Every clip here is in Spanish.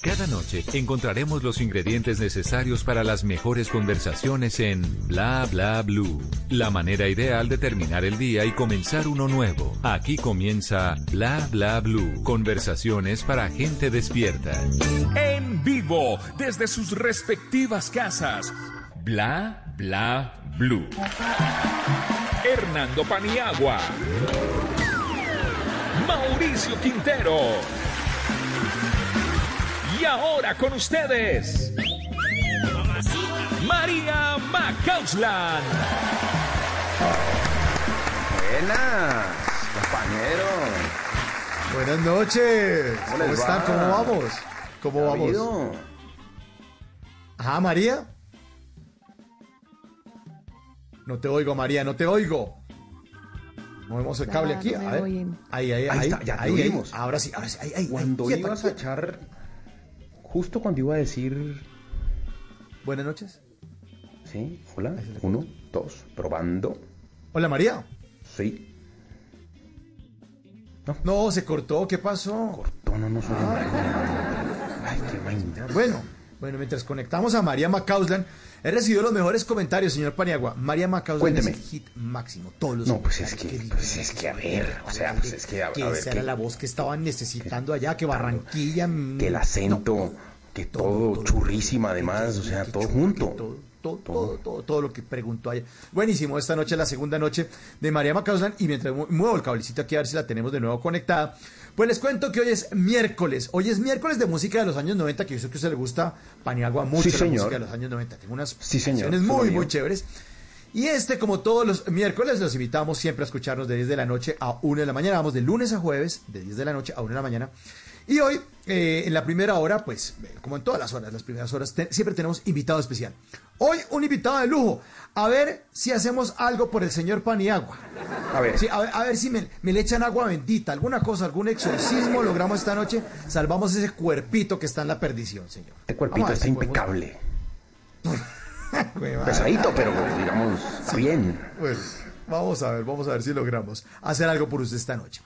Cada noche encontraremos los ingredientes necesarios para las mejores conversaciones en Bla Bla Blue. La manera ideal de terminar el día y comenzar uno nuevo. Aquí comienza Bla Bla Blue. Conversaciones para gente despierta. En vivo, desde sus respectivas casas. Bla Bla Blue. Hernando Paniagua. Mauricio Quintero. Y ahora con ustedes, María Macausland. Buenas, compañeros. Buenas noches. ¿Cómo ¿Cómo les están? va? ¿Cómo vamos? ¿Cómo ¿Qué ha vamos? Ajá, María. No te oigo, María, no te oigo. Movemos el cable aquí. A ver. Ahí, ahí, Ahí ahí. está, ya ahí, ahí. Ahora sí, ahora sí. Ahí. Cuando ibas a echar, justo cuando iba a decir, Buenas noches. sí, hola, uno, dos, probando, Hola, María. sí, No, se cortó. ¿Qué pasó? cortó, no nos nadie. Ay, qué vaina. Bueno, bueno, mientras conectamos a María Macauslan, he recibido los mejores comentarios, señor Paniagua. María Cuénteme. es el hit máximo. Todos los No, pues es que- pues es que, a ver, o sea, pues es que, a- a ver, esa era que- la voz que estaban necesitando allá, que Barranquilla. mm, Que el acento, que todo, churrísima además, o sea, que todo junto. que Todo, todo, todo, todo, todo lo que preguntó allá. Buenísimo, esta noche la segunda noche de María Macauslan y mientras mu- muevo el cablecito aquí a ver si la tenemos de nuevo conectada, pues les cuento que hoy es miércoles. Hoy es miércoles de música de los años 90, que yo sé que a usted le gusta Paniagua mucho Sí, la señor. música de los años 90. Tengo unas Sí, señor, muy, muy chéveres. Y este, como todos los miércoles, los invitamos siempre a escucharnos de 10 de la noche a 1 de la mañana. Vamos de lunes a jueves, de 10 de la noche a 1 de la mañana. Y hoy, eh, en la primera hora, pues, como en todas las horas, las primeras horas, te- siempre tenemos invitado especial. Hoy, un invitado de lujo. A ver si hacemos algo por el señor Paniagua. A ver, Sí, a ver, a ver si me, me le echan agua bendita, alguna cosa, algún exorcismo logramos esta noche. Salvamos ese cuerpito que está en la perdición, señor. este cuerpito ver está si podemos- impecable. Huevada. Pesadito, pero digamos, bien. Bueno, vamos a ver, vamos a ver si logramos hacer algo por usted esta noche.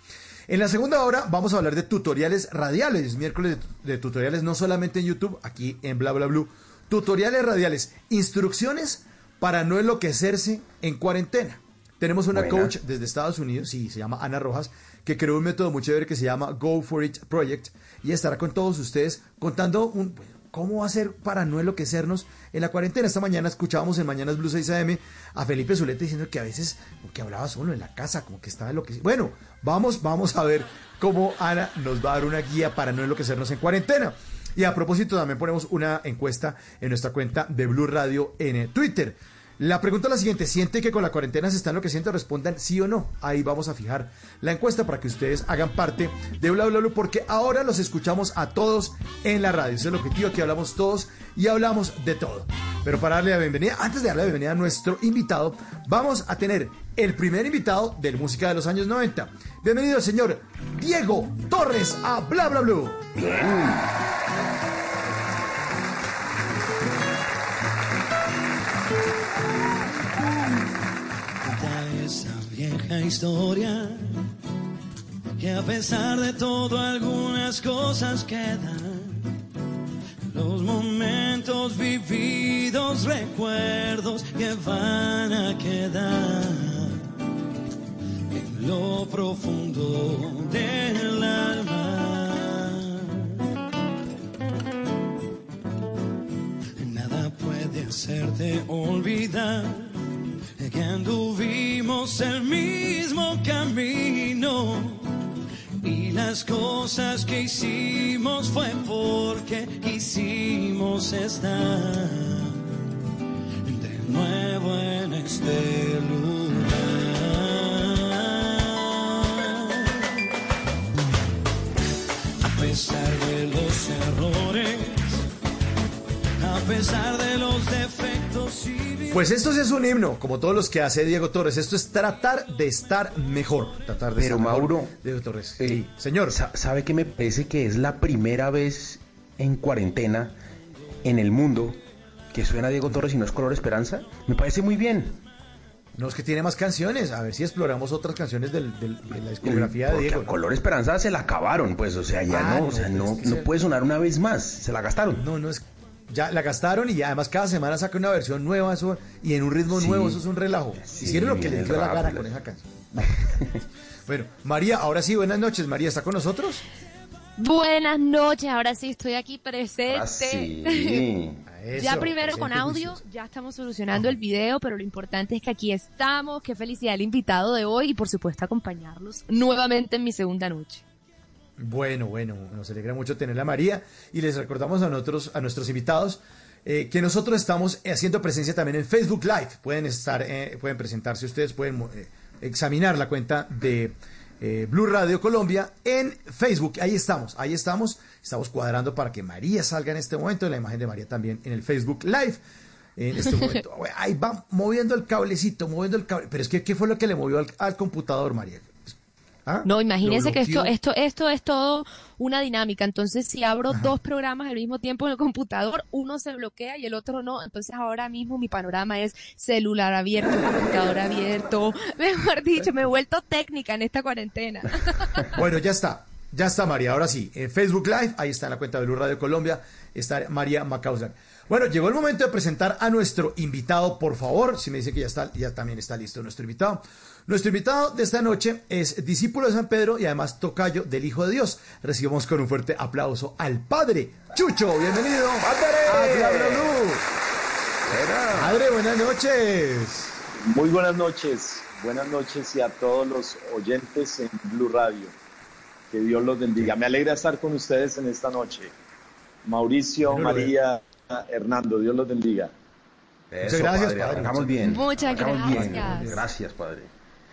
En la segunda hora vamos a hablar de tutoriales radiales, miércoles de, de tutoriales no solamente en YouTube, aquí en Bla Bla Blue. Tutoriales radiales, instrucciones para no enloquecerse en cuarentena. Tenemos una Buena. coach desde Estados Unidos, sí, se llama Ana Rojas, que creó un método muy chévere que se llama Go For It Project y estará con todos ustedes contando un, cómo hacer para no enloquecernos en la cuarentena. Esta mañana escuchábamos en Mañanas Blue 6 AM a Felipe Zuleta diciendo que a veces como que hablaba solo en la casa, como que estaba enloquecido. Bueno, vamos, vamos a ver cómo Ana nos va a dar una guía para no enloquecernos en cuarentena. Y a propósito, también ponemos una encuesta en nuestra cuenta de Blue Radio en eh, Twitter. La pregunta es la siguiente, ¿siente que con la cuarentena se está enloqueciendo? Respondan sí o no. Ahí vamos a fijar la encuesta para que ustedes hagan parte de Bla Bla porque ahora los escuchamos a todos en la radio. Ese es el objetivo, aquí hablamos todos y hablamos de todo. Pero para darle la bienvenida, antes de darle la bienvenida a nuestro invitado, vamos a tener el primer invitado del música de los años 90. Bienvenido señor Diego Torres a Bla Bla Blue. Historia que a pesar de todo algunas cosas quedan. Los momentos vividos, recuerdos que van a quedar en lo profundo del alma. Nada puede hacerte olvidar que anduvimos el mismo camino y las cosas que hicimos fue porque quisimos estar de nuevo en este lugar. A pesar de los errores, a pesar de los defectos Pues esto sí es un himno, como todos los que hace Diego Torres. Esto es tratar de estar mejor. Tratar de Pero, estar mejor. Mauro, Diego Torres. eh, sí, señor. Sa- ¿Sabe que me parece que es la primera vez en cuarentena en el mundo que suena Diego Torres y no es Color Esperanza, me parece muy bien. No es que tiene más canciones, a ver si exploramos otras canciones del- del- de la discografía de Diego. a Color Esperanza se la acabaron, pues, o sea, ya Ah, no, no, o sea, pues, no, no puede sonar una vez más, se la gastaron. No, no es. Ya la gastaron y ya, además cada semana saca una versión nueva eso, y en un ritmo Sí. nuevo, eso es un relajo. Sí, Hicieron lo que les dio la gana con esa canción. bueno, María, ahora sí, buenas noches. María, ¿está con nosotros? Buenas noches, ahora sí estoy aquí presente. Ah, sí. ya primero con audio, ya estamos solucionando el video, pero lo importante es que aquí estamos. Qué felicidad el invitado de hoy y por supuesto acompañarlos nuevamente en mi segunda noche. Bueno, bueno, nos alegra mucho tenerla María y les recordamos a nosotros, a nuestros invitados, eh, que nosotros estamos haciendo presencia también en Facebook Live. Pueden estar, eh, pueden presentarse ustedes, pueden eh, examinar la cuenta de eh, Blue Radio Colombia en Facebook. Ahí estamos, ahí estamos. Estamos cuadrando para que María salga en este momento, la imagen de María también en el Facebook Live. En este momento, ahí va moviendo el cablecito, moviendo el cable. Pero es que, ¿qué fue lo que le movió al, al computador, María? ¿Ah? No, imagínense ¿Lo que esto, bloqueó? esto, esto es todo una dinámica. Entonces, si abro dos programas al mismo tiempo en el computador, uno se bloquea y el otro no. Entonces, ahora mismo mi panorama es celular abierto, computador abierto. Mejor dicho, me he vuelto técnica en esta cuarentena. Bueno, ya está. Ya está María, ahora sí. En Facebook Live, ahí está en la cuenta de Blue Radio Colombia, está María Macauslan. Bueno, llegó el momento de presentar a nuestro invitado, por favor. Si me dice que ya está, ya también está listo nuestro invitado. Nuestro invitado de esta noche es discípulo de San Pedro y además tocayo del Hijo de Dios. Recibimos con un fuerte aplauso al Padre Chucho. Bienvenido. ¡Padre! A. Padre, buenas noches. Muy buenas noches, buenas noches y a todos los oyentes en Blue Radio. Que Dios los bendiga. Me alegra estar con ustedes en esta noche. Mauricio, lo María, Hernando, Dios los bendiga. Eso, gracias, padre. Arrancamos bien. Muchas arrancamos bien. gracias. Gracias, padre.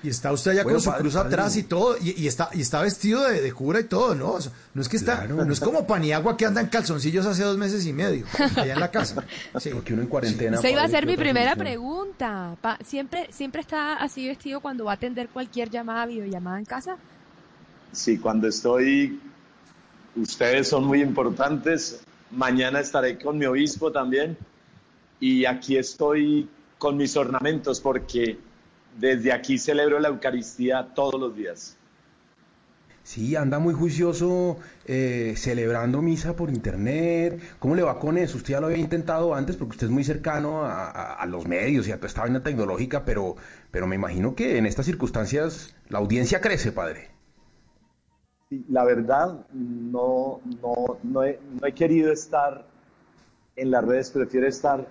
Y está usted allá Bueno, con su padre, cruz padre. atrás y todo, y, y está, y está vestido de, de cura y todo, ¿no? O sea, no es que está, Claro. no es como Paniagua que anda en calzoncillos hace dos meses y medio, allá en la casa. Sí. Porque uno en cuarentena. Esa iba a ser ¿qué mi primera pregunta. Pa- ¿Siempre, ¿Siempre está así vestido cuando va a atender cualquier llamada, videollamada en casa? Sí, cuando estoy, ustedes son muy importantes. Mañana estaré con mi obispo también. Y aquí estoy con mis ornamentos porque desde aquí celebro la Eucaristía todos los días. Sí, anda muy juicioso eh, celebrando misa por internet. ¿Cómo le va con eso? Usted ya lo había intentado antes porque usted es muy cercano a, los medios y a toda esta vaina tecnológica, pero, pero me imagino que en estas circunstancias la audiencia crece, padre. La verdad, no, no, no, he, no he querido estar en las redes, prefiero estar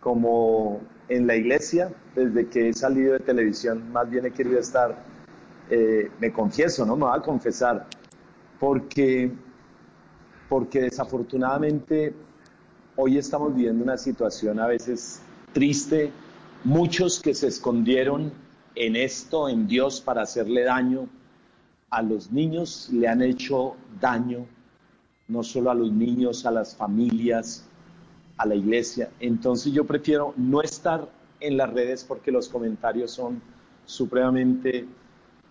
como en la iglesia. Desde que he salido de televisión, más bien he querido estar, eh, me confieso, ¿no? Me voy a confesar, porque, porque desafortunadamente hoy estamos viviendo una situación a veces triste. Muchos que se escondieron en esto, en Dios, para hacerle daño a los niños le han hecho daño, no solo a los niños, a las familias, a la iglesia. Entonces yo prefiero no estar en las redes porque los comentarios son supremamente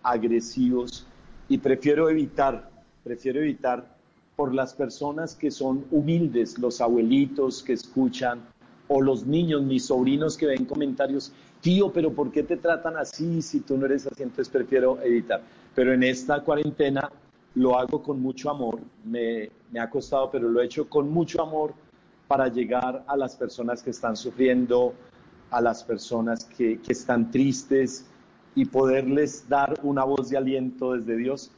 agresivos y prefiero evitar, prefiero evitar por las personas que son humildes, los abuelitos que escuchan o los niños, mis sobrinos que ven comentarios, tío, pero ¿por qué te tratan así si tú no eres así? Entonces prefiero evitar. Pero en esta cuarentena lo hago con mucho amor, me, me ha costado, pero lo he hecho con mucho amor para llegar a las personas que están sufriendo, a las personas que, que están tristes y poderles dar una voz de aliento desde Dios.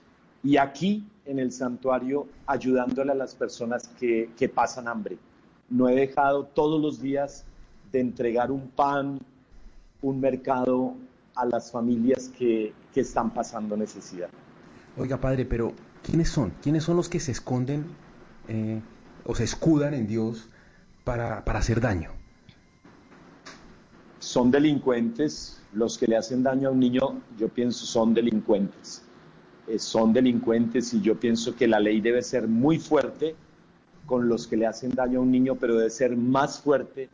Y aquí en el santuario ayudándole a las personas que, que pasan hambre. No he dejado todos los días de entregar un pan, un mercado a las familias que, que están pasando necesidad. Oiga, padre, pero ¿quiénes son? ¿Quiénes son los que se esconden eh, o se escudan en Dios para, para hacer daño? Son delincuentes, los que le hacen daño a un niño, yo pienso, son delincuentes. Eh, son delincuentes y yo pienso que la ley debe ser muy fuerte con los que le hacen daño a un niño, pero debe ser más fuerte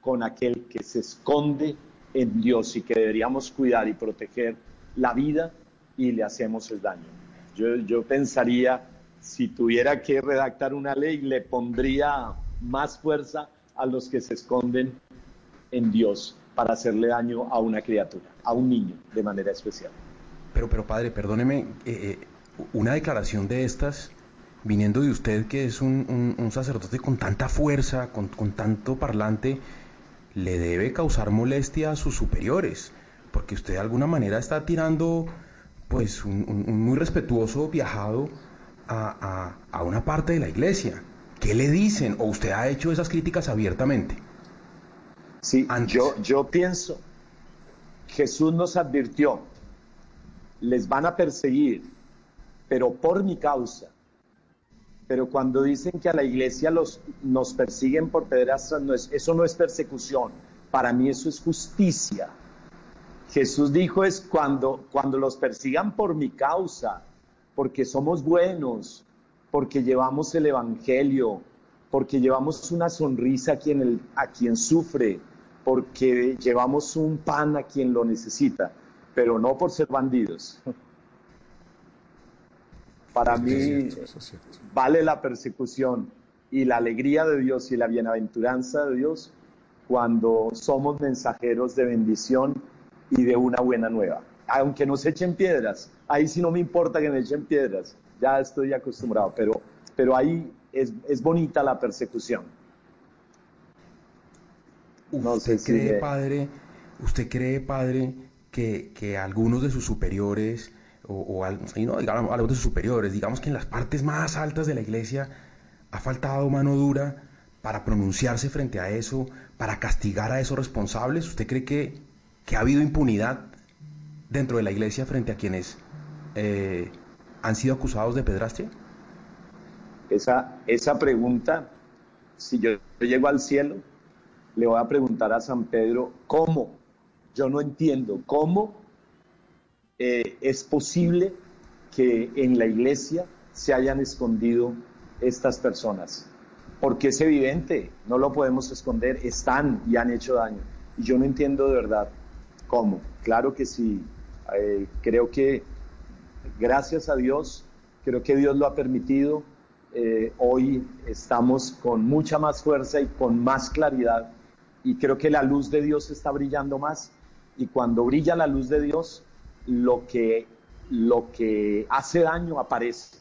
con aquel que se esconde en Dios y que deberíamos cuidar y proteger la vida y le hacemos el daño. Yo, yo pensaría, si tuviera que redactar una ley, le pondría más fuerza a los que se esconden en Dios para hacerle daño a una criatura, a un niño de manera especial. Pero, pero padre, perdóneme, eh, eh, una declaración de estas, viniendo de usted que es un, un- un sacerdote con tanta fuerza, con, con tanto parlante, le debe causar molestia a sus superiores, porque usted de alguna manera está tirando, pues, un, un- un muy respetuoso viajado a, a- a una parte de la iglesia. ¿Qué le dicen? ¿O usted ha hecho esas críticas abiertamente? Sí, Antes. yo, yo pienso, Jesús nos advirtió, les van a perseguir, pero por mi causa. Pero cuando dicen que a la iglesia los, nos persiguen por pederastas, no es, eso no es persecución. Para mí eso es justicia. Jesús dijo es cuando, cuando los persigan por mi causa, porque somos buenos, porque llevamos el Evangelio, porque llevamos una sonrisa a quien, el- a quien sufre, porque llevamos un pan a quien lo necesita, pero no por ser bandidos. Para mí vale la persecución y la alegría de Dios y la bienaventuranza de Dios cuando somos mensajeros de bendición y de una buena nueva. Aunque nos echen piedras, ahí sí no me importa que me echen piedras, ya estoy acostumbrado, pero, pero ahí es, es bonita la persecución. No ¿Usted sé si cree, me- padre, usted cree, padre, que, que algunos de sus superiores, o, o al- y no, digamos, algunos de sus superiores, digamos que en las partes más altas de la iglesia ha faltado mano dura para pronunciarse frente a eso, para castigar a esos responsables? ¿Usted cree que, que ha habido impunidad dentro de la iglesia frente a quienes eh, han sido acusados de pedrastia? Esa, esa pregunta, si yo, yo llego al cielo, le voy a preguntar a San Pedro, ¿cómo? Yo no entiendo, ¿cómo eh, es posible que en la iglesia se hayan escondido estas personas? Porque es evidente, no lo podemos esconder, están y han hecho daño. Y yo no entiendo de verdad cómo. Claro que sí, eh, creo que gracias a Dios, creo que Dios lo ha permitido. Eh, hoy estamos con mucha más fuerza y con más claridad y creo que la luz de Dios está brillando más y cuando brilla la luz de Dios, lo que, lo que hace daño aparece.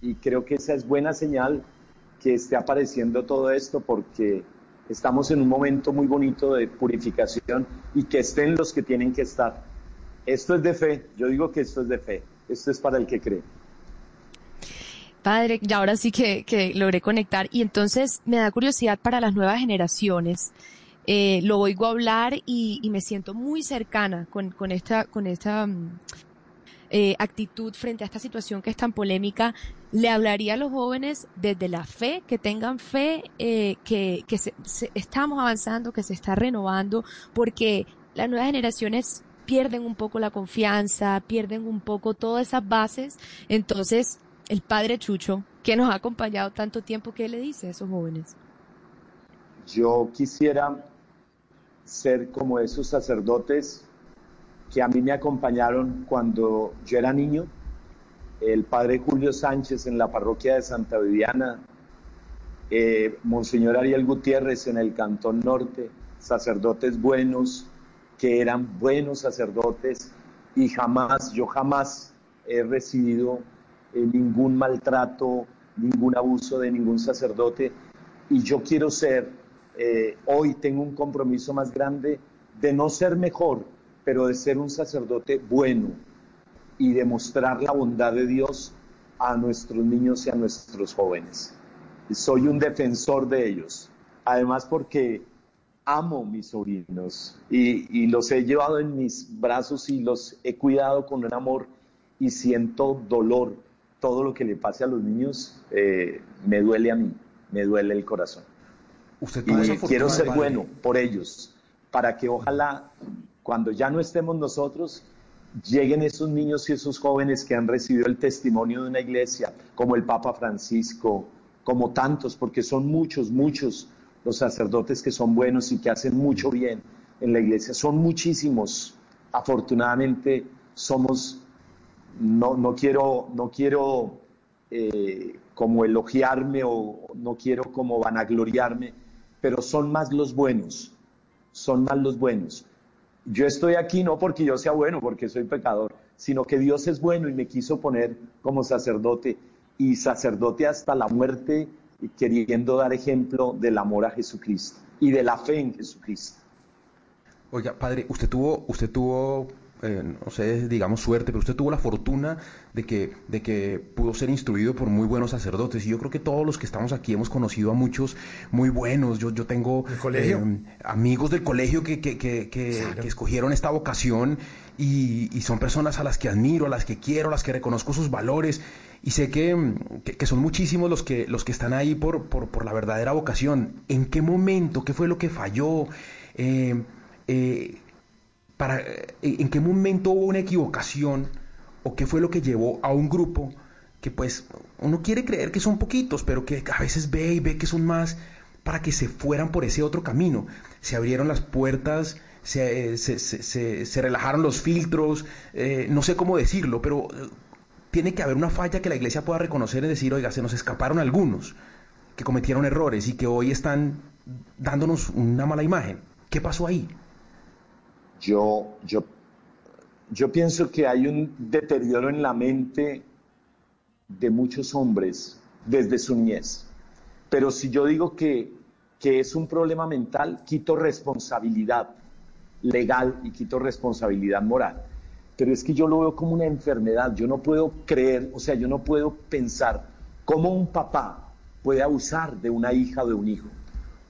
Y creo que esa es buena señal que esté apareciendo todo esto porque estamos en un momento muy bonito de purificación y que estén los que tienen que estar. Esto es de fe, yo digo que esto es de fe, esto es para el que cree. Padre, ya ahora sí que, que logré conectar y entonces me da curiosidad para las nuevas generaciones. Eh, lo oigo hablar y, y me siento muy cercana con, con esta, con esta mm, eh, actitud frente a esta situación que es tan polémica. Le hablaría a los jóvenes desde la fe, que tengan fe, eh, que, que se- se- estamos avanzando, que se está renovando, porque las nuevas generaciones pierden un poco la confianza, pierden un poco todas esas bases. Entonces, el padre Chucho, que nos ha acompañado tanto tiempo, ¿qué le dice a esos jóvenes? Yo quisiera ser como esos sacerdotes que a mí me acompañaron cuando yo era niño, el padre Julio Sánchez en la parroquia de Santa Viviana, eh, Monseñor Ariel Gutiérrez en el Cantón Norte, sacerdotes buenos, que eran buenos sacerdotes y jamás, yo jamás he recibido eh, ningún maltrato, ningún abuso de ningún sacerdote. Y yo quiero ser, eh, hoy tengo un compromiso más grande de no ser mejor, pero de ser un sacerdote bueno y demostrar la bondad de Dios a nuestros niños y a nuestros jóvenes. Soy un defensor de ellos, además porque amo mis sobrinos y, y los he llevado en mis brazos y los he cuidado con un amor y siento dolor. Todo lo que le pase a los niños eh, me duele a mí, me duele el corazón. Usted Y quiero ser bueno por ellos, para que ojalá cuando ya no estemos nosotros, lleguen esos niños y esos jóvenes que han recibido el testimonio de una iglesia, como el Papa Francisco, como tantos, porque son muchos, muchos los sacerdotes que son buenos y que hacen mucho bien en la iglesia. Son muchísimos. Afortunadamente somos, no, no quiero, no quiero eh, como elogiarme o no quiero como vanagloriarme, pero son más los buenos, son más los buenos. Yo estoy aquí no porque yo sea bueno, porque soy pecador, sino que Dios es bueno y me quiso poner como sacerdote y sacerdote hasta la muerte, queriendo dar ejemplo del amor a Jesucristo y de la fe en Jesucristo. Oiga, padre, usted tuvo, usted tuvo eh, no sé, digamos suerte, pero usted tuvo la fortuna de que, de que pudo ser instruido por muy buenos sacerdotes. Y yo creo que todos los que estamos aquí hemos conocido a muchos muy buenos. Yo, yo tengo eh, amigos del colegio que, que, que, que, escogieron esta vocación y, y, son personas a las que admiro, a las que quiero, a las que reconozco sus valores. Y sé que, son muchísimos los que, los que están ahí por, por, por, la verdadera vocación. ¿En qué momento? ¿Qué fue lo que falló? Eh, eh, para, eh, en qué momento hubo una equivocación o qué fue lo que llevó a un grupo que pues uno quiere creer que son poquitos, pero que a veces ve y ve que son más para que se fueran por ese otro camino. Se abrieron las puertas, se, se, relajaron los filtros, eh, no sé cómo decirlo, pero eh, tiene que haber una falla que la iglesia pueda reconocer y decir, oiga, se nos escaparon algunos que cometieron errores y que hoy están dándonos una mala imagen. ¿Qué pasó ahí? Yo, yo, yo pienso que hay un deterioro en la mente de muchos hombres desde su niñez. Pero si yo digo que, que es un problema mental, quito responsabilidad legal y quito responsabilidad moral. Pero es que yo lo veo como una enfermedad. Yo no puedo creer, o sea, yo no puedo pensar cómo un papá puede abusar de una hija o de un hijo,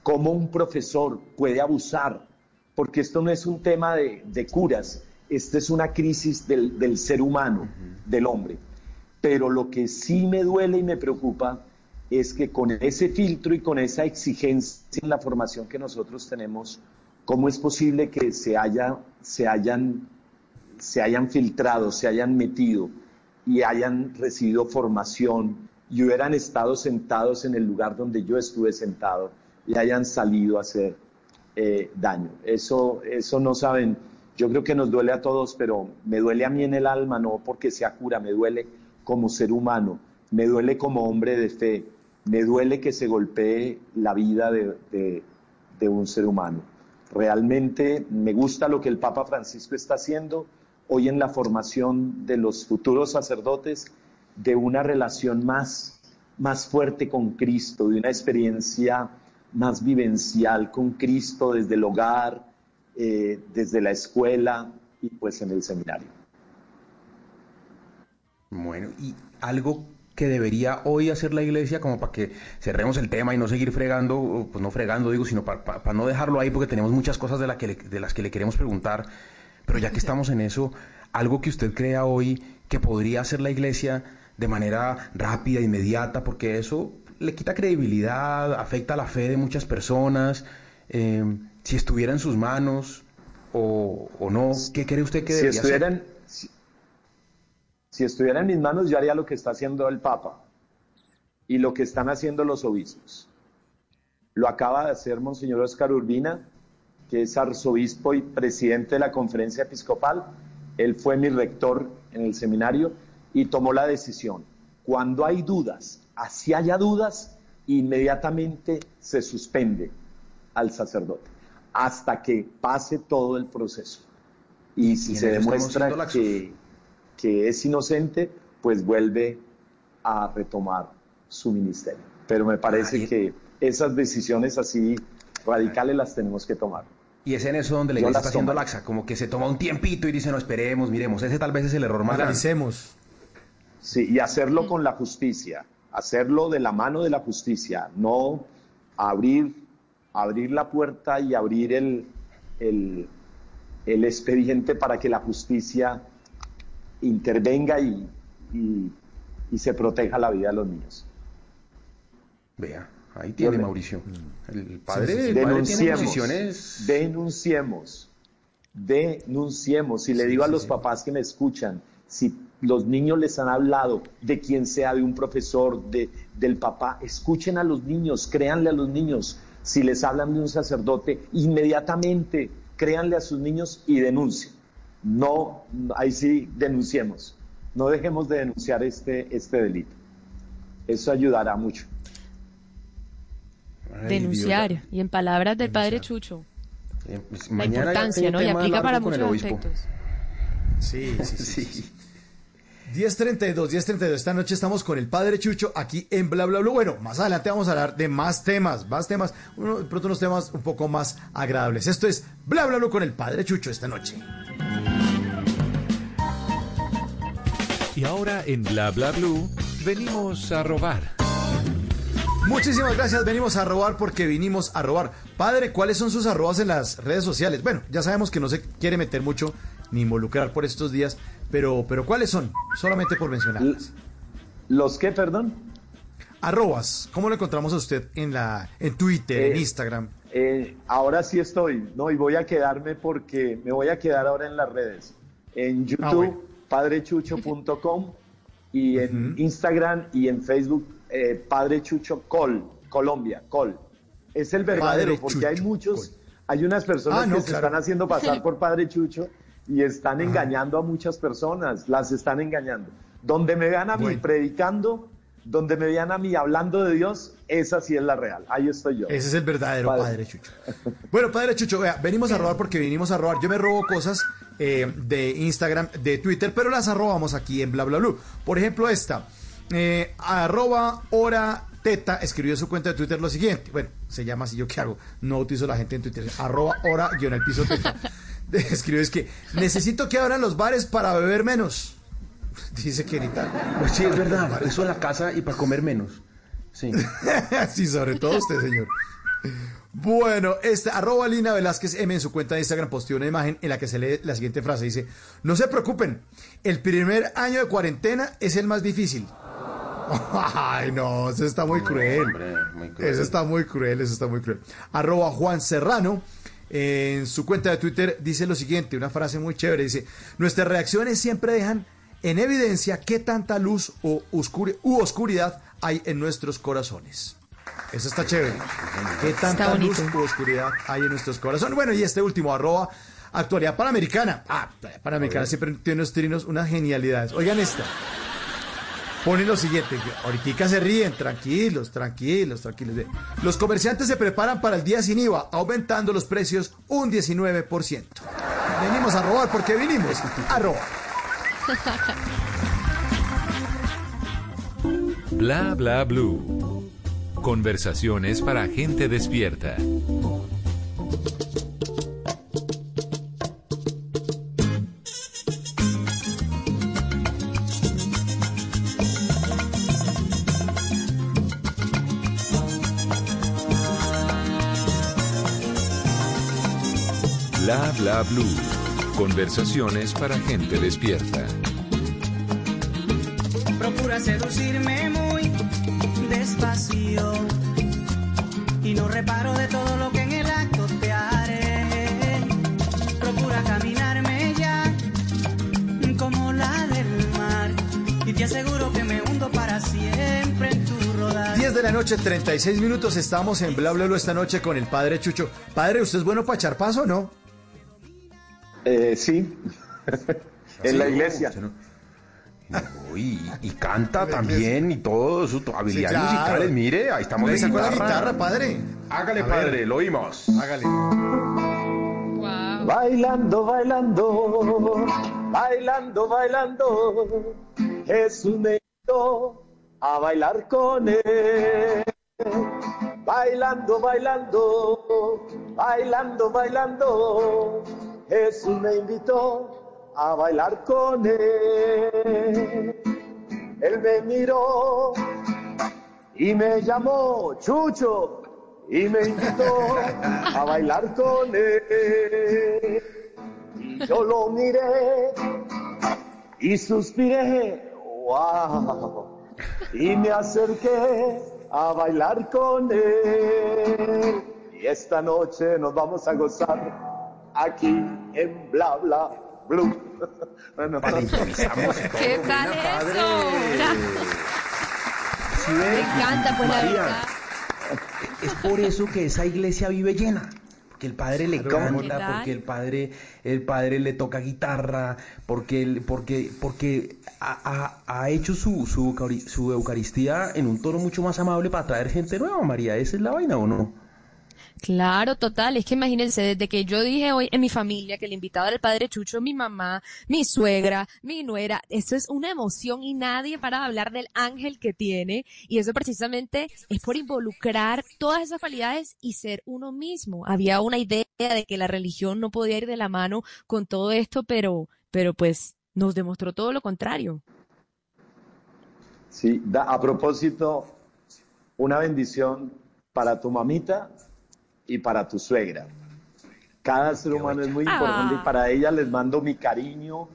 cómo un profesor puede abusar porque esto no es un tema de, curas, esta es una crisis del, ser humano, del hombre. Pero lo que sí me duele y me preocupa es que con ese filtro y con esa exigencia en la formación que nosotros tenemos, ¿cómo es posible que se, haya, se, hayan, se hayan filtrado, se hayan metido y hayan recibido formación y hubieran estado sentados en el lugar donde yo estuve sentado y hayan salido a hacer eh, daño. Eso, eso no saben. Yo creo que nos duele a todos, pero me duele a mí en el alma, no porque sea cura, me duele como ser humano, me duele como hombre de fe, me duele que se golpee la vida de, de un ser humano. Realmente me gusta lo que el Papa Francisco está haciendo hoy en la formación de los futuros sacerdotes, de una relación más, más fuerte con Cristo, de una experiencia más vivencial con Cristo desde el hogar, eh, desde la escuela y pues en el seminario. Bueno, y algo que debería hoy hacer la iglesia como para que cerremos el tema y no seguir fregando, pues no fregando digo, sino para, no dejarlo ahí porque tenemos muchas cosas de, la que de las que le queremos preguntar, pero ya que estamos en eso, algo que usted crea hoy que podría hacer la iglesia de manera rápida, inmediata, porque eso le quita credibilidad, afecta la fe de muchas personas. Eh, si estuviera en sus manos o, no, ¿qué cree usted que debería si hacer? Si, estuviera en mis manos, yo haría lo que está haciendo el Papa y lo que están haciendo los obispos. Lo acaba de hacer Monseñor Oscar Urbina, que es arzobispo y presidente de la conferencia episcopal. Él fue mi rector en el seminario y tomó la decisión. Cuando hay dudas así haya dudas, inmediatamente se suspende al sacerdote hasta que pase todo el proceso. Y si se demuestra que, que es inocente, pues vuelve a retomar su ministerio. Pero me parece que esas decisiones así radicales las tenemos que tomar. Y es en eso donde la iglesia está haciendo laxa, como que se toma un tiempito y dice, no, esperemos, miremos, ese tal vez es el error más Analicemos. Sí, y hacerlo con la justicia hacerlo de la mano de la justicia, no abrir, abrir la puerta y abrir el, el, expediente para que la justicia intervenga y, y, se proteja la vida de los niños. Vea, ahí tiene Mauricio. El padre, denunciemos, denunciemos, denunciemos. Y le digo a los papás que me escuchan, si los niños les han hablado de quien sea, de un profesor, de, del papá, escuchen a los niños, créanle a los niños. Si les hablan de un sacerdote, inmediatamente créanle a sus niños y denuncien. No, ahí sí denunciemos. No dejemos de denunciar este, este delito. Eso ayudará mucho. Ay, Denunciar. Dios. Y en palabras del padre Chucho, Eh, pues, la importancia, ¿no? Y aplica para con el muchos obispo. aspectos. Sí, sí, sí. Sí. 10.32, 10.32. Esta noche estamos con el Padre Chucho aquí en Bla Bla Bla. Bueno, más adelante vamos a hablar de más temas, más temas, uno, pronto unos temas un poco más agradables. Esto es Bla Bla Bla con el Padre Chucho esta noche. Y ahora en Bla Bla Blue venimos a robar. Muchísimas gracias, venimos a robar porque vinimos a robar. Padre, ¿cuáles son sus arrobas en las redes sociales? Bueno, ya sabemos que no se quiere meter mucho ni involucrar por estos días, pero, pero ¿cuáles son? Solamente por mencionarlas. ¿Los qué, perdón? Arrobas, ¿cómo lo encontramos a usted en la en Twitter, en Eh, Instagram? Eh, ahora sí estoy, ¿no? Y voy a quedarme porque me voy a quedar ahora en las redes. En YouTube, Ah, bueno. padrechucho.com y en Instagram y en Facebook, eh, Padre Chucho Col, Colombia, Col. Es el verdadero, Padre porque hay muchos, Col. hay unas personas Ah, no, que se están haciendo pasar por Padre Chucho y están engañando a muchas personas, las están engañando. Donde me vean a mí Bueno. predicando, donde me vean a mí hablando de Dios, esa sí es la real. Ahí estoy yo. Ese es el verdadero Padre. padre. Chucho. Bueno, Padre Chucho, vea, venimos a robar porque vinimos a robar. Yo me robo cosas eh, de Instagram, de Twitter, pero las arrobamos aquí en Bla Bla Blue. Por ejemplo, esta. eh, arroba hora teta escribió en su cuenta de Twitter lo siguiente. Bueno, se llama así, ¿yo qué hago? No utilizo la gente en Twitter. Arroba hora guion el piso teta. Escribió es que necesito que abran los bares para beber menos. Dice ahorita. Pues sí, es verdad. Eso en la casa y para comer menos. Sí. sí, sobre todo usted, señor. Bueno, este, arroba Lina Velázquez M en su cuenta de Instagram posteó una imagen en la que se lee la siguiente frase. Dice, no se preocupen, el primer año de cuarentena es el más difícil. Ay, no, eso está muy cruel. Hombre, muy cruel. Eso está muy cruel, eso está muy cruel. Arroba Juan Serrano. En su cuenta de Twitter dice lo siguiente, una frase muy chévere, dice, nuestras reacciones siempre dejan en evidencia qué tanta luz o u oscuridad hay en nuestros corazones. Eso está chévere. ¿Qué tanta luz u oscuridad hay en nuestros corazones? Bueno, y este último, arroba actualidad panamericana. Ah, panamericana siempre tiene unos trinos, unas genialidades. Oigan esta. Ponen lo siguiente, ahorita se ríen, tranquilos, tranquilos, tranquilos. Los comerciantes se preparan para el día sin IVA, aumentando los precios un 19%. Venimos a robar porque vinimos a robar. Bla Bla Blue. Conversaciones para gente despierta. Bla Blue. Conversaciones para gente despierta. Procura seducirme muy despacio y no reparo de todo lo que en el acto te haré. Procura caminarme ya como la del mar y te aseguro que me hundo para siempre en tu rodar. 10 de la noche, 36 minutos. Estamos en Bla Bla Bla esta noche con el padre Chucho. Padre, ¿usted es bueno para echar paso o no? Eh, sí, en la iglesia. Uy, y, y canta también y todo, sus habilidades Sí, claro. musicales. Mire, ahí estamos ¿Le de sacó la guitarra. padre? Hágale, A ver. padre, lo oímos. Hágale. Wow. Bailando, bailando, bailando, bailando, Jesús me invitó a bailar con él. Bailando, bailando, bailando, bailando, Jesús me invitó a bailar con él. Él me miró y me llamó Chucho y me invitó a bailar con él. Y yo lo miré y suspiré, wow, y me acerqué a bailar con él. Y esta noche nos vamos a gozar aquí en Bla Bla Blue. Bueno. ¿Qué tal eso? ¿Sí? Me encanta, pues la María, verdad. Es por eso que esa iglesia vive llena. porque el padre le canta, porque el padre, el padre le toca guitarra, porque, el- porque, porque ha, ha- ha hecho su, su, su Eucaristía en un tono mucho más amable para atraer gente nueva, María. ¿Esa es la vaina o no? Claro, total. Es que imagínense, desde que yo dije hoy en mi familia que el invitado era el padre Chucho, mi mamá, mi suegra, mi nuera, eso es una emoción y nadie para hablar del ángel que tiene. Y eso precisamente es por involucrar todas esas cualidades y ser uno mismo. Había una idea de que la religión no podía ir de la mano con todo esto, pero, pero pues nos demostró todo lo contrario. Sí, da- a propósito, una bendición para tu mamita y para tu suegra. Cada ser humano es muy Ah. importante y para ella les mando mi cariño,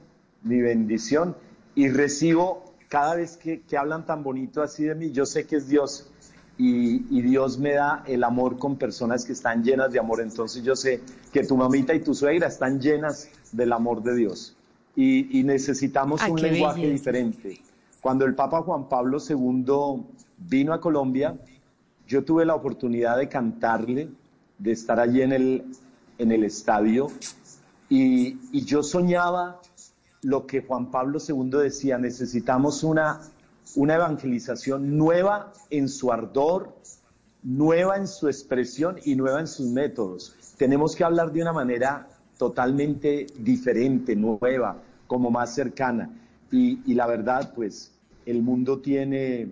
mi bendición y recibo cada vez que, que hablan tan bonito así de mí, yo sé que es Dios y, y Dios me da el amor con personas que están llenas de amor. Entonces yo sé que tu mamita y tu suegra están llenas del amor de Dios y, y necesitamos Ah, un lenguaje belleza. diferente. Cuando el Papa Juan Pablo II vino a Colombia, yo tuve la oportunidad de cantarle, de estar allí en el, en el estadio, y, y yo soñaba lo que Juan Pablo II decía, necesitamos una, una evangelización nueva en su ardor, nueva en su expresión y nueva en sus métodos. Tenemos que hablar de una manera totalmente diferente, nueva, como más cercana. Y, y la verdad, pues el mundo tiene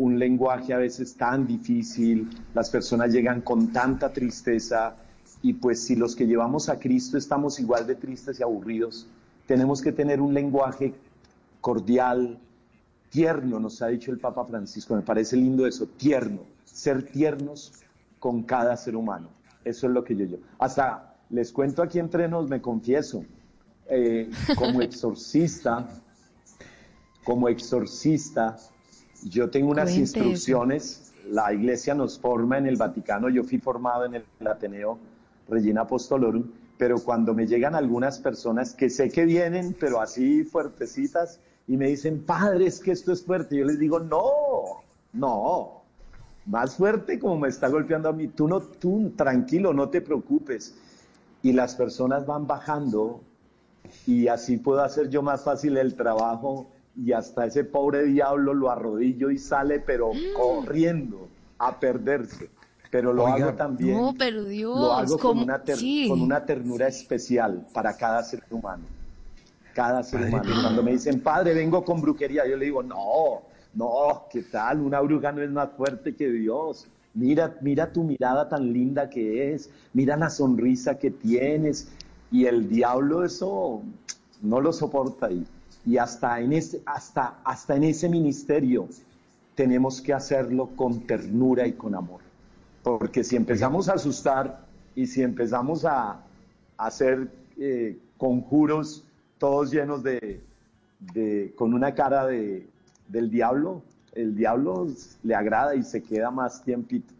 un lenguaje a veces tan difícil, las personas llegan con tanta tristeza y pues si los que llevamos a Cristo estamos igual de tristes y aburridos, tenemos que tener un lenguaje cordial, tierno, nos ha dicho el Papa Francisco, me parece lindo eso, tierno, ser tiernos con cada ser humano. Eso es lo que yo yo. Hasta les cuento aquí entre nos, me confieso, eh, como exorcista, como exorcista, yo tengo unas Cuente eso. instrucciones, la iglesia nos forma en el Vaticano, yo fui formado en el Ateneo Regina Apostolorum, pero cuando me llegan algunas personas que sé que vienen, pero así fuertecitas, y me dicen, padre, es que esto es fuerte, yo les digo, no, no, más fuerte como me está golpeando a mí, tú no, tú tranquilo, no te preocupes. Y las personas van bajando y así puedo hacer yo más fácil el trabajo y hasta ese pobre diablo lo arrodillo y sale pero corriendo a perderse. Pero lo Oiga. hago también, No, pero Dios, lo hago con una, ter- Sí. con una ternura especial para cada ser humano. Cada ser Padre, humano. Cuando me dicen, padre, vengo con brujería, yo le digo, no, no, ¿qué tal? Una bruja no es más fuerte que Dios. Mira, mira tu mirada tan linda que es, mira la sonrisa que tienes. Y el diablo eso no lo soporta. Y, y hasta, en ese, hasta, hasta en ese ministerio tenemos que hacerlo con ternura y con amor. Porque si empezamos a asustar y si empezamos a, a hacer eh, conjuros todos llenos de, de- con una cara de, del diablo, el diablo le agrada y se queda más tiempito.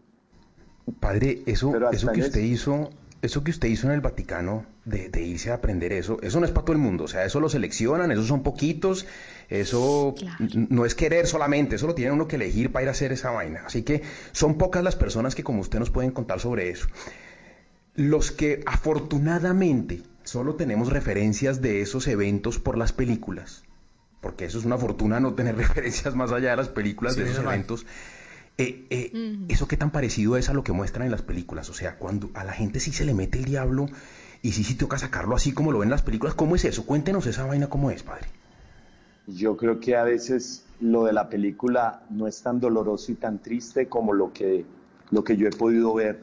Padre, eso, eso que usted eso. hizo, eso que usted hizo en el Vaticano, de, de irse a aprender eso, eso no es para todo el mundo, o sea, eso lo seleccionan, esos son poquitos, eso Claro. no es querer solamente, eso lo tiene uno que elegir para ir a hacer esa vaina. Así que son pocas las personas que como usted nos pueden contar sobre eso. Los que afortunadamente solo tenemos referencias de esos eventos por las películas, porque eso es una fortuna no tener referencias más allá de las películas Sí, de esos mal. Eh, eh, ¿Eso qué tan parecido es a lo que muestran en las películas? O sea, cuando a la gente sí se le mete el diablo y sí, sí toca sacarlo así como lo ven en las películas, ¿cómo es eso? Cuéntenos esa vaina cómo es, padre. Yo creo que a veces lo de la película no es tan doloroso y tan triste como lo que, lo que yo he podido ver.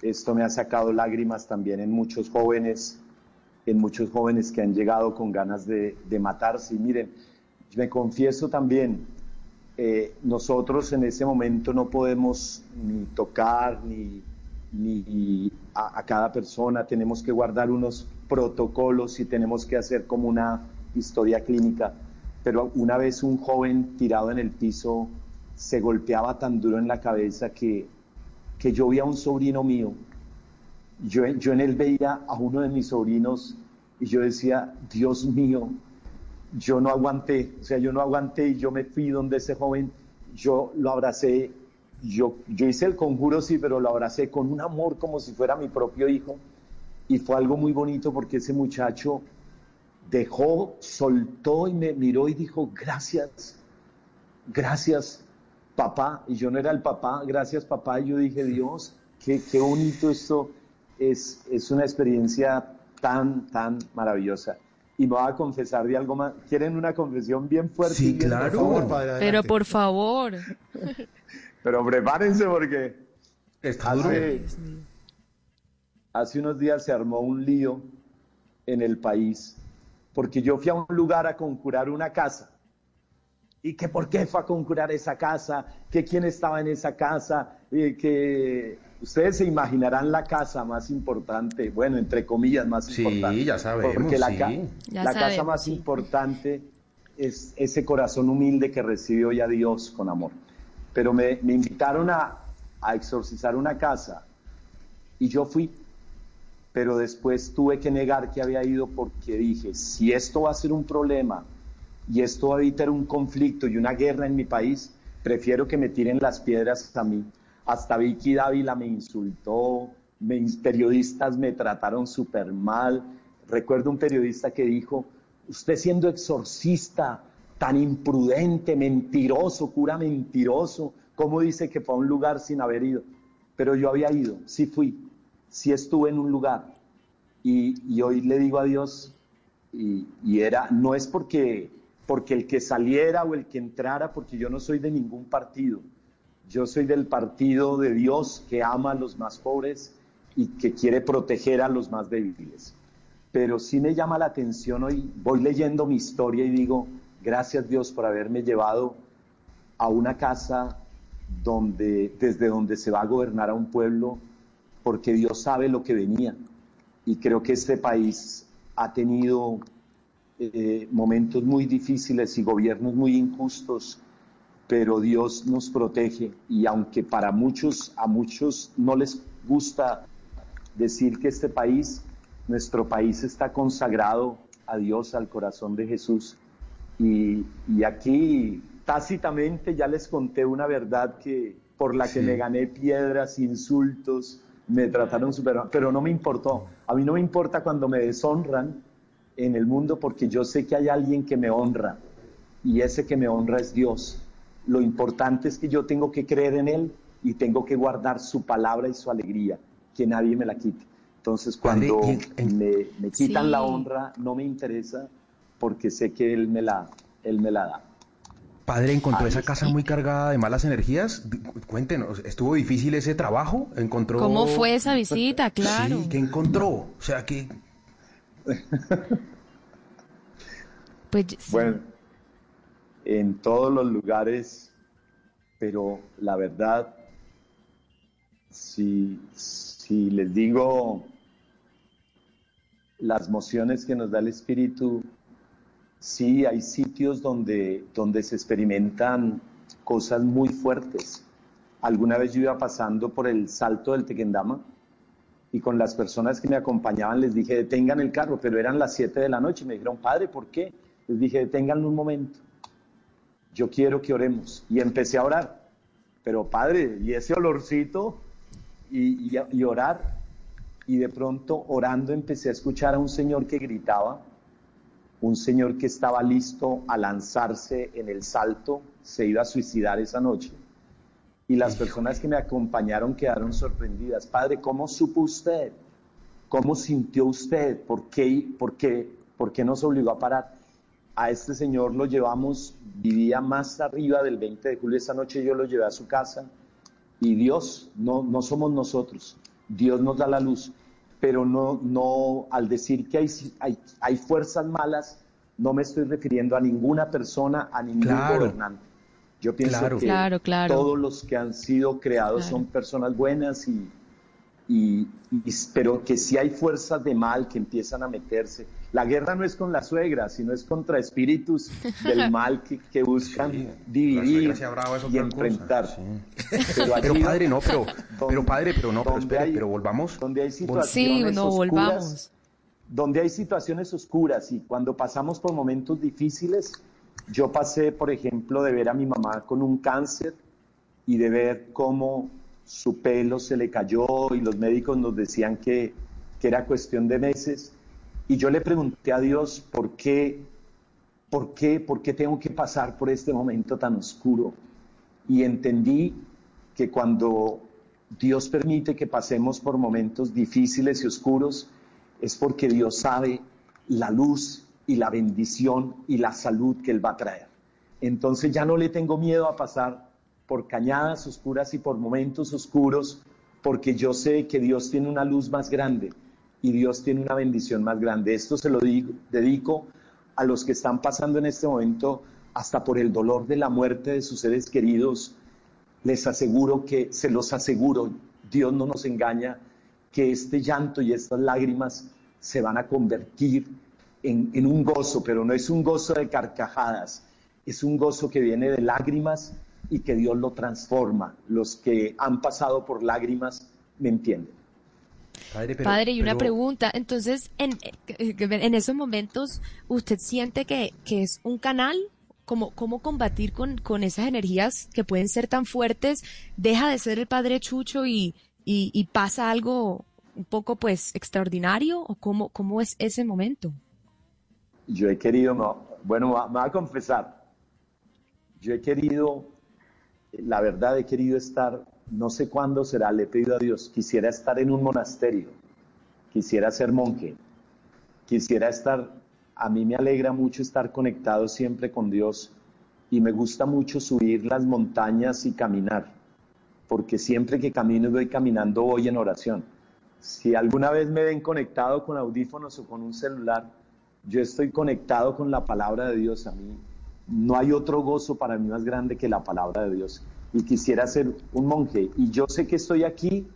Esto me ha sacado lágrimas también en muchos jóvenes, en muchos jóvenes que han llegado con ganas de, de matarse. Y miren, me confieso también, eh, nosotros en ese momento no podemos ni tocar ni, ni a, a cada persona, tenemos que guardar unos protocolos y tenemos que hacer como una historia clínica. Pero una vez un joven tirado en el piso se golpeaba tan duro en la cabeza que, que yo vi a un sobrino mío. Yo, yo en él veía a uno de mis sobrinos y yo decía, Dios mío, yo no aguanté, o sea, yo no aguanté y yo me fui donde ese joven, yo lo abracé yo, yo hice el conjuro, sí, pero lo abracé con un amor como si fuera mi propio hijo. Y fue algo muy bonito porque ese muchacho dejó, soltó y me miró y dijo, gracias, gracias papá. Y yo no era el papá, gracias papá. Y yo dije, Dios, qué, qué bonito esto. Es, es una experiencia tan, tan maravillosa. Y me voy a confesar de algo más. ¿Quieren una confesión bien fuerte? Sí, bien claro. Por favor, padre, Pero por favor. Pero prepárense porque Está duro. hace, hace unos días se armó un lío en el país porque yo fui a un lugar a conjurar una casa. ¿Y que por qué fue a conjurar esa casa? ¿Que quién estaba en esa casa? Y que ustedes se imaginarán la casa más importante, bueno, entre comillas más Sí, importante. ya sabemos, Porque la, sí. ca- Ya la casa más sí. importante es ese corazón humilde que recibió ya Dios con amor. Pero me, me invitaron a, a exorcizar una casa y yo fui, pero después tuve que negar que había ido porque dije, si esto va a ser un problema y esto va a evitar un conflicto y una guerra en mi país, prefiero que me tiren las piedras a mí. Hasta Vicky Dávila me insultó, me- periodistas me trataron súper mal. Recuerdo un periodista que dijo, usted siendo exorcista, tan imprudente, mentiroso, cura mentiroso, ¿cómo dice que fue a un lugar sin haber ido? Pero yo había ido, sí fui, sí estuve en un lugar. Y, hoy le digo a Dios, y, y era, no es porque, porque el que saliera o el que entrara, porque yo no soy de ningún partido. Yo soy del partido de Dios que ama a los más pobres y que quiere proteger a los más débiles. Pero sí me llama la atención hoy, voy leyendo mi historia y digo, gracias Dios por haberme llevado a una casa donde, desde donde se va a gobernar a un pueblo, porque Dios sabe lo que venía. Y creo que este país ha tenido eh, momentos muy difíciles y gobiernos muy injustos, pero Dios nos protege y aunque para muchos, a muchos no les gusta decir que este país, nuestro país está consagrado a Dios, al corazón de Jesús. Y, y aquí tácitamente ya les conté una verdad que por la que Sí. me gané piedras, insultos, me trataron súper mal, pero no me importó. A mí no me importa cuando me deshonran en el mundo porque yo sé que hay alguien que me honra y ese que me honra es Dios. Lo importante es que yo tengo que creer en Él y tengo que guardar su palabra y su alegría, que nadie me la quite. Entonces cuando en- me, me quitan Sí. la honra, no me interesa porque sé que Él me la, él me la da. Padre, ¿encontró Ay, esa casa muy cargada de malas energías? Cuéntenos, ¿estuvo difícil ese trabajo? ¿Encontró... ¿Cómo fue esa visita? Claro. Sí, ¿qué encontró? O sea, que... Pues sí. Bueno, en todos los lugares, pero la verdad, si, si les digo las mociones que nos da el Espíritu, sí hay sitios donde, donde se experimentan cosas muy fuertes. Alguna vez yo iba pasando por el salto del Tequendama y con las personas que me acompañaban les dije, detengan el carro, pero eran las 7 de la noche. Me dijeron, padre, ¿por qué? Les dije, deténganlo un momento. Yo quiero que oremos. Y empecé a orar. Pero padre, y ese olorcito y, y- y orar. Y de pronto, orando, empecé a escuchar a un señor que gritaba, un señor que estaba listo a lanzarse en el salto, se iba a suicidar esa noche. Y las personas que me acompañaron quedaron sorprendidas. Padre, ¿cómo supo usted? ¿Cómo sintió usted? ¿Por qué, por qué, por qué nos obligó a parar? A este señor lo llevamos, vivía más arriba del 20 de julio. Esa noche yo lo llevé a su casa y Dios, no, no somos nosotros, Dios nos da la luz. Pero no, no, al decir que hay, hay, hay fuerzas malas, no me estoy refiriendo a ninguna persona, a ningún Claro. gobernante. Yo pienso Claro. que Claro, claro. todos los que han sido creados Claro. son personas buenas y, y, y- pero que si hay fuerzas de mal que empiezan a meterse. La guerra no es con la suegra, sino es contra espíritus del mal que, que buscan Sí, la dividir y enfrentar. sí. Pero, padre, no, pero, donde- pero padre, pero no, pero espere, hay- pero volvamos. donde hay Sí, situaciones no, oscuras, volvamos. donde hay situaciones oscuras y cuando pasamos por momentos difíciles, yo pasé, por ejemplo, de ver a mi mamá con un cáncer y de ver cómo su pelo se le cayó y los médicos nos decían que, que era cuestión de meses. Y yo le pregunté a Dios por qué, por qué, por qué tengo que pasar por este momento tan oscuro. Y entendí que cuando Dios permite que pasemos por momentos difíciles y oscuros, es porque Dios sabe la luz y la bendición y la salud que Él va a traer. Entonces ya no le tengo miedo a pasar por cañadas oscuras y por momentos oscuros, porque yo sé que Dios tiene una luz más grande y Dios tiene una bendición más grande. Esto se lo dedico a los que están pasando en este momento hasta por el dolor de la muerte de sus seres queridos. Les aseguro que, se los aseguro, Dios no nos engaña, que este llanto y estas lágrimas se van a convertir en, en un gozo, pero no es un gozo de carcajadas, es un gozo que viene de lágrimas y que Dios lo transforma. Los que han pasado por lágrimas me entienden. Padre, Padre y una pregunta. Entonces, en, en, esos momentos, ¿usted siente que, que es un canal? ¿Cómo, cómo combatir con, con, esas energías que pueden ser tan fuertes? ¿Deja de ser el Padre Chucho y, y, y pasa algo un poco pues extraordinario? ¿O cómo, cómo es ese momento? Yo he querido, no, bueno, me voy a confesar, yo he querido, la verdad he querido estar, no sé cuándo será, le he pedido a Dios, quisiera estar en un monasterio, quisiera ser monje, quisiera estar, a mí me alegra mucho estar conectado siempre con Dios y me gusta mucho subir las montañas y caminar, porque siempre que camino voy caminando voy en oración. Si alguna vez me ven conectado con audífonos o con un celular, yo estoy conectado con la palabra de Dios. A mí no hay otro gozo para mí más grande que la palabra de Dios. Y quisiera ser un monje. Y yo sé que estoy aquí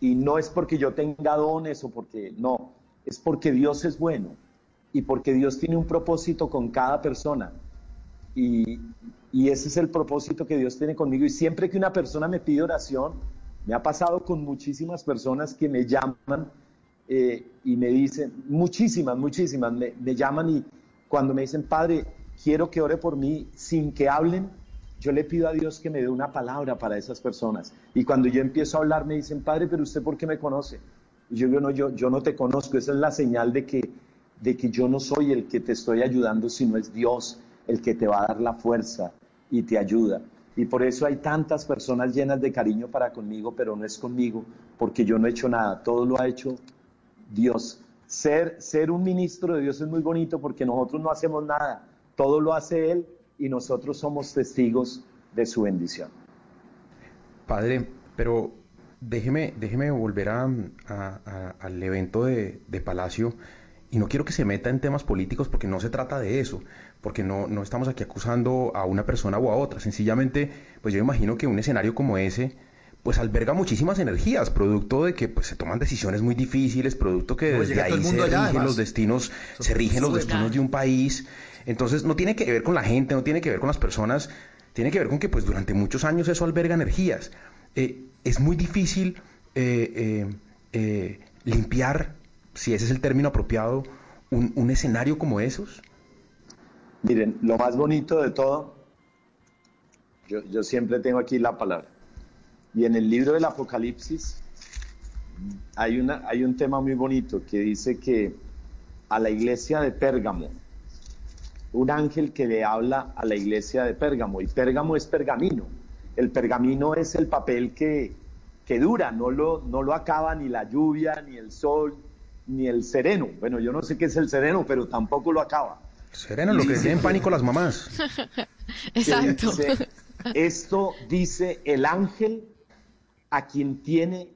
y no es porque yo tenga dones o porque no, es porque Dios es bueno y porque Dios tiene un propósito con cada persona. Y, y ese es el propósito que Dios tiene conmigo. Y siempre que una persona me pide oración, me ha pasado con muchísimas personas que me llaman eh, y me dicen, muchísimas, muchísimas, me, me, llaman y cuando me dicen, Padre, quiero que ore por mí sin que hablen, yo le pido a Dios que me dé una palabra para esas personas. Y cuando yo empiezo a hablar, me dicen, Padre, pero usted por qué me conoce? Y yo digo, no, yo, yo no te conozco, esa es la señal de que, de que yo no soy el que te estoy ayudando, sino es Dios el que te va a dar la fuerza y te ayuda. Y por eso hay tantas personas llenas de cariño para conmigo, pero no es conmigo, porque yo no he hecho nada, todo lo ha hecho Dios. Ser, ser un ministro de Dios es muy bonito porque nosotros no hacemos nada, todo lo hace Él y nosotros somos testigos de su bendición. Padre, pero déjeme, déjeme volver a, al evento de, de, Palacio y no quiero que se meta en temas políticos porque no se trata de eso, porque no, no estamos aquí acusando a una persona o a otra, sencillamente, pues yo imagino que un escenario como ese pues alberga muchísimas energías, producto de que pues, se toman decisiones muy difíciles, producto que desde ahí se rigen los destinos, se rigen los destinos de un país. Entonces no tiene que ver con la gente, no tiene que ver con las personas, tiene que ver con que pues durante muchos años eso alberga energías. Eh, es muy difícil eh, eh, limpiar, si ese es el término apropiado, un, un escenario como esos. Miren, lo más bonito de todo, yo, yo siempre tengo aquí la palabra y en el libro del Apocalipsis hay, una, hay un tema muy bonito que dice que a la iglesia de Pérgamo, un ángel que le habla a la iglesia de Pérgamo, y Pérgamo es pergamino. El pergamino es el papel que, que dura, no lo, no lo acaba ni la lluvia, ni el sol, ni el sereno. Bueno, yo no sé qué es el sereno, pero tampoco lo acaba. Sereno, lo que tienen pánico las mamás. Exacto. esto dice el ángel a quien tiene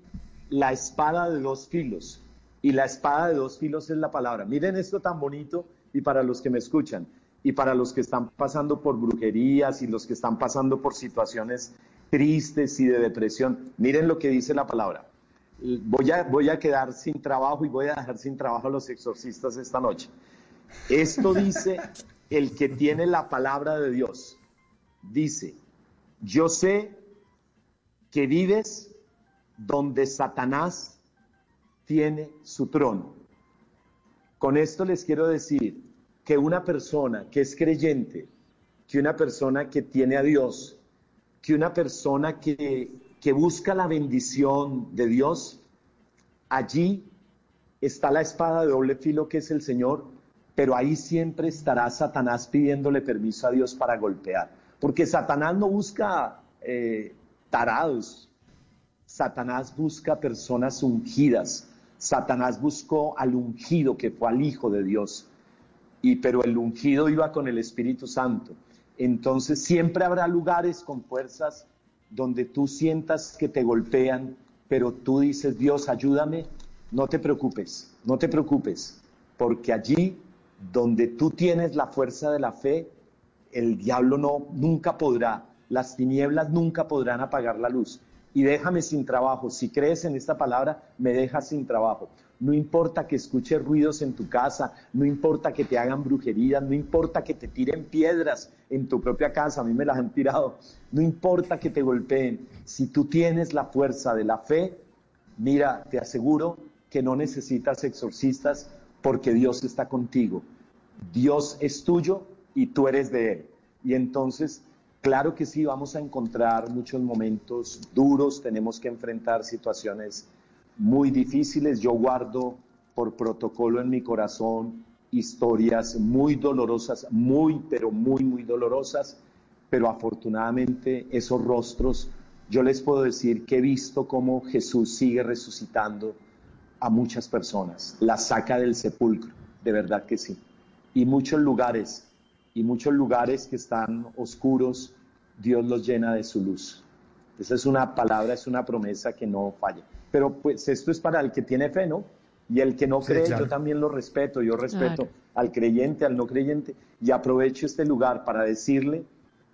la espada de dos filos. Y la espada de dos filos es la palabra. Miren esto tan bonito y para los que me escuchan y para los que están pasando por brujerías y los que están pasando por situaciones tristes y de depresión, miren lo que dice la palabra. Voy a, voy a quedar sin trabajo y voy a dejar sin trabajo a los exorcistas esta noche. Esto dice el que tiene la palabra de Dios. Dice, yo sé que vives donde Satanás tiene su trono. Con esto les quiero decir que una persona que es creyente, que una persona que tiene a Dios, que una persona que, busca la bendición de Dios, allí está la espada de doble filo que es el Señor, pero ahí siempre estará Satanás pidiéndole permiso a Dios para golpear. Porque Satanás no busca eh, tarados, Satanás busca personas ungidas. Satanás buscó al ungido que fue al Hijo de Dios. Y pero el ungido iba con el Espíritu Santo. Entonces siempre habrá lugares con fuerzas donde tú sientas que te golpean, pero tú dices, Dios, ayúdame, no te preocupes, no te preocupes, porque allí donde tú tienes la fuerza de la fe, el diablo no nunca podrá, las tinieblas nunca podrán apagar la luz. Y déjame sin trabajo. Si crees en esta palabra, me dejas sin trabajo. No importa que escuches ruidos en tu casa, no importa que te hagan brujerías, no importa que te tiren piedras en tu propia casa, a mí me las han tirado, no importa que te golpeen. Si tú tienes la fuerza de la fe, mira, te aseguro que no necesitas exorcistas porque Dios está contigo. Dios es tuyo y tú eres de Él. Y entonces, claro que sí, vamos a encontrar muchos momentos duros, tenemos que enfrentar situaciones muy difíciles. Yo guardo por protocolo en mi corazón historias muy dolorosas, muy, pero muy, muy dolorosas, pero afortunadamente esos rostros, yo les puedo decir que he visto cómo Jesús sigue resucitando a muchas personas, la saca del sepulcro, de verdad que sí y muchos lugares, y muchos lugares que están oscuros, Dios los llena de su luz. Esa es una palabra, es una promesa que no falla. Pero pues esto es para el que tiene fe, ¿no? Y el que no cree, yo también lo respeto, yo respeto al creyente, al no creyente, y aprovecho este lugar para decirle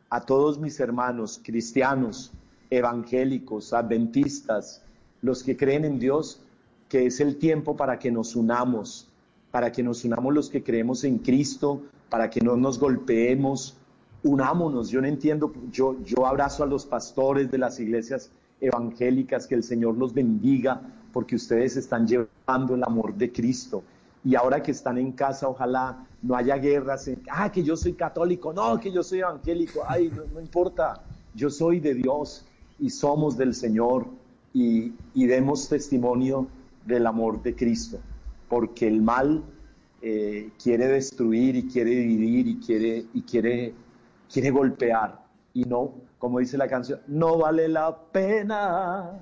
a todos mis hermanos cristianos, evangélicos, adventistas, los que creen en Dios, que es el tiempo para que nos unamos, para que nos unamos los que creemos en Cristo, para que no nos golpeemos, unámonos. Yo no entiendo, yo, abrazo a los pastores de las iglesias evangélicas, que el Señor los bendiga, porque ustedes están llevando el amor de Cristo. Y ahora que están en casa, ojalá no haya guerras. ah, que yo soy católico, no, que yo soy evangélico, ay, no, importa, yo soy de Dios y somos del Señor y demos testimonio del amor de Cristo porque el mal eh, quiere destruir y quiere dividir y quiere, y quiere, quiere golpear. Y no, como dice la canción, no vale la pena.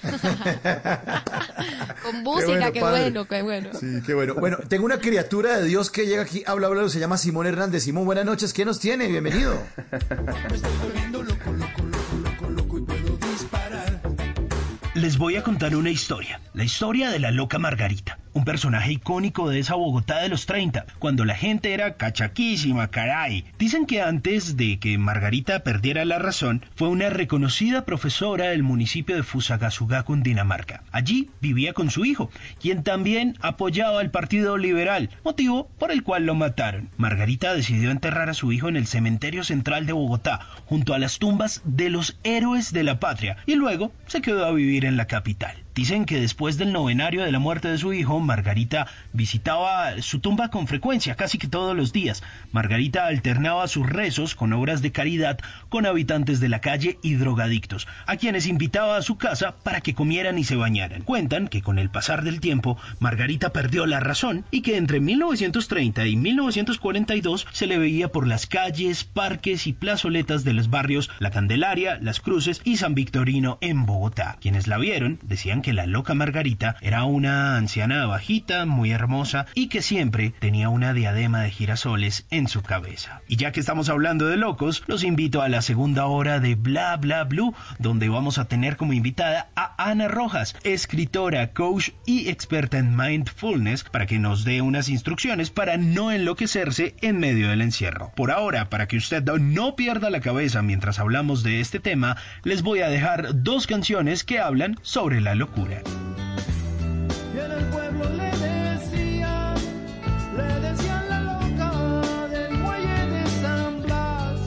Con música, qué bueno, qué bueno, Sí, qué bueno. Bueno, tengo una criatura de Dios que llega aquí, habla, habla, se llama Simón Hernández. Simón, buenas noches, ¿qué nos tiene? Bienvenido. Les voy a contar una historia, la historia de la loca Margarita un personaje icónico de esa Bogotá de los 30, cuando la gente era cachaquísima, caray. Dicen que antes de que Margarita perdiera la razón, fue una reconocida profesora del municipio de Fusagasugá, Dinamarca. Allí vivía con su hijo, quien también apoyaba al Partido Liberal, motivo por el cual lo mataron. Margarita decidió enterrar a su hijo en el cementerio central de Bogotá, junto a las tumbas de los héroes de la patria, y luego se quedó a vivir en la capital. Dicen que después del novenario de la muerte de su hijo, Margarita visitaba su tumba con frecuencia, casi que todos los días. Margarita alternaba sus rezos con obras de caridad con habitantes de la calle y drogadictos, a quienes invitaba a su casa para que comieran y se bañaran. Cuentan que con el pasar del tiempo, Margarita perdió la razón y que entre 1930 y 1942 se le veía por las calles, parques y plazoletas de los barrios La Candelaria, Las Cruces y San Victorino en Bogotá. Quienes la vieron decían que la loca Margarita era una anciana bajita, muy hermosa y que siempre tenía una diadema de girasoles en su cabeza. Y ya que estamos hablando de locos, los invito a la segunda hora de Bla Bla Blue, donde vamos a tener como invitada a Ana Rojas, escritora, coach y experta en mindfulness, para que nos dé unas instrucciones para no enloquecerse en medio del encierro. Por ahora, para que usted no pierda la cabeza mientras hablamos de este tema, les voy a dejar dos canciones que hablan sobre la locura. Y en el pueblo le decían, le decían la loca del muelle de San Blas.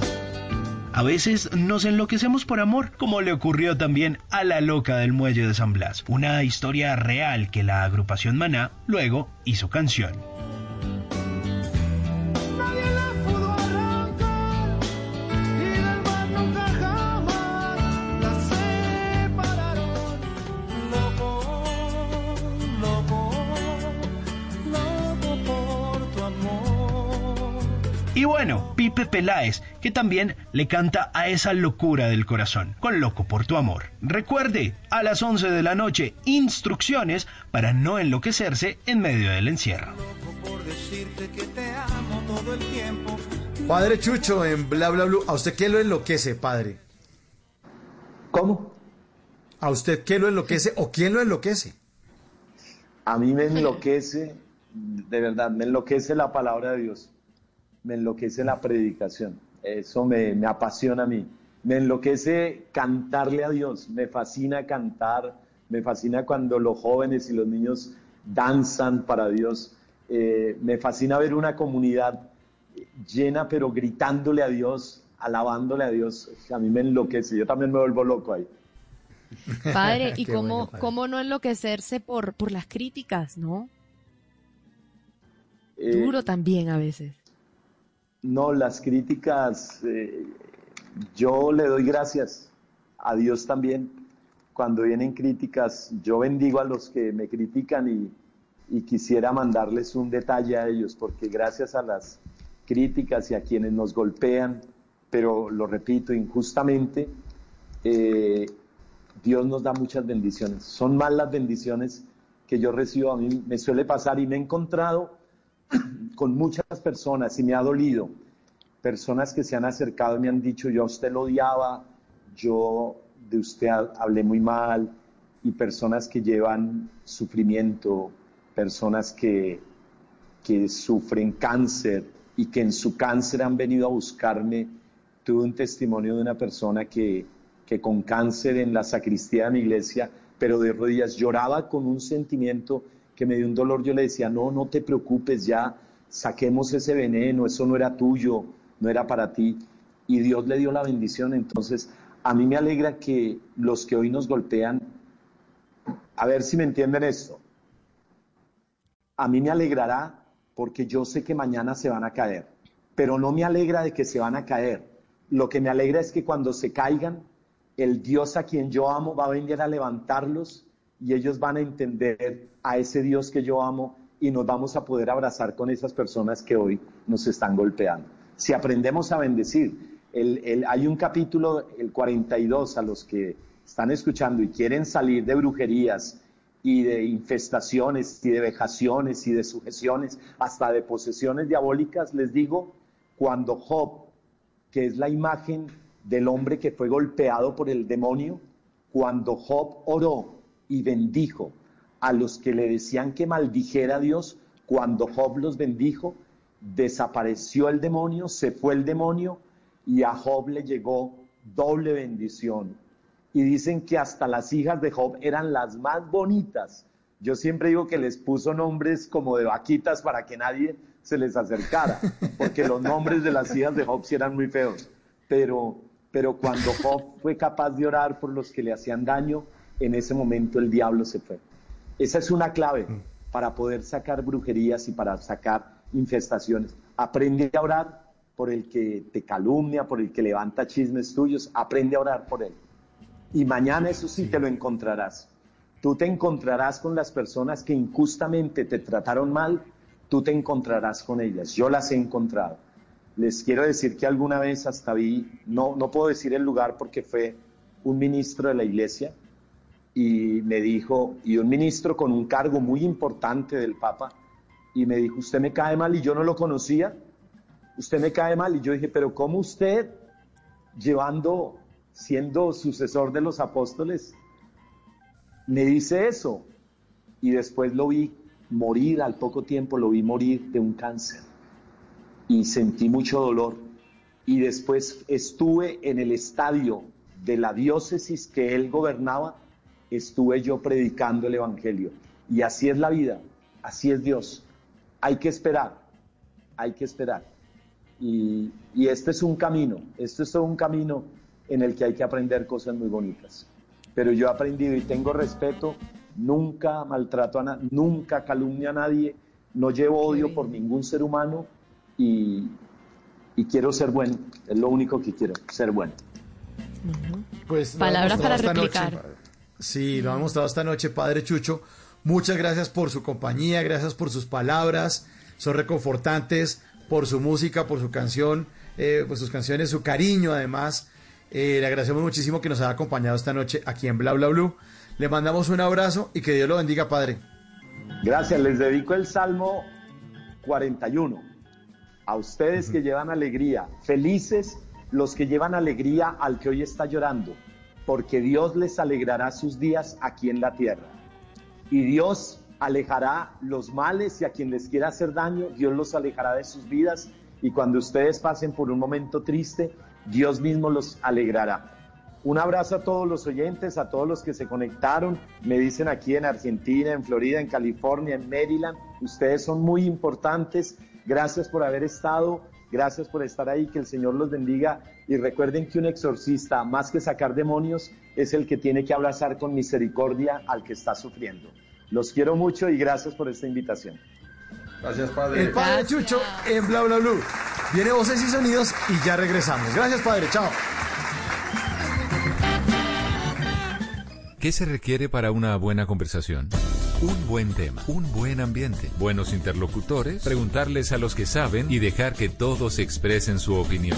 A veces nos enloquecemos por amor, como le ocurrió también a la loca del muelle de San Blas, una historia real que la agrupación Maná luego hizo canción. Peláez, que también le canta a esa locura del corazón, con Loco por tu amor. Recuerde, a las 11 de la noche, instrucciones para no enloquecerse en medio del encierro. Padre Chucho en Bla Bla Blue, ¿a usted qué lo enloquece, padre? ¿Cómo? ¿A usted qué lo enloquece o quién lo enloquece? A mí me enloquece, de verdad, me enloquece la palabra de Dios, me enloquece la predicación, eso me, me apasiona a mí, me enloquece cantarle a Dios, me fascina cantar, me fascina cuando los jóvenes y los niños danzan para Dios, eh, me fascina ver una comunidad llena pero gritándole a Dios, alabándole a Dios, a mí me enloquece, yo también me vuelvo loco ahí. Padre, ¿y cómo, bueno, padre. cómo no enloquecerse por, por las críticas, no? Eh, Duro también a veces. No, las críticas, eh, yo le doy gracias a Dios también. Cuando vienen críticas, yo bendigo a los que me critican y, quisiera mandarles un detalle a ellos, porque gracias a las críticas y a quienes nos golpean, pero lo repito, injustamente, eh, Dios nos da muchas bendiciones. Son más las bendiciones que yo recibo. A mí me suele pasar y me he encontrado con muchas personas y me ha dolido. Personas que se han acercado y me han dicho, yo a usted lo odiaba, yo de usted ha- hablé muy mal, y personas que llevan sufrimiento, personas que, que sufren cáncer y que en su cáncer han venido a buscarme. Tuve un testimonio de una persona que, que con cáncer en la sacristía de mi iglesia, pero de rodillas, lloraba con un sentimiento que me dio un dolor. Yo le decía, no, no te preocupes, ya saquemos ese veneno, eso no era tuyo, no era para ti. Y Dios le dio la bendición. Entonces, a mí me alegra que los que hoy nos golpean, a ver si me entienden esto, a mí me alegrará porque yo sé que mañana se van a caer, pero no me alegra de que se van a caer. Lo que me alegra es que cuando se caigan, el Dios a quien yo amo va a venir a levantarlos y ellos van a entender a ese Dios que yo amo y nos vamos a poder abrazar con esas personas que hoy nos están golpeando. Si aprendemos a bendecir, el- el- hay un capítulo, el 42, a los que están escuchando y quieren salir de brujerías y de infestaciones y de vejaciones y de sujeciones, hasta de posesiones diabólicas, les digo, cuando Job, que es la imagen del hombre que fue golpeado por el demonio, cuando Job oró y bendijo a los que le decían que maldijera a Dios, cuando Job los bendijo, desapareció el demonio, se fue el demonio y a Job le llegó doble bendición. Y dicen que hasta las hijas de Job eran las más bonitas. Yo siempre digo que les puso nombres como de vaquitas para que nadie se les acercara, porque los nombres de las hijas de Job sí eran muy feos. Pero, pero cuando Job fue capaz de orar por los que le hacían daño, en ese momento el diablo se fue. Esa es una clave para poder sacar brujerías y para sacar infestaciones. Aprende a orar por el que te calumnia, por el que levanta chismes tuyos, aprende a orar por él. Y mañana eso sí te lo encontrarás. Tú te encontrarás con las personas que injustamente te trataron mal, tú te encontrarás con ellas. Yo las he encontrado. Les quiero decir que alguna vez hasta vi, no, no puedo decir el lugar porque fue un ministro de la iglesia y me dijo, y un ministro con un cargo muy importante del Papa, y me dijo, usted me cae mal y yo no lo conocía, usted me cae mal y yo dije, pero ¿cómo usted, llevando, siendo sucesor de los apóstoles, me dice eso? Y después lo vi morir, al poco tiempo lo vi morir de un cáncer y sentí mucho dolor. Y después estuve en el estadio de la diócesis que él gobernaba, estuve yo predicando el Evangelio. Y así es la vida, así es Dios. Hay que esperar, hay que esperar. Y, y este es un camino, este es todo un camino en el que hay que aprender cosas muy bonitas. Pero yo he aprendido y tengo respeto, nunca maltrato a nadie, nunca calumnio a nadie, no llevo odio por ningún ser humano y, y quiero ser bueno, es lo único que quiero, ser bueno. Pues, Palabras para replicar. noche. Sí, lo hemos mostrado esta noche, Padre Chucho. Muchas gracias por su compañía, gracias por sus palabras, son reconfortantes. por su música, por su canción, eh, por sus canciones, su cariño además. Eh, le agradecemos muchísimo que nos haya acompañado esta noche aquí en Bla Bla Blue. Le mandamos un abrazo y que Dios lo bendiga, Padre. Gracias, les dedico el Salmo 41. A ustedes que llevan alegría, felices los que llevan alegría al que hoy está llorando, porque Dios les alegrará sus días aquí en la tierra. Y Dios alejará los males y a quien les quiera hacer daño, Dios los alejará de sus vidas. Y cuando ustedes pasen por un momento triste, Dios mismo los alegrará. Un abrazo a todos los oyentes, a todos los que se conectaron. Me dicen aquí en Argentina, en Florida, en California, en Maryland. Ustedes son muy importantes. Gracias por haber estado. Gracias por estar ahí. Que el Señor los bendiga. Y recuerden que un exorcista, más que sacar demonios, es el que tiene que abrazar con misericordia al que está sufriendo. Los quiero mucho y gracias por esta invitación. Gracias, padre. El Padre Chucho en Bla Bla Blue. Viene voces y sonidos y ya regresamos. Gracias, Padre. Chao. ¿Qué se requiere para una buena conversación? Un buen tema, un buen ambiente, buenos interlocutores, preguntarles a los que saben y dejar que todos expresen su opinión.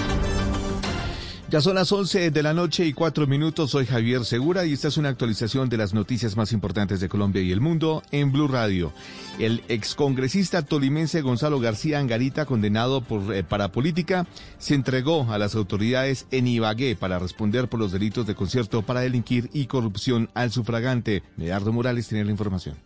Ya son las 11 de la noche y cuatro minutos. Soy Javier Segura y esta es una actualización de las noticias más importantes de Colombia y el mundo en Blue Radio. El excongresista tolimense Gonzalo García Angarita, condenado por eh, parapolítica, se entregó a las autoridades en Ibagué para responder por los delitos de concierto para delinquir y corrupción al sufragante. Medardo Morales tiene la información.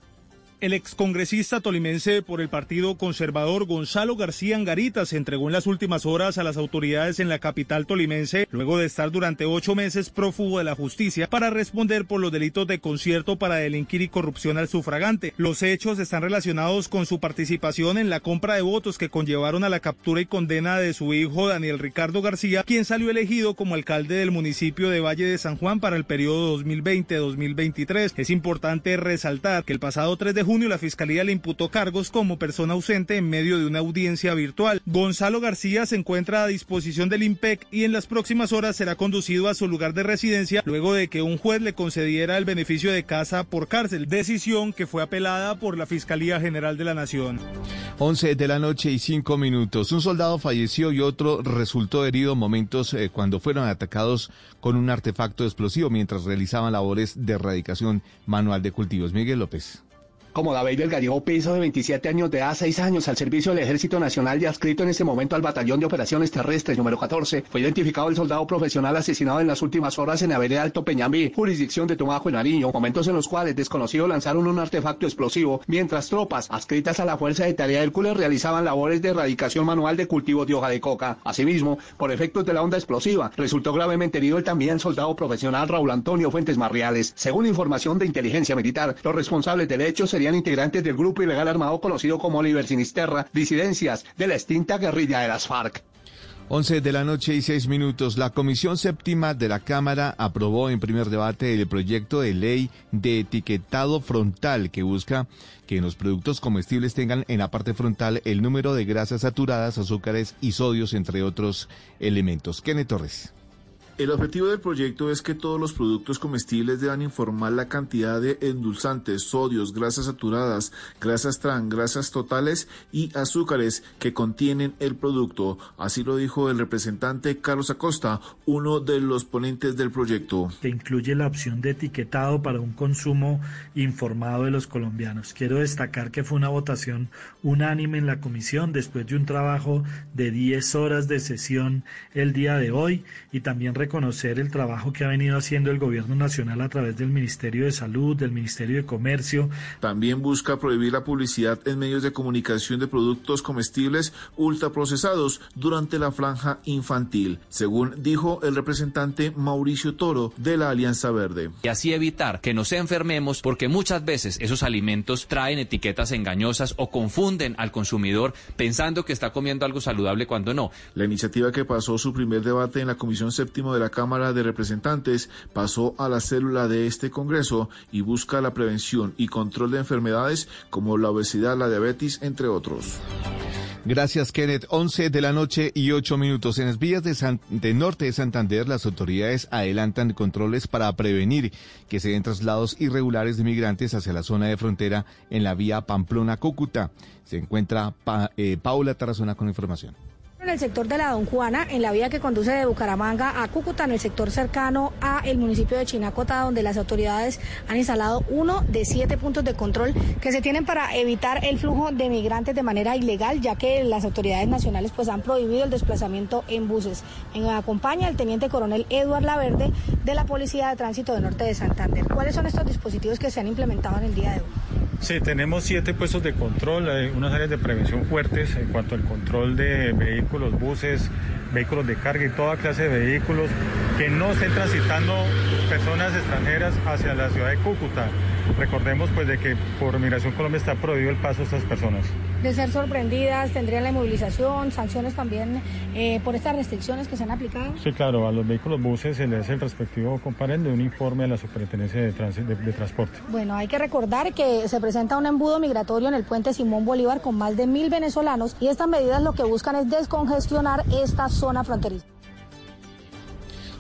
El excongresista tolimense por el Partido Conservador Gonzalo García Angarita se entregó en las últimas horas a las autoridades en la capital tolimense luego de estar durante ocho meses prófugo de la justicia para responder por los delitos de concierto para delinquir y corrupción al sufragante. Los hechos están relacionados con su participación en la compra de votos que conllevaron a la captura y condena de su hijo Daniel Ricardo García, quien salió elegido como alcalde del municipio de Valle de San Juan para el periodo 2020-2023. Es importante resaltar que el pasado 3 de junio la Fiscalía le imputó cargos como persona ausente en medio de una audiencia virtual. Gonzalo García se encuentra a disposición del IMPEC y en las próximas horas será conducido a su lugar de residencia luego de que un juez le concediera el beneficio de casa por cárcel, decisión que fue apelada por la Fiscalía General de la Nación. 11 de la noche y 5 minutos. Un soldado falleció y otro resultó herido en momentos eh, cuando fueron atacados con un artefacto explosivo mientras realizaban labores de erradicación manual de cultivos. Miguel López como David del Gallego Piso, de 27 años de edad, 6 años al servicio del Ejército Nacional y adscrito en este momento al Batallón de Operaciones Terrestres número 14. Fue identificado el soldado profesional asesinado en las últimas horas en la Alto Peñamí, jurisdicción de Tumajo y Nariño, momentos en los cuales desconocidos lanzaron un artefacto explosivo, mientras tropas adscritas a la Fuerza de Tarea Hércules realizaban labores de erradicación manual de cultivos de hoja de coca. Asimismo, por efectos de la onda explosiva, resultó gravemente herido el también soldado profesional Raúl Antonio Fuentes Marriales. Según información de inteligencia militar, los responsables del hecho serían integrantes del grupo ilegal armado conocido como Oliver Sinisterra, disidencias de la extinta guerrilla de las FARC. 11 de la noche y 6 minutos. La Comisión Séptima de la Cámara aprobó en primer debate el proyecto de ley de etiquetado frontal que busca que los productos comestibles tengan en la parte frontal el número de grasas saturadas, azúcares y sodios, entre otros elementos. Kenneth Torres. El objetivo del proyecto es que todos los productos comestibles deban informar la cantidad de endulzantes, sodios, grasas saturadas, grasas trans, grasas totales y azúcares que contienen el producto. Así lo dijo el representante Carlos Acosta, uno de los ponentes del proyecto. Que incluye la opción de etiquetado para un consumo informado de los colombianos. Quiero destacar que fue una votación unánime en la comisión después de un trabajo de 10 horas de sesión el día de hoy y también reconocer el trabajo que ha venido haciendo el gobierno nacional a través del Ministerio de Salud, del Ministerio de Comercio. También busca prohibir la publicidad en medios de comunicación de productos comestibles ultraprocesados durante la franja infantil, según dijo el representante Mauricio Toro de la Alianza Verde. Y así evitar que nos enfermemos porque muchas veces esos alimentos traen etiquetas engañosas o confunden al consumidor pensando que está comiendo algo saludable cuando no. La iniciativa que pasó su primer debate en la Comisión Séptimo de la Cámara de Representantes pasó a la célula de este Congreso y busca la prevención y control de enfermedades como la obesidad, la diabetes, entre otros. Gracias, Kenneth. 11 de la noche y 8 minutos. En las vías de, norte de Santander, las autoridades adelantan controles para prevenir que se den traslados irregulares de migrantes hacia la zona de frontera en la vía Pamplona-Cúcuta. Se encuentra Pa- eh, Paula Tarazona con información. En el sector de la Don Juana, en la vía que conduce de Bucaramanga a Cúcuta, en el sector cercano a el municipio de Chinacota, donde las autoridades han instalado uno de siete puntos de control que se tienen para evitar el flujo de migrantes de manera ilegal, ya que las autoridades nacionales pues han prohibido el desplazamiento en buses. Me acompaña el teniente coronel Eduard Laverde de la Policía de Tránsito de Norte de Santander. ¿Cuáles son estos dispositivos que se han implementado en el día de hoy? Sí, tenemos siete puestos de control, eh, unas áreas de prevención fuertes en cuanto al control de vehículos, buses, vehículos de carga y toda clase de vehículos que no estén transitando personas extranjeras hacia la ciudad de Cúcuta. Recordemos pues de que por Migración Colombia está prohibido el paso a estas personas. De ser sorprendidas, tendrían la inmovilización, sanciones también eh, por estas restricciones que se han aplicado. Sí, claro, a los vehículos buses se les hace el respectivo comparendo un informe a la Superintendencia de, de- de Transporte. Bueno, hay que recordar que se presenta un embudo migratorio en el puente Simón Bolívar con más de mil venezolanos y estas medidas lo que buscan es descongestionar esta zona fronteriza.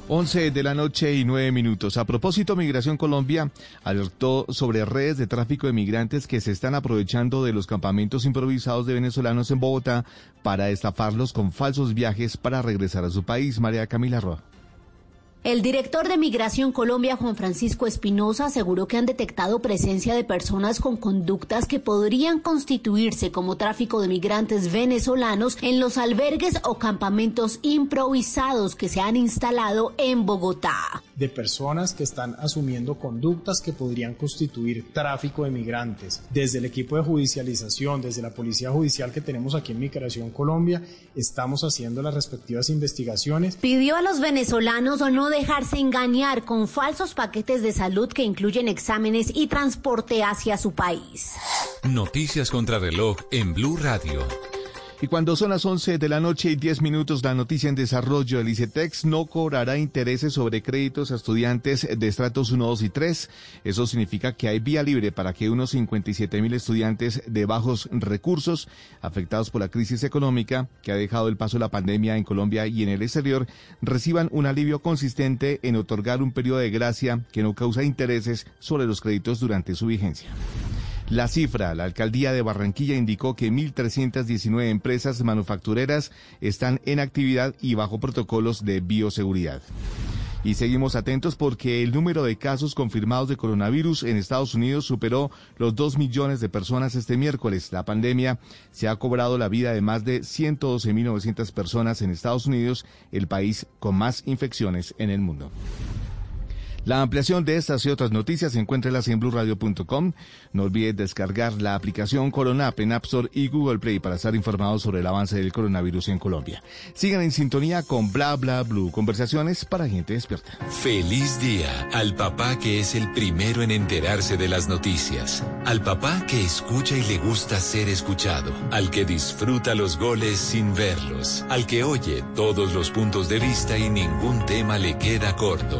11 de la noche y 9 minutos. A propósito, Migración Colombia alertó sobre redes de tráfico de migrantes que se están aprovechando de los campamentos improvisados de venezolanos en Bogotá para estafarlos con falsos viajes para regresar a su país. María Camila Roa. El director de Migración Colombia, Juan Francisco Espinosa, aseguró que han detectado presencia de personas con conductas que podrían constituirse como tráfico de migrantes venezolanos en los albergues o campamentos improvisados que se han instalado en Bogotá. de personas que están asumiendo conductas que podrían constituir tráfico de migrantes. Desde el equipo de judicialización, desde la Policía Judicial que tenemos aquí en Migración Colombia, estamos haciendo las respectivas investigaciones. Pidió a los venezolanos no dejarse engañar con falsos paquetes de salud que incluyen exámenes y transporte hacia su país. Noticias contra reloj en Blue Radio. Y cuando son las 11 de la noche y 10 minutos, la noticia en desarrollo, el ICETEX no cobrará intereses sobre créditos a estudiantes de estratos 1, 2 y 3. Eso significa que hay vía libre para que unos 57 mil estudiantes de bajos recursos, afectados por la crisis económica que ha dejado el paso de la pandemia en Colombia y en el exterior, reciban un alivio consistente en otorgar un periodo de gracia que no causa intereses sobre los créditos durante su vigencia. La cifra, la alcaldía de Barranquilla indicó que 1.319 empresas manufactureras están en actividad y bajo protocolos de bioseguridad. Y seguimos atentos porque el número de casos confirmados de coronavirus en Estados Unidos superó los 2 millones de personas este miércoles. La pandemia se ha cobrado la vida de más de 112.900 personas en Estados Unidos, el país con más infecciones en el mundo. La ampliación de estas y otras noticias encuéntrelas en blurradio.com. No olvide descargar la aplicación Corona App en App Store y Google Play para estar informados sobre el avance del coronavirus en Colombia. Sigan en sintonía con Bla Bla Blue, conversaciones para gente despierta. Feliz día al papá que es el primero en enterarse de las noticias. Al papá que escucha y le gusta ser escuchado. Al que disfruta los goles sin verlos. Al que oye todos los puntos de vista y ningún tema le queda corto.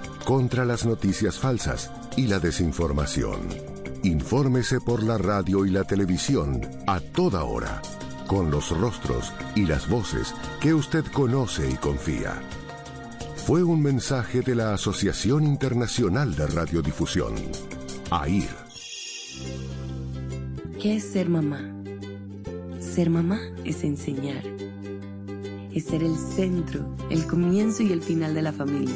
contra las noticias falsas y la desinformación. Infórmese por la radio y la televisión a toda hora, con los rostros y las voces que usted conoce y confía. fue un mensaje de la Asociación Internacional de Radiodifusión, AIR. ¿Qué es ser mamá? Ser mamá es enseñar. Es ser el centro, el comienzo y el final de la familia.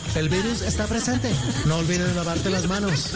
el virus está presente. No olvides lavarte las manos.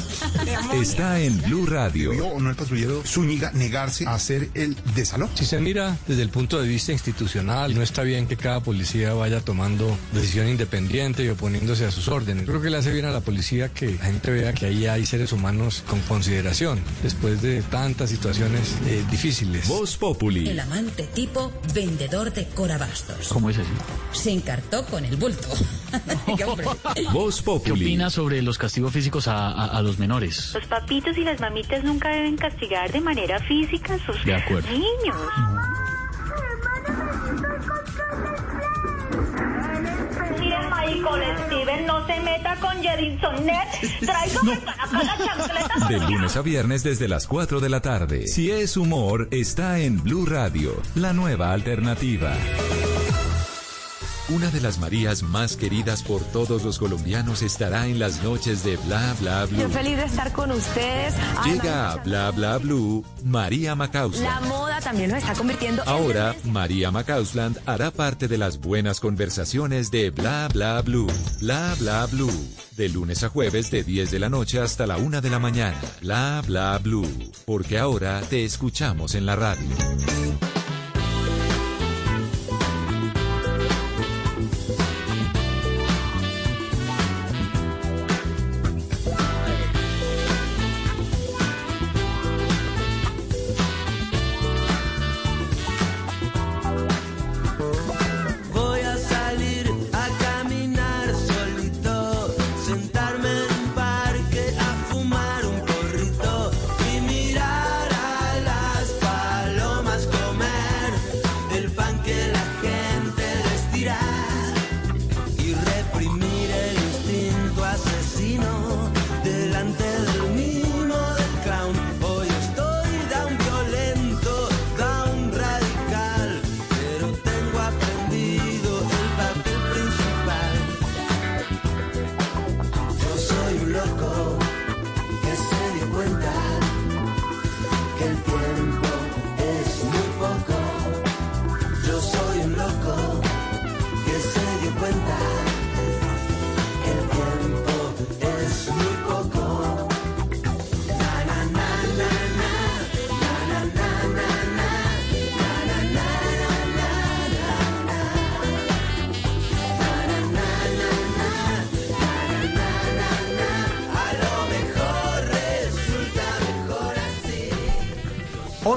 está en Blue Radio. o no el patrullero Zúñiga negarse a hacer el desalojo. Si se mira desde el punto de vista institucional, no está bien que cada policía vaya tomando decisión independiente y oponiéndose a sus órdenes. Creo que le hace bien a la policía que la gente vea que ahí hay seres humanos con consideración después de tantas situaciones eh, difíciles. Voz Populi. El amante tipo vendedor de corabastos. ¿Cómo es eso? Se encartó con el bulto. Voz ¿Qué Populi. opina sobre los castigos físicos a, a- a los menores? Los papitos y las mamitas nunca deben castigar de manera física a sus De acuerdo. niños. Mire, Michael Steven, no se meta con Jedinson Net. Tráigame para acá la chancleta. De lunes a viernes desde las 4 de la tarde. Si es humor, está en Blue Radio, la nueva alternativa. Una de las Marías más queridas por todos los colombianos estará en las noches de Bla Bla Blue. Yo feliz de estar con ustedes. Llega a Bla Bla Blue María Macausland. La moda también nos está convirtiendo en Ahora, María Macausland hará parte de las buenas conversaciones de Bla Bla Blue. Bla Bla Blue. De lunes a jueves de 10 de la noche hasta la 1 de la mañana. Bla Bla Blue. Porque ahora te escuchamos en la radio.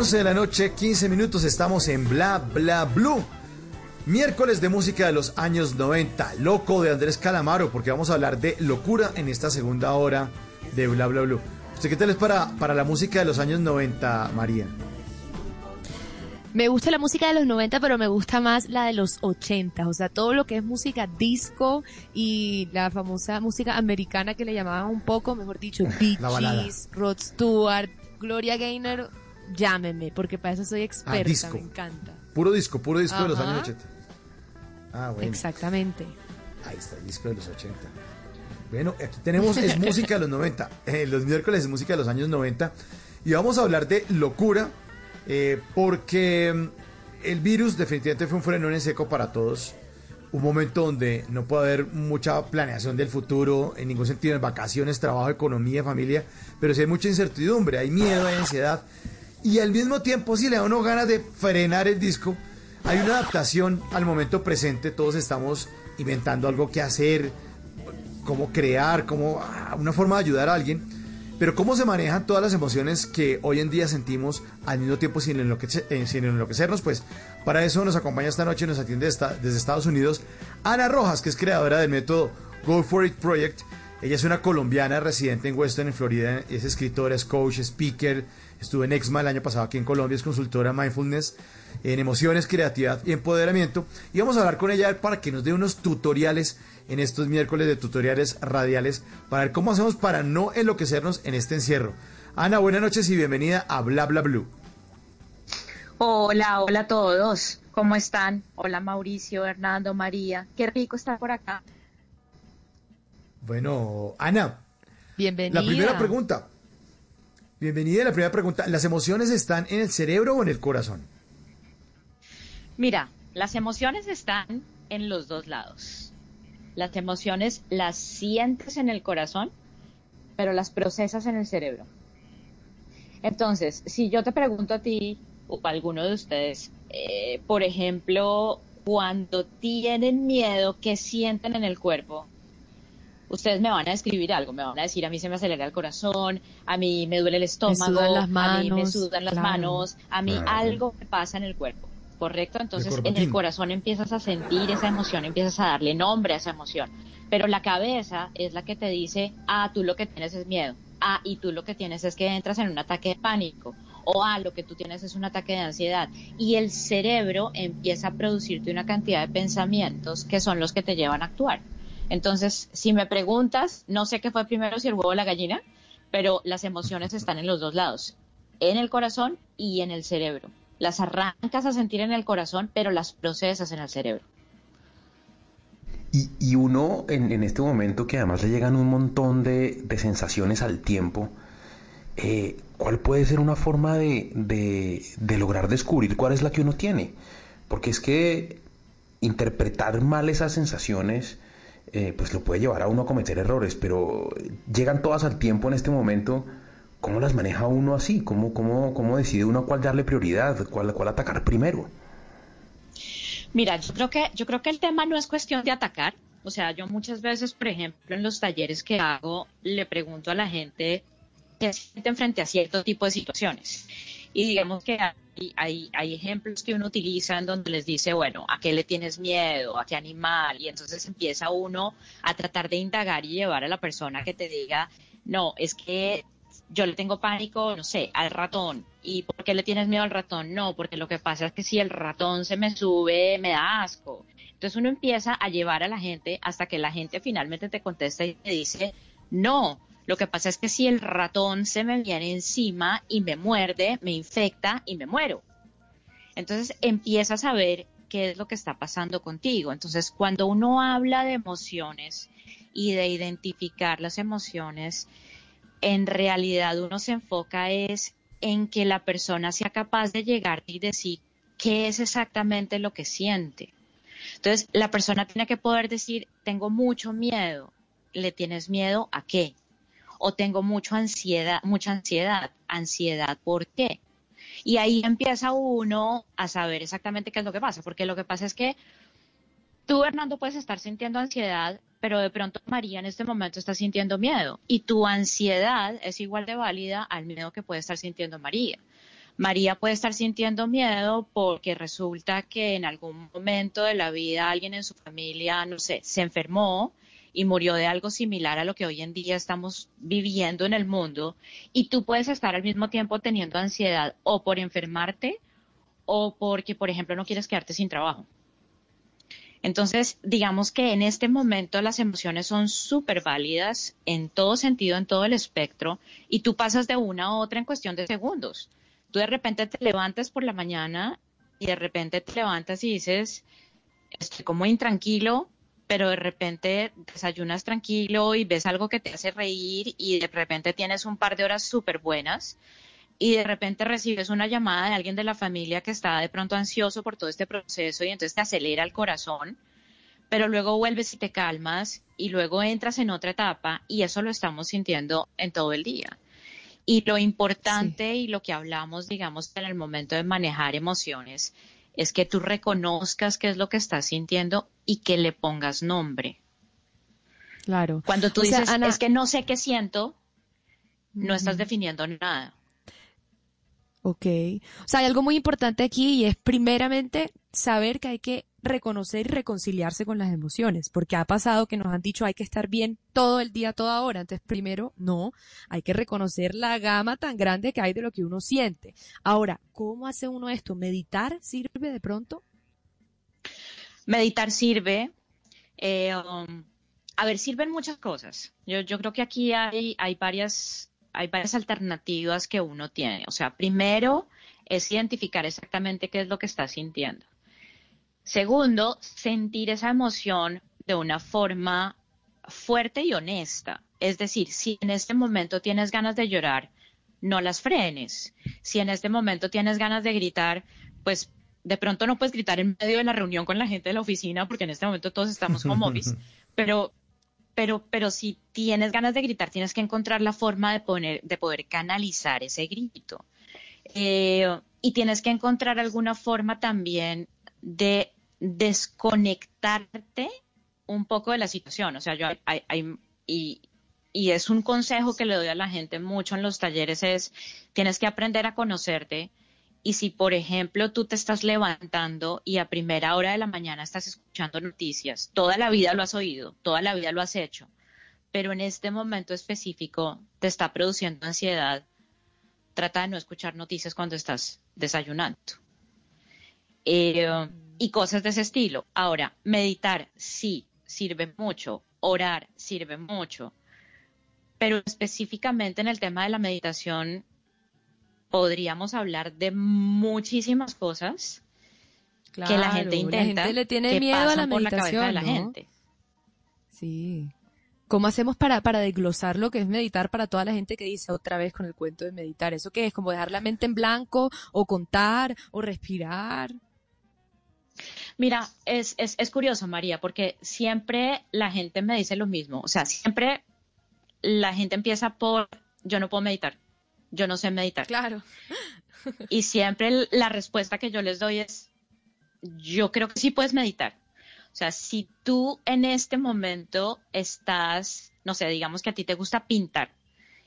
11 de la noche, 15 minutos, estamos en Bla Bla Blue. Miércoles de música de los años 90, Loco de Andrés Calamaro, porque vamos a hablar de locura en esta segunda hora de Bla Bla Blue. ¿Usted qué tal es para, para la música de los años 90, María? Me gusta la música de los 90, pero me gusta más la de los 80. O sea, todo lo que es música disco y la famosa música americana que le llamaban un poco, mejor dicho, Bee. Gees, Rod Stewart, Gloria Gaynor. Llámenme, porque para eso soy experta. Ah, disco. Me encanta. Puro disco, puro disco de los años 80. Ah, bueno. Exactamente. Ahí está el disco de los 80. Bueno, aquí tenemos es música de los 90. Eh, los miércoles es música de los años 90. Y vamos a hablar de locura, eh, porque mm, el virus definitivamente fue un freno en seco para todos. Un momento donde no puede haber mucha planeación del futuro, en ningún sentido, en vacaciones, trabajo, economía, familia, pero sí hay mucha incertidumbre, hay miedo, hay ansiedad. Y al mismo tiempo, si le da uno ganas de frenar el disco, hay una adaptación al momento presente, todos estamos inventando algo que hacer, cómo crear, cómo ah, una forma de ayudar a alguien, pero cómo se manejan todas las emociones que hoy en día sentimos al mismo tiempo sin, enloquecer- eh, sin enloquecernos, pues para eso nos acompaña esta noche, nos atiende esta- desde Estados Unidos Ana Rojas, que es creadora del método Go For It Project Ella es una colombiana residente en Weston, en Florida. Es escritora, es coach, speaker. Estuvo en Exma el año pasado aquí en Colombia. Es consultora mindfulness en emociones, creatividad y empoderamiento. Y vamos a hablar con ella para que nos dé unos tutoriales en estos miércoles de tutoriales radiales para ver cómo hacemos para no enloquecernos en este encierro. Ana, buenas noches y bienvenida a Bla Bla Blue. Hola, hola a todos. ¿Cómo están? Hola Mauricio, Hernando, María. Qué rico estar por acá. Bueno, Ana. Bienvenida. La primera pregunta. Bienvenida. La primera pregunta. ¿Las emociones están en el cerebro o en el corazón? Mira, las emociones están en los dos lados. Las emociones las sientes en el corazón, pero las procesas en el cerebro. Entonces, si yo te pregunto a ti o a alguno de ustedes, eh, por ejemplo, cuando tienen miedo, ¿qué sienten en el cuerpo? Ustedes me van a describir algo, me van a decir, a mí se me acelera el corazón, a mí me duele el estómago, sudan las a mí me manos, sudan las claro. manos, a mí Claro. algo me pasa en el cuerpo, ¿correcto? Entonces en el corazón empiezas a sentir esa emoción, empiezas a darle nombre a esa emoción, pero la cabeza es la que te dice, ah, tú lo que tienes es miedo, ah, y tú lo que tienes es que entras en un ataque de pánico, o ah, lo que tú tienes es un ataque de ansiedad, y el cerebro empieza a producirte una cantidad de pensamientos que son los que te llevan a actuar. Entonces, si me preguntas, no sé qué fue primero, si el huevo o la gallina, pero las emociones están en los dos lados, en el corazón y en el cerebro. Las arrancas a sentir en el corazón, pero las procesas en el cerebro. Y, uno en, este momento que además le llegan un montón de, sensaciones al tiempo, eh, ¿cuál puede ser una forma de- de lograr descubrir cuál es la que uno tiene? Porque es que interpretar mal esas sensaciones, eh, pues lo puede llevar a uno a cometer errores, pero llegan todas al tiempo en este momento. ¿Cómo las maneja uno así? ¿Cómo, cómo, cómo decide uno cuál darle prioridad, cuál, cuál atacar primero? Mira, yo creo que yo creo que el tema no es cuestión de atacar. O sea, yo muchas veces, por ejemplo, en los talleres que hago, le pregunto a la gente qué sienten frente a cierto tipo de situaciones. Y digamos que hay, hay, ejemplos que uno utiliza en donde les dice, bueno, ¿a qué le tienes miedo? ¿A qué animal? Y entonces empieza uno a tratar de indagar y llevar a la persona que te diga, no, es que yo le tengo pánico, no sé, al ratón. ¿Y por qué le tienes miedo al ratón? No, porque lo que pasa es que si el ratón se me sube, me da asco. Entonces uno empieza a llevar a la gente hasta que la gente finalmente te contesta y te dice, no, lo que pasa es que si el ratón se me viene encima y me muerde, me infecta y me muero. Entonces empiezas a ver qué es lo que está pasando contigo. Entonces cuando uno habla de emociones y de identificar las emociones, en realidad uno se enfoca es en que la persona sea capaz de llegar y decir qué es exactamente lo que siente. Entonces, la persona tiene que poder decir, tengo mucho miedo. ¿Le tienes miedo a qué? O tengo mucha ansiedad, mucha ansiedad. ¿Ansiedad por qué? Y ahí empieza uno a saber exactamente qué es lo que pasa, porque lo que pasa es que tú, Hernando, puedes estar sintiendo ansiedad, pero de pronto María en este momento está sintiendo miedo. Y tu ansiedad es igual de válida al miedo que puede estar sintiendo María. María puede estar sintiendo miedo porque resulta que en algún momento de la vida alguien en su familia, no sé, se enfermó y murió de algo similar a lo que hoy en día estamos viviendo en el mundo. Y tú puedes estar al mismo tiempo teniendo ansiedad o por enfermarte o porque, por ejemplo, no quieres quedarte sin trabajo. Entonces, digamos que en este momento las emociones son súper válidas en todo sentido, en todo el espectro, y tú pasas de una a otra en cuestión de segundos. Tú de repente te levantas por la mañana y de repente te levantas y dices, estoy como intranquilo, pero de repente desayunas tranquilo y ves algo que te hace reír y de repente tienes un par de horas súper buenas y de repente recibes una llamada de alguien de la familia que está de pronto ansioso por todo este proceso y entonces te acelera el corazón, pero luego vuelves y te calmas y luego entras en otra etapa y eso lo estamos sintiendo en todo el día. Y lo importante y lo que hablamos, digamos, en el momento de manejar emociones es que tú reconozcas qué es lo que estás sintiendo y que le pongas nombre. Claro. Cuando tú O sea, dices, Ana- es que no sé qué siento, no estás definiendo nada. Ok. O sea, hay algo muy importante aquí y es primeramente saber que hay que reconocer y reconciliarse con las emociones, porque ha pasado que nos han dicho hay que estar bien todo el día, toda hora. Entonces, primero, no, hay que reconocer la gama tan grande que hay de lo que uno siente. Ahora, ¿cómo hace uno esto? ¿Meditar sirve de pronto? Meditar sirve. eh, um, a ver, sirven muchas cosas. Yo, yo creo que aquí hay, hay varias, hay varias alternativas que uno tiene. O sea, primero es identificar exactamente qué es lo que está sintiendo. Segundo, sentir esa emoción de una forma fuerte y honesta. Es decir, si en este momento tienes ganas de llorar, no las frenes. Si en este momento tienes ganas de gritar, pues de pronto no puedes gritar en medio de la reunión con la gente de la oficina porque en este momento todos estamos home office, pero pero pero si tienes ganas de gritar, tienes que encontrar la forma de poner de poder canalizar ese grito. Eh, y tienes que encontrar alguna forma también de desconectarte un poco de la situación. O sea, yo hay, hay- y, y es un consejo que le doy a la gente mucho en los talleres es tienes que aprender a conocerte y si por ejemplo tú te estás levantando y a primera hora de la mañana estás escuchando noticias, toda la vida lo has oído, toda la vida lo has hecho, pero en este momento específico te está produciendo ansiedad, trata de no escuchar noticias cuando estás desayunando. Eh, y cosas de ese estilo. Ahora, meditar sí sirve mucho, orar sirve mucho, pero específicamente en el tema de la meditación podríamos hablar de muchísimas cosas que la gente la intenta, gente le tiene que miedo a la por la la meditación, gente. Sí. ¿Cómo hacemos para, para desglosar lo que es meditar para toda la gente que dice otra vez con el cuento de meditar? ¿Eso qué es? ¿Como dejar la mente en blanco o contar o respirar? Mira, es, es, es curioso, María, porque siempre la gente me dice lo mismo. O sea, siempre la gente empieza por yo no puedo meditar, yo no sé meditar. Claro. Y siempre la respuesta que yo les doy es yo creo que sí puedes meditar. O sea, si tú en este momento estás, no sé, digamos que a ti te gusta pintar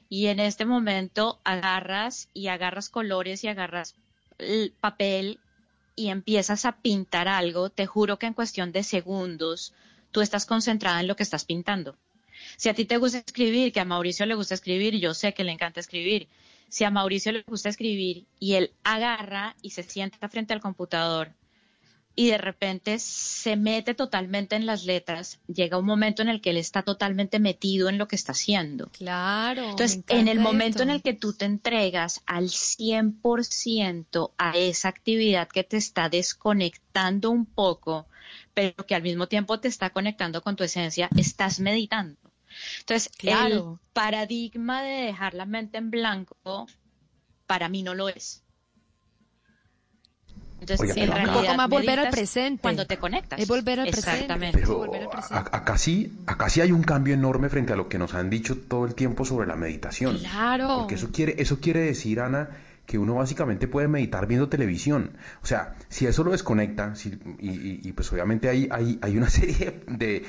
y en este momento agarras y agarras colores y agarras el papel y empiezas a pintar algo, te juro que en cuestión de segundos tú estás concentrada en lo que estás pintando. Si a ti te gusta escribir, que a Mauricio le gusta escribir, yo sé que le encanta escribir, si a Mauricio le gusta escribir y él agarra y se sienta frente al computador y de repente se mete totalmente en las letras, llega un momento en el que él está totalmente metido en lo que está haciendo. Claro. Entonces, en el momento esto. en el que tú te entregas al 100% a esa actividad que te está desconectando un poco, pero que al mismo tiempo te está conectando con tu esencia, estás meditando. Entonces, Claro. el paradigma de dejar la mente en blanco, para mí no lo es. Entonces, Oiga, en pero acá- realidad Un poco más volver al presente. Cuando te conectas. Es volver al presente. Exactamente. Pero presente. a- acá sí, acá sí hay un cambio enorme frente a lo que nos han dicho todo el tiempo sobre la meditación. Claro. Porque eso quiere, eso quiere decir, Ana, que uno básicamente puede meditar viendo televisión. O sea, si eso lo desconecta, si- y, y- y pues obviamente hay, hay, hay una serie de,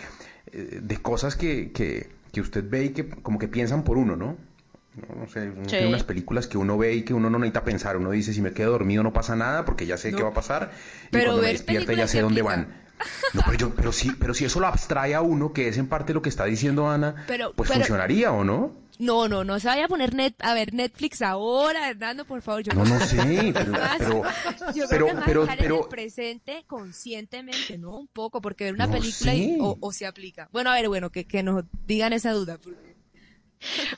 eh, de cosas que, que, que usted ve y que como que piensan por uno, ¿no? No, no sé, uno Sí. tiene unas películas que uno ve y que uno no necesita pensar. Uno dice, si me quedo dormido no pasa nada porque ya sé No. qué va a pasar. Y Pero cuando me despierta ya sé dónde aplica. van. No, pero, yo- pero, sí, pero si eso lo abstrae a uno, que es en parte lo que está diciendo Ana, Pero- pues pero- funcionaría o no. No, no, no se vaya a poner net, a ver Netflix ahora, Hernando, por favor. Yo No, no sé, pero, Más- pero, yo pero, creo que es más pero, estar en el presente conscientemente, ¿no? Un poco, porque ver una No película y- o, o se aplica. Bueno, a ver, bueno, que, que nos digan esa duda. porque-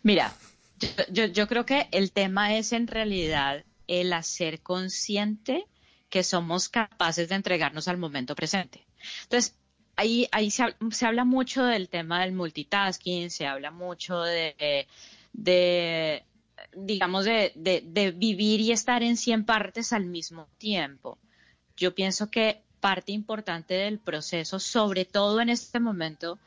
Mira, yo, yo, yo creo que el tema es en realidad el hacer consciente que somos capaces de entregarnos al momento presente. Entonces, ahí, ahí se, se habla mucho del tema del multitasking, se habla mucho de, de digamos, de, de, de vivir y estar en 100 partes al mismo tiempo. Yo pienso que parte importante del proceso, sobre todo en este momento,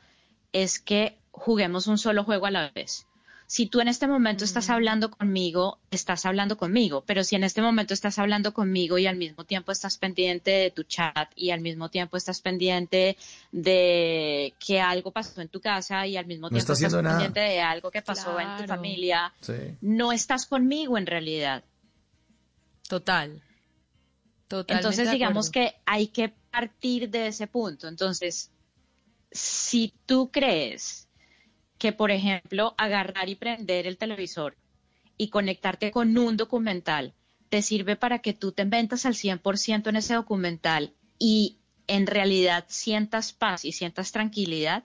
es que juguemos un solo juego a la vez. Si tú en este momento estás hablando conmigo, estás hablando conmigo, pero si en este momento estás hablando conmigo y al mismo tiempo estás pendiente de tu chat y al mismo tiempo estás pendiente de que algo pasó en tu casa y al mismo No tiempo está estás haciendo nada. pendiente de algo que pasó en tu familia, Sí. no estás conmigo en realidad. Total. Totalmente Entonces, digamos que hay que partir de ese punto. Entonces, si tú crees que, por ejemplo, agarrar y prender el televisor y conectarte con un documental te sirve para que tú te inventas al 100% en ese documental y en realidad sientas paz y sientas tranquilidad,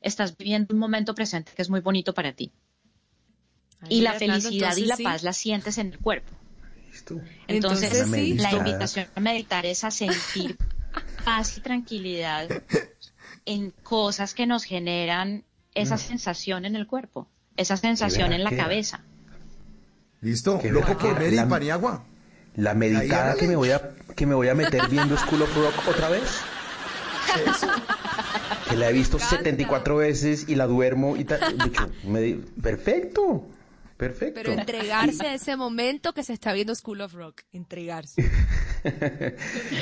estás viviendo un momento presente que es muy bonito para ti. Ay, y la felicidad y entonces la sí. paz la sientes en el cuerpo. Entonces, Entonces, sí. la invitación a meditar es a sentir paz y tranquilidad en cosas que nos generan esa Mm. sensación en el cuerpo, esa sensación en la cabeza. ¿Listo? Qué Loco por ver y Paniagua. La medicada que me voy a que me voy a meter viendo School of Rock otra vez. Que la he visto 74 veces y la duermo y tal. Perfecto. Perfecto. Pero entregarse a ese momento que se está viendo School of Rock. Entregarse.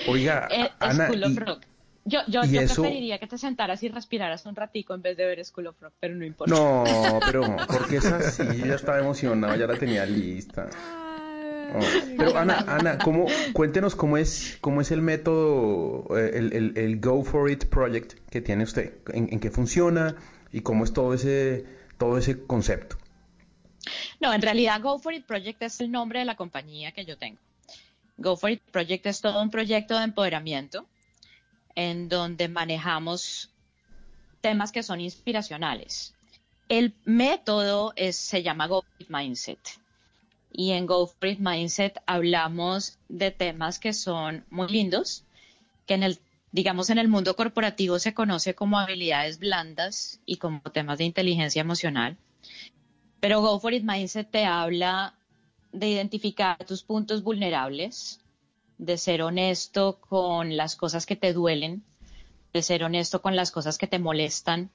Oiga, Eh, Ana, School of y- Rock. Yo, yo, yo eso- preferiría que te sentaras y respiraras un ratico en vez de ver School of Rock, pero no importa. No, pero porque es así, ya estaba emocionado, ya la tenía lista. Oh, Pero Ana, Ana, ¿cómo, cuéntenos cómo es, cómo es el método, eh, el, el- el Go For It Project que tiene usted, en, en qué funciona y cómo es todo ese, todo ese concepto. No, en realidad Go For It Project es el nombre de la compañía que yo tengo. Go For It Project es todo un proyecto de empoderamiento en donde manejamos temas que son inspiracionales. El método es, se llama Go For It Mindset. Y en Go For It Mindset hablamos de temas que son muy lindos, que en el, digamos, en el mundo corporativo se conoce como habilidades blandas y como temas de inteligencia emocional. Pero Go For It Mindset te habla de identificar tus puntos vulnerables, de ser honesto con las cosas que te duelen, de ser honesto con las cosas que te molestan,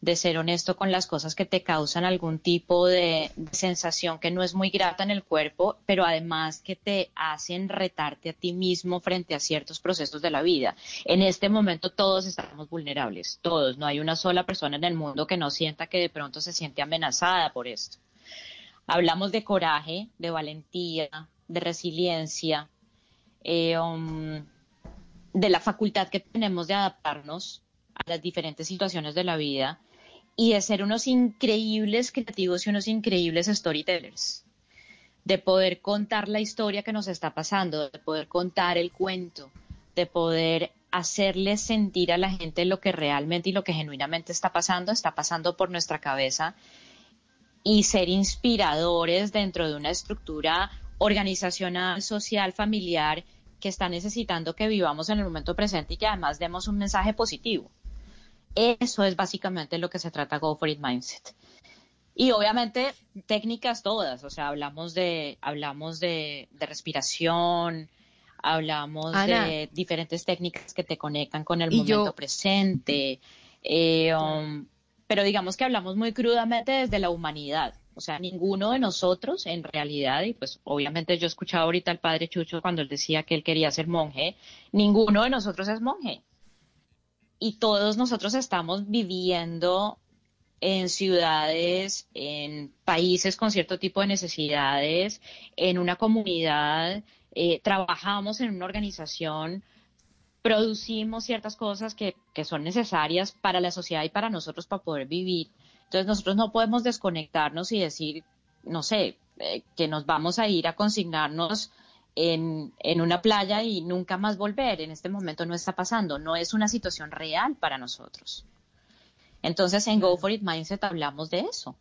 de ser honesto con las cosas que te causan algún tipo de, sensación que no es muy grata en el cuerpo, pero además que te hacen retarte a ti mismo frente a ciertos procesos de la vida. En este momento todos estamos vulnerables, todos. No hay una sola persona en el mundo que no sienta que de pronto se siente amenazada por esto. Hablamos de coraje, de valentía, de resiliencia, eh, um, de la facultad que tenemos de adaptarnos a las diferentes situaciones de la vida y de ser unos increíbles creativos y unos increíbles storytellers, de poder contar la historia que nos está pasando, de poder contar el cuento, de poder hacerle sentir a la gente lo que realmente y lo que genuinamente está pasando, está pasando por nuestra cabeza y ser inspiradores dentro de una estructura organizacional, social, familiar que está necesitando que vivamos en el momento presente y que además demos un mensaje positivo. Eso es básicamente lo que se trata Go For It Mindset. Y obviamente técnicas todas, o sea, hablamos de, hablamos de, de respiración, hablamos Ana. de diferentes técnicas que te conectan con el momento yo- presente, eh, um, pero digamos que hablamos muy crudamente desde la humanidad. O sea, ninguno de nosotros en realidad, y pues obviamente yo escuchaba ahorita al padre Chucho cuando él decía que él quería ser monje, ninguno de nosotros es monje. Y todos nosotros estamos viviendo en ciudades, en países con cierto tipo de necesidades, en una comunidad, eh, trabajamos en una organización, producimos ciertas cosas que, que son necesarias para la sociedad y para nosotros para poder vivir. Entonces nosotros no podemos desconectarnos y decir, no sé, eh, que nos vamos a ir a consignarnos en, en una playa y nunca más volver. En este momento no está pasando, no es una situación real para nosotros. Entonces en Go For It Mindset hablamos de eso.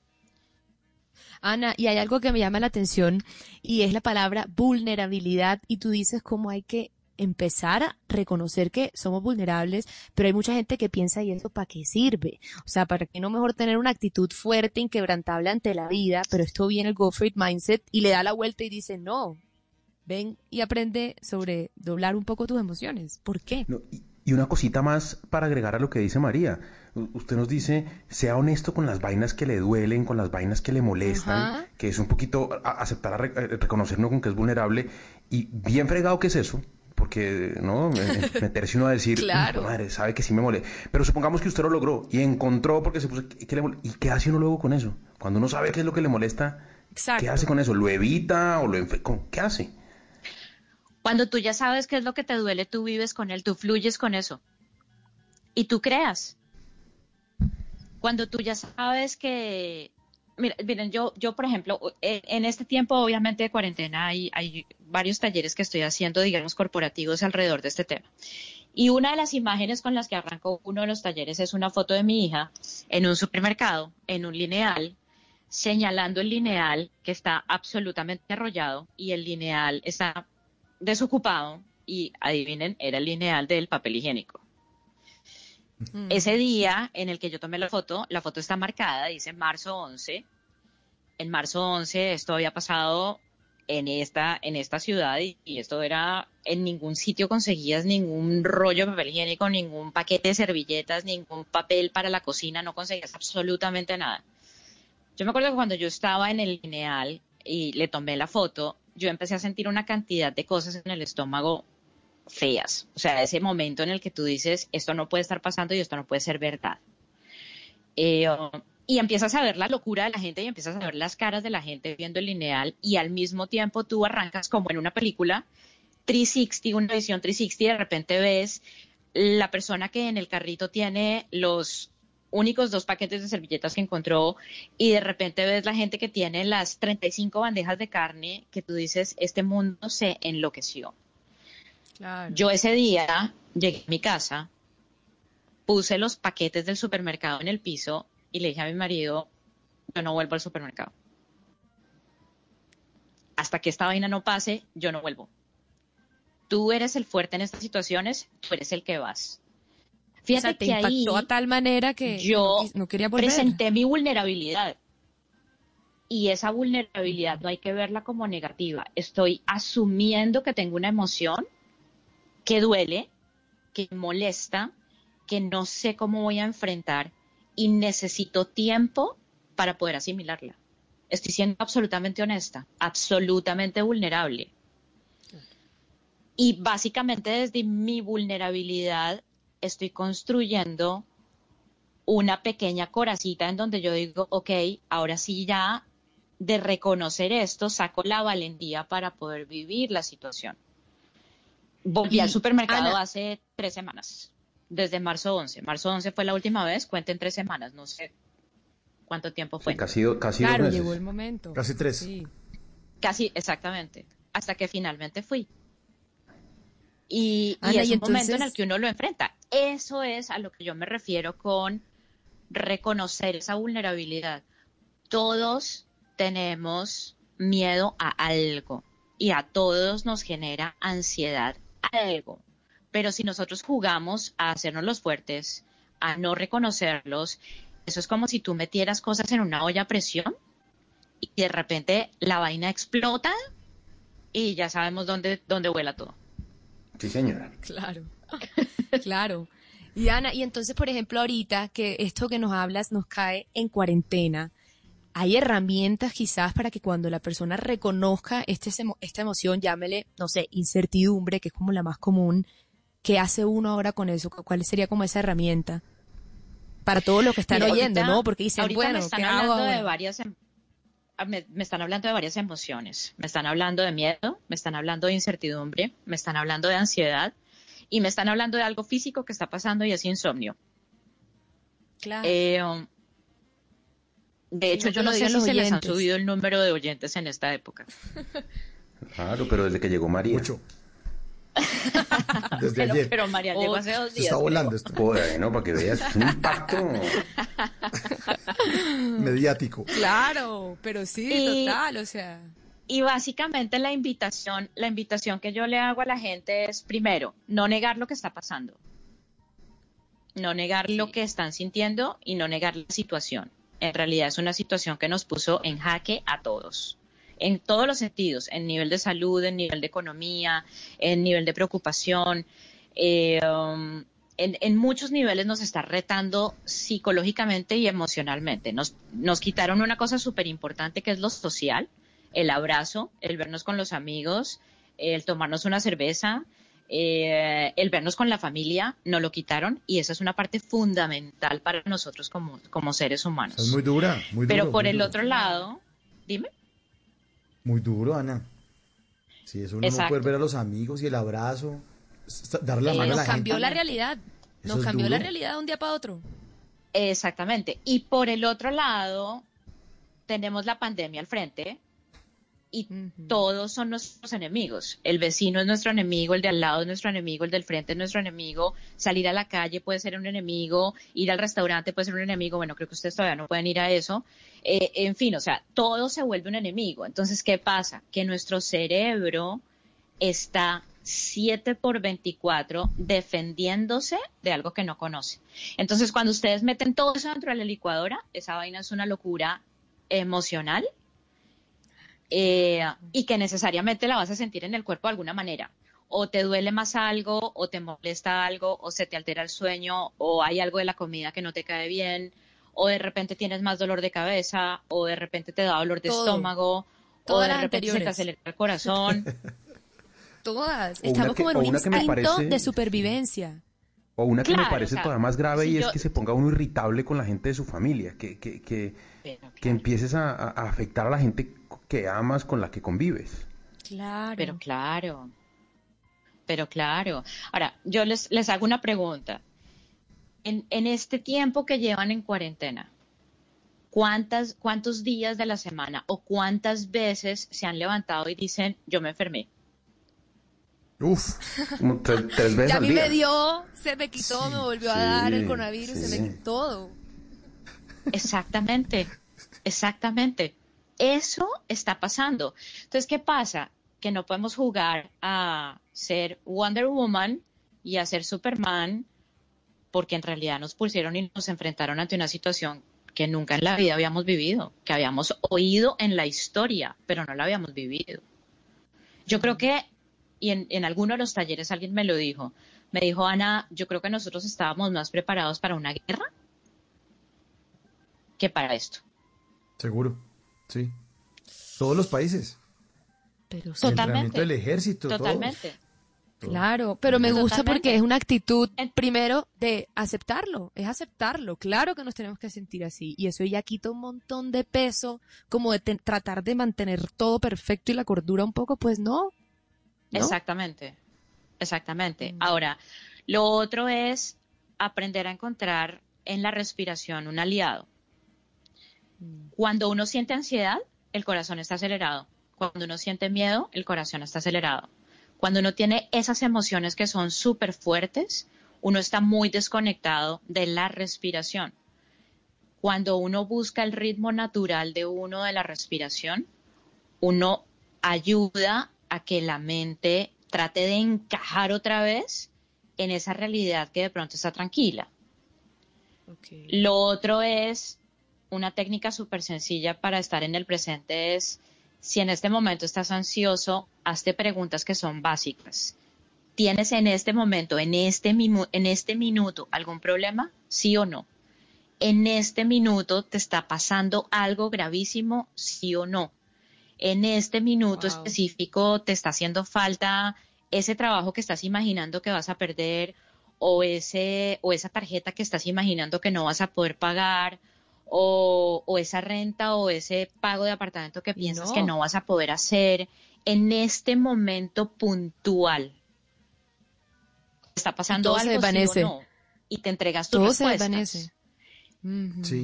Ana, y hay algo que me llama la atención y es la palabra vulnerabilidad y tú dices cómo hay que empezar a reconocer que somos vulnerables, pero hay mucha gente que piensa, ¿y eso para qué sirve? O sea, ¿para qué no mejor tener una actitud fuerte, inquebrantable ante la vida? Pero esto viene el Go For It Mindset y le da la vuelta y dice, no, ven y aprende sobre doblar un poco tus emociones. ¿Por qué? Y una cosita más para agregar a lo que dice María. Usted nos dice, sea honesto con las vainas que le duelen, con las vainas que le molestan, Ajá. que es un poquito aceptar, reconocernos con que es vulnerable. Y bien fregado que es eso, porque, ¿no? Me- Meterse uno a decir, Claro. "Mm, madre, sabe que sí me molesta. Pero supongamos que usted lo logró y encontró porque se puso, ¿qué le mole- ¿y qué hace uno luego con eso? Cuando uno sabe qué es lo que le molesta, Exacto. ¿qué hace con eso? ¿Lo evita o lo. ¿Qué hace? Cuando tú ya sabes qué es lo que te duele, tú vives con él, tú fluyes con eso. Y tú creas. Cuando tú ya sabes que... Mira, miren, yo, yo por ejemplo, en, en este tiempo obviamente de cuarentena hay, hay varios talleres que estoy haciendo, digamos, corporativos alrededor de este tema. Y una de las imágenes con las que arrancó uno de los talleres es una foto de mi hija en un supermercado, en un lineal, señalando el lineal que está absolutamente arrollado y el lineal está desocupado y adivinen, era el lineal del papel higiénico. Ese día en el que yo tomé la foto, la foto está marcada, dice marzo 11. En marzo 11 esto había pasado en esta, en esta ciudad y, y esto era, en ningún sitio conseguías ningún rollo de papel higiénico, ningún paquete de servilletas, ningún papel para la cocina, no conseguías absolutamente nada. Yo me acuerdo que cuando yo estaba en el lineal y le tomé la foto, yo empecé a sentir una cantidad de cosas en el estómago feas. O sea, ese momento en el que tú dices, esto no puede estar pasando y esto no puede ser verdad. Eh, y empiezas a ver la locura de la gente y empiezas a ver las caras de la gente viendo el lineal y al mismo tiempo tú arrancas como en una película 360, una visión 360 y de repente ves la persona que en el carrito tiene los únicos dos paquetes de servilletas que encontró y de repente ves la gente que tiene las 35 bandejas de carne que tú dices, este mundo se enloqueció. Claro. Yo ese día llegué a mi casa, puse los paquetes del supermercado en el piso y le dije a mi marido, yo no vuelvo al supermercado. Hasta que esta vaina no pase, yo no vuelvo. Tú eres el fuerte en estas situaciones, tú eres el que vas. Fíjate o sea, te que ahí impactó a tal manera que yo no, quería volver. presenté mi vulnerabilidad. Y esa vulnerabilidad no hay que verla como negativa. Estoy asumiendo que tengo una emoción que duele, que molesta, que no sé cómo voy a enfrentar y necesito tiempo para poder asimilarla. Estoy siendo absolutamente honesta, absolutamente vulnerable. Y básicamente desde mi vulnerabilidad estoy construyendo una pequeña coracita en donde yo digo, ok, ahora sí ya de reconocer esto, saco la valentía para poder vivir la situación. Volví Y, al supermercado Ana- hace tres semanas, desde marzo 11. Marzo 11 fue la última vez, cuenten tres semanas, no sé cuánto tiempo fue. Casi, do- casi Claro, dos meses. llegó el momento. Casi tres. Sí. Casi, exactamente. Hasta que finalmente fui. Y, y Ana, es y un momento en el que uno lo enfrenta. Eso es a lo que yo me refiero con reconocer esa vulnerabilidad. Todos tenemos miedo a algo y a todos nos genera ansiedad algo. Pero si nosotros jugamos a hacernos los fuertes, a no reconocerlos, eso es como si tú metieras cosas en una olla a presión y de repente la vaina explota y ya sabemos dónde, dónde vuela todo. Sí, señora. Claro, claro. Y Ana, y entonces, por ejemplo, ahorita que esto que nos hablas nos cae en cuarentena, hay herramientas quizás para que cuando la persona reconozca este, esta emoción, llámele, no sé, incertidumbre, que es como la más común, ¿qué hace uno ahora con eso? ¿Cuál sería como esa herramienta? Para todos los que están Mira, oyendo, ahorita- ¿no? Porque dicen, bueno, me están ¿qué hago hablando de varias em- ah, me, me están hablando de varias emociones. Me están hablando de miedo, me están hablando de incertidumbre, me están hablando de ansiedad y me están hablando de algo físico que está pasando y es insomnio. Claro. Eh, um, de hecho, no yo no sé si los se les han oyentes. subido el número de oyentes en esta época. Claro, pero desde que llegó María. Mucho. Desde Pero, ayer. pero María llegó hace dos Se días. está volando esto. Bueno, para que veas, es un impacto. Mediático. Claro, pero sí, Y- total, o sea. Y básicamente la invitación, la invitación que yo le hago a la gente es primero, no negar lo que está pasando. No negar lo que están sintiendo y no negar la situación. En realidad es una situación que nos puso en jaque a todos. En todos los sentidos, en nivel de salud, en nivel de economía, en nivel de preocupación. eh, um, en, muchos niveles nos está retando psicológicamente y emocionalmente. Nos, nos quitaron una cosa súper importante que es lo social, el abrazo, el vernos con los amigos, el tomarnos una cerveza, eh, el vernos con la familia, nos lo quitaron y esa es una parte fundamental para nosotros como, como seres humanos. Es muy dura, muy duro. Pero por el duro. otro lado, dime. Muy duro, Ana. Sí, eso uno no poder ver a los amigos y el abrazo, darle la Eh, mano a Nos la cambió gente. la realidad. Nos es cambió la realidad de un día para otro. Exactamente. Y por el otro lado, tenemos la pandemia al frente y todos son nuestros enemigos. El vecino es nuestro enemigo, el de al lado es nuestro enemigo, el del frente es nuestro enemigo, salir a la calle puede ser un enemigo, ir al restaurante puede ser un enemigo, bueno, creo que ustedes todavía no pueden ir a eso. Eh, en fin, o sea, todo se vuelve un enemigo. Entonces, ¿qué pasa? Que nuestro cerebro está 7 por 24 defendiéndose de algo que no conoce. Entonces, cuando ustedes meten todo eso dentro de la licuadora, esa vaina es una locura emocional eh, y que necesariamente la vas a sentir en el cuerpo de alguna manera. O te duele más algo, o te molesta algo, o se te altera el sueño, o hay algo de la comida que no te cae bien, o de repente tienes más dolor de cabeza, o de repente te da dolor de Todo. estómago, o de repente se te acelera el corazón. Todas. O una Estamos que- como en un instinto parece- de supervivencia. O una que Claro, me parece o sea, todavía más grave si y yo- es que se ponga uno irritable con la gente de su familia, que, que, que, que empieces a, a- a afectar a la gente que amas, con la que convives. Claro. Pero claro, pero claro. Ahora, yo les, les hago una pregunta. En, en este tiempo que llevan en cuarentena, ¿cuántas, ¿cuántos días de la semana o cuántas veces se han levantado y dicen, yo me enfermé? Uf. Como tres, tres veces Ya a al mí día. me dio, se me quitó, me volvió a dar el sí, coronavirus, se me quitó todo. Exactamente, exactamente. Eso está pasando. Entonces, ¿qué pasa? Que no podemos jugar a ser Wonder Woman y a ser Superman porque en realidad nos pusieron y nos enfrentaron ante una situación que nunca en la vida habíamos vivido, que habíamos oído en la historia, pero no la habíamos vivido. Yo creo que, y en, alguno de los talleres alguien me lo dijo, me dijo, Ana, yo creo que nosotros estábamos más preparados para una guerra que para esto. Seguro, sí. Todos los países. Pero El entrenamiento del ejército. Totalmente. Claro, pero me gusta Totalmente. porque es una actitud, primero, de aceptarlo, es aceptarlo. Claro que nos tenemos que sentir así. Y eso ya quita un montón de peso, como de tratar de mantener todo perfecto y la cordura un poco, pues no. ¿no? Exactamente, exactamente. Ahora, lo otro es aprender a encontrar en la respiración un aliado. Cuando uno siente ansiedad, el corazón está acelerado. Cuando uno siente miedo, el corazón está acelerado. Cuando uno tiene esas emociones que son súper fuertes, uno está muy desconectado de la respiración. Cuando uno busca el ritmo natural de uno de la respiración, uno ayuda a que la mente trate de encajar otra vez en esa realidad que de pronto está tranquila. Lo otro es una técnica súper sencilla para estar en el presente es si en este momento estás ansioso, hazte preguntas que son básicas. ¿Tienes en este momento, en este, en este minuto, algún problema? ¿Sí o no? ¿En este minuto te está pasando algo gravísimo? ¿Sí o no? En este minuto específico te está haciendo falta ese trabajo que estás imaginando que vas a perder o ese o esa tarjeta que estás imaginando que no vas a poder pagar o, o esa renta o ese pago de apartamento que piensas no. que no vas a poder hacer en este momento puntual. Está pasando todo se algo sí o desvanece. no, y te entregas tus Todo se respuestas.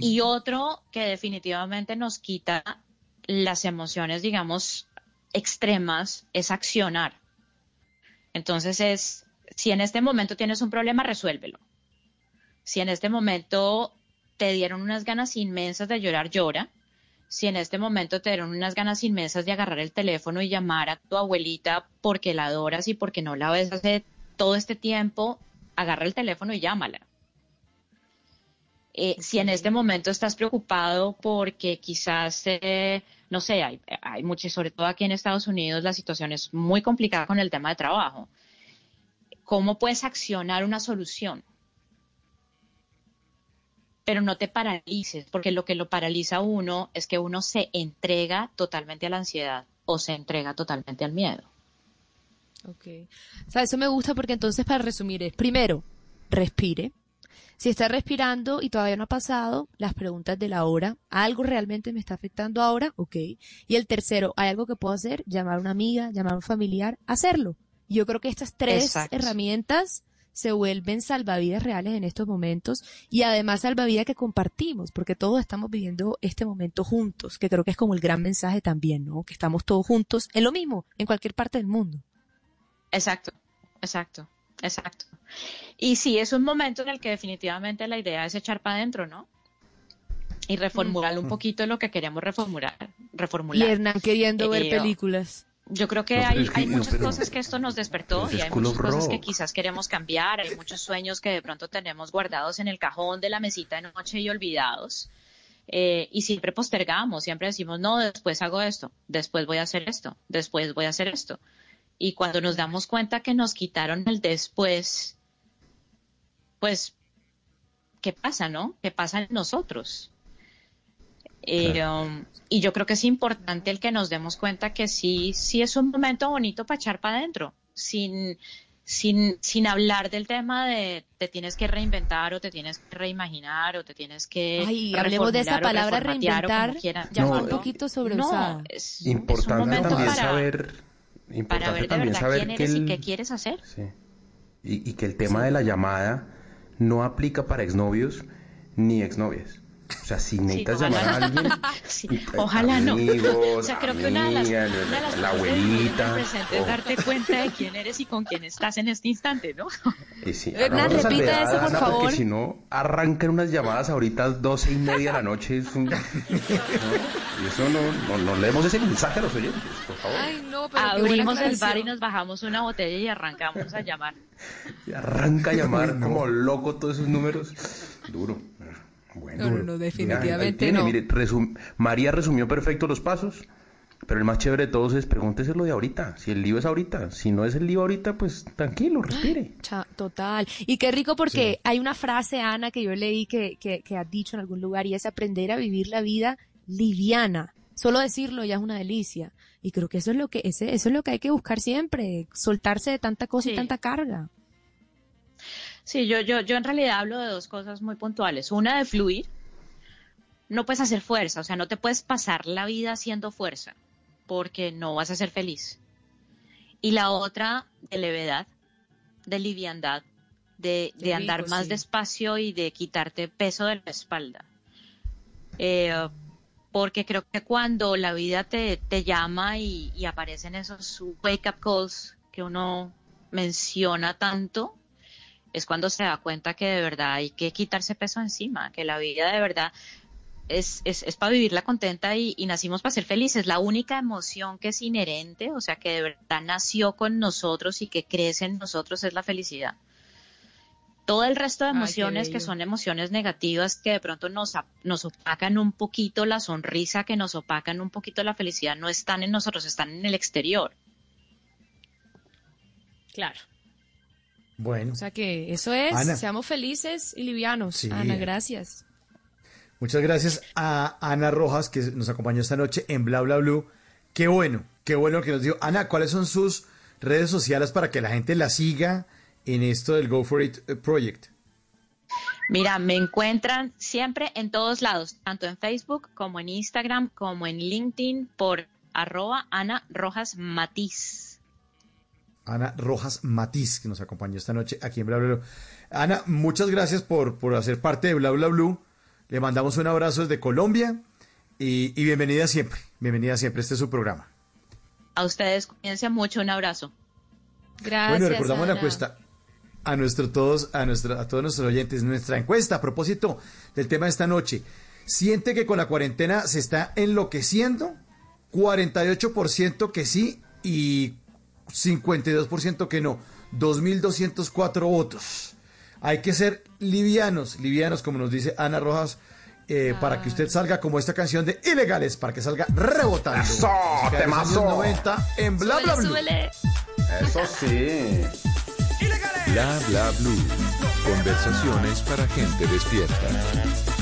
Y otro que definitivamente nos quita las emociones, digamos, extremas, es accionar. Entonces es, si en este momento tienes un problema, resuélvelo. Si en este momento te dieron unas ganas inmensas de llorar, llora. Si en este momento te dieron unas ganas inmensas de agarrar el teléfono y llamar a tu abuelita porque la adoras y porque no la ves hace todo este tiempo, agarra el teléfono y llámala. Eh, Si en este momento estás preocupado porque quizás, eh, no sé, hay, hay mucho, sobre todo aquí en Estados Unidos, la situación es muy complicada con el tema de trabajo. ¿Cómo puedes accionar una solución? Pero no te paralices, porque lo que lo paraliza a uno es que uno se entrega totalmente a la ansiedad o se entrega totalmente al miedo. Ok. O sea, eso me gusta porque entonces para resumir es, primero, respire. Si está respirando y todavía no ha pasado, las preguntas de la hora. ¿Algo realmente me está afectando ahora? Ok. Y el tercero, ¿hay algo que puedo hacer? Llamar a una amiga, llamar a un familiar, hacerlo. Yo creo que estas tres Exacto. herramientas se vuelven salvavidas reales en estos momentos y además salvavidas que compartimos, porque todos estamos viviendo este momento juntos, que creo que es como el gran mensaje también, ¿no? Que estamos todos juntos en lo mismo, en cualquier parte del mundo. Exacto, exacto, exacto. Y sí, es un momento en el que definitivamente la idea es echar para adentro, ¿no? Y reformular un poquito lo que queremos reformular. Y reformular. Hernán queriendo ver Eh, películas. Yo creo que No, hay, es que- hay no, muchas pero- cosas que esto nos despertó y hay muchas cosas que quizás queremos cambiar, hay muchos sueños que de pronto tenemos guardados en el cajón de la mesita de noche y olvidados. Eh, y siempre postergamos, siempre decimos, no, después hago esto, después voy a hacer esto, después voy a hacer esto. Y cuando nos damos cuenta que nos quitaron el después, pues, ¿qué pasa, no? ¿Qué pasa en nosotros? Eh, um, y yo creo que es importante el que nos demos cuenta que sí, sí es un momento bonito para echar para adentro, sin, sin, sin hablar del tema de te tienes que reinventar o te tienes que reimaginar o te tienes que Ay, hablemos de esa palabra reinventar, quieran ya está un llamarlo. poquito sobreusada. No, es, Importante es un momento también para, saber, para importante ver de también verdad saber quién que eres y el- qué quieres hacer. Sí. Y, y que el tema de la llamada no aplica para exnovios ni exnovias. O sea, si necesitas ojalá. llamar a alguien, Sí, ojalá no. o sea, creo que una de las, amigas, una de las la de abuelita, presente es o- darte cuenta de quién eres y con quién estás en este instante, ¿no? Y sí, Hernán, repita salvedad, eso, por Ana, favor. Porque si no, arrancan unas llamadas ahorita a las doce y media de la noche. Es un... ¿no? Y eso no, no, no leemos ese mensaje a los oyentes, por favor. Ay, no, pero Abrimos el bar y nos bajamos una botella y arrancamos a llamar. Y arranca a llamar como loco todos esos números. Duro. Bueno, No, no, Ahí definitivamente tiene, no. mire, resum- María resumió perfecto los pasos, pero el más chévere de todos es pregúntese lo de ahorita. Si el lío es ahorita, si no es el lío ahorita, pues tranquilo, respire. Cha- Total. Y qué rico porque hay una frase, Ana, que yo leí que, que, que has dicho en algún lugar y es aprender a vivir la vida liviana. Solo decirlo ya es una delicia. Y creo que eso es lo que, ese, eso es lo que hay que buscar siempre, soltarse de tanta cosa y tanta carga. Sí, yo, yo, yo en realidad hablo de dos cosas muy puntuales. Una de fluir. No puedes hacer fuerza, o sea, no te puedes pasar la vida haciendo fuerza, porque no vas a ser feliz. Y la otra de levedad, de liviandad, de, de andar más sí. despacio y de quitarte peso de la espalda. Eh, porque creo que cuando la vida te, te llama y, y aparecen esos wake up calls que uno menciona tanto, es cuando se da cuenta que de verdad hay que quitarse peso encima, que la vida de verdad es, es, es para vivirla contenta y, y nacimos para ser felices. La única emoción que es inherente, o sea, que de verdad nació con nosotros y que crece en nosotros es la felicidad. Todo el resto de Ay, emociones que son emociones negativas que de pronto nos, nos opacan un poquito la sonrisa, que nos opacan un poquito la felicidad, no están en nosotros, están en el exterior. Claro. Bueno, O sea que eso es, Ana. seamos felices y livianos. Sí. Ana, gracias. muchas gracias a Ana Rojas que nos acompañó esta noche en Bla Bla Blue. Qué bueno, qué bueno que nos dio. Ana, ¿cuáles son sus redes sociales para que la gente la siga en esto del Go For It eh, Project? Mira, me encuentran siempre en todos lados, tanto en Facebook como en Instagram, como en LinkedIn, por arroba Ana Rojas Matiz. Ana Rojas Matiz, que nos acompañó esta noche aquí en Bla Bla Blue. Ana, muchas gracias por, por hacer parte de Bla Bla Blue. Le mandamos un abrazo desde Colombia y, y bienvenida siempre. Bienvenida siempre. Este es su programa. A ustedes, cuídense mucho, un abrazo. Gracias. bueno, recordamos la Ana. encuesta a nuestro todos, a nuestra, a todos nuestros oyentes, nuestra encuesta a propósito del tema de esta noche. ¿Siente que con la cuarentena se está enloqueciendo? 48% que sí y 52% que no. 2.204 votos. Hay que ser livianos, livianos, como nos dice Ana Rojas, eh, para que usted salga como esta canción de Ilegales, para que salga rebotando. ¡Eso, temazo! años 90 en Bla Bla Blue. Súbele, Eso sí. Bla bla blue. Conversaciones para gente despierta.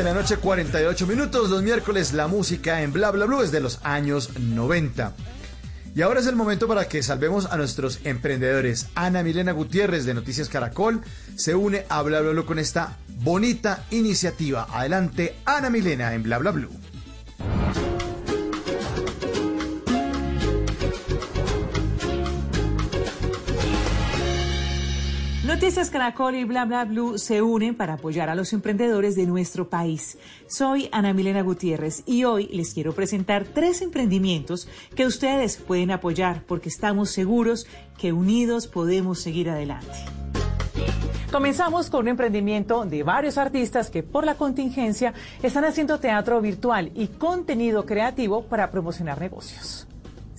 De la noche, 48 minutos. Los miércoles, la música en Bla Bla Blue es de los años 90. Y ahora es el momento para que salvemos a nuestros emprendedores. Ana Milena Gutiérrez de Noticias Caracol se une a Bla Bla Blue con esta bonita iniciativa. Adelante, Ana Milena en Bla Bla Blue. Caracol y Bla Bla Blue se unen para apoyar a los emprendedores de nuestro país. Soy Ana Milena Gutiérrez y hoy les quiero presentar tres emprendimientos que ustedes pueden apoyar porque estamos seguros que unidos podemos seguir adelante. Comenzamos con un emprendimiento de varios artistas que por la contingencia están haciendo teatro virtual y contenido creativo para promocionar negocios.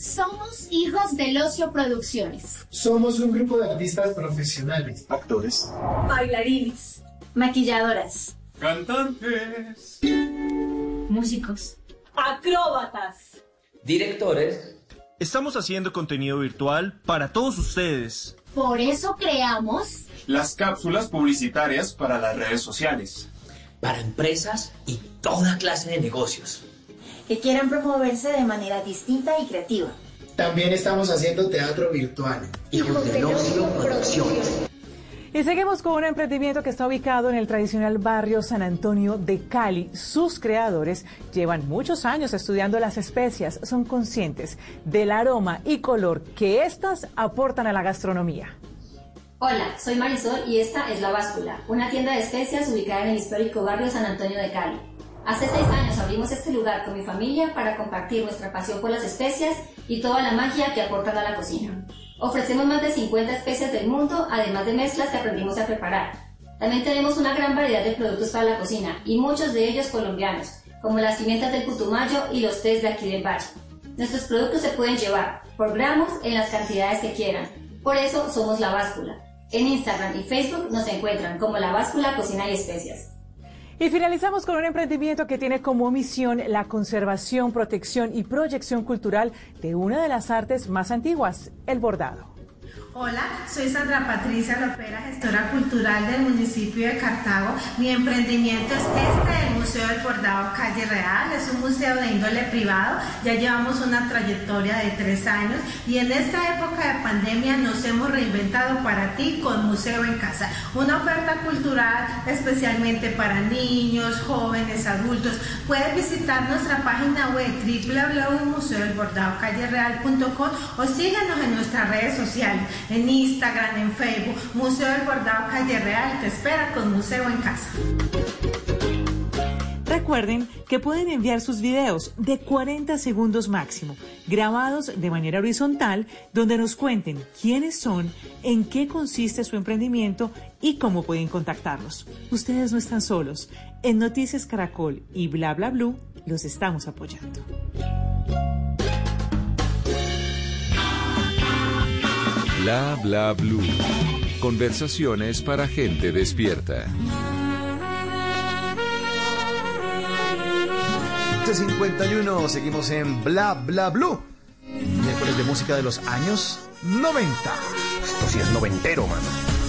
Somos hijos del ocio producciones. Somos un grupo de artistas profesionales, actores, Bailarines. Maquilladoras. cantantes, Músicos. Acróbatas. Directores. Estamos haciendo contenido virtual para todos ustedes. Por eso creamos las cápsulas publicitarias para las redes sociales. Para empresas y toda clase de negocios. Que quieran promoverse de manera distinta y creativa. También estamos haciendo teatro virtual. Ocio producciones. Y seguimos con un emprendimiento que está ubicado en el tradicional barrio San Antonio de Cali. Sus creadores llevan muchos años estudiando las especias, son conscientes del aroma y color que éstas aportan a la gastronomía. Hola, soy Marisol y esta es La Báscula, una tienda de especias ubicada en el histórico barrio San Antonio de Cali. Hace seis años abrimos este lugar con mi familia para compartir nuestra pasión por las especias y toda la magia que aportan a la cocina. Ofrecemos más de 50 especias del mundo, además de mezclas que aprendimos a preparar. También tenemos una gran variedad de productos para la cocina y muchos de ellos colombianos, como las pimientas del Putumayo y los tés de aquí del valle. Nuestros productos se pueden llevar por gramos en las cantidades que quieran. Por eso somos La Báscula. En Instagram y Facebook nos encuentran como La Báscula Cocina y Especias. Y finalizamos con un emprendimiento que tiene como misión la conservación, protección y proyección cultural de una de las artes más antiguas, el bordado. Hola, soy Sandra Patricia Lopera, gestora cultural del municipio de Cartago. Mi emprendimiento es este, el Museo del Bordado Calle Real. Es un museo de índole privado. Ya llevamos una trayectoria de tres años y en esta época de pandemia nos hemos reinventado para ti con Museo en Casa. Una oferta cultural especialmente para niños, jóvenes, adultos. Puedes visitar nuestra página web www.museodelbordadoCalleReal.com o síguenos en nuestras redes sociales en Instagram, en Facebook. Museo del Bordado Calle Real te espera con Museo en Casa. Recuerden que pueden enviar sus videos de 40 segundos máximo, grabados de manera horizontal, donde nos cuenten quiénes son, en qué consiste su emprendimiento y cómo pueden contactarlos. Ustedes no están solos. En Noticias Caracol y Bla Bla Blue los estamos apoyando. Bla bla blue. Conversaciones para gente despierta. 51, seguimos en Bla Bla Blue. Miércoles de música de los años 90. Esto sí es noventero, mano.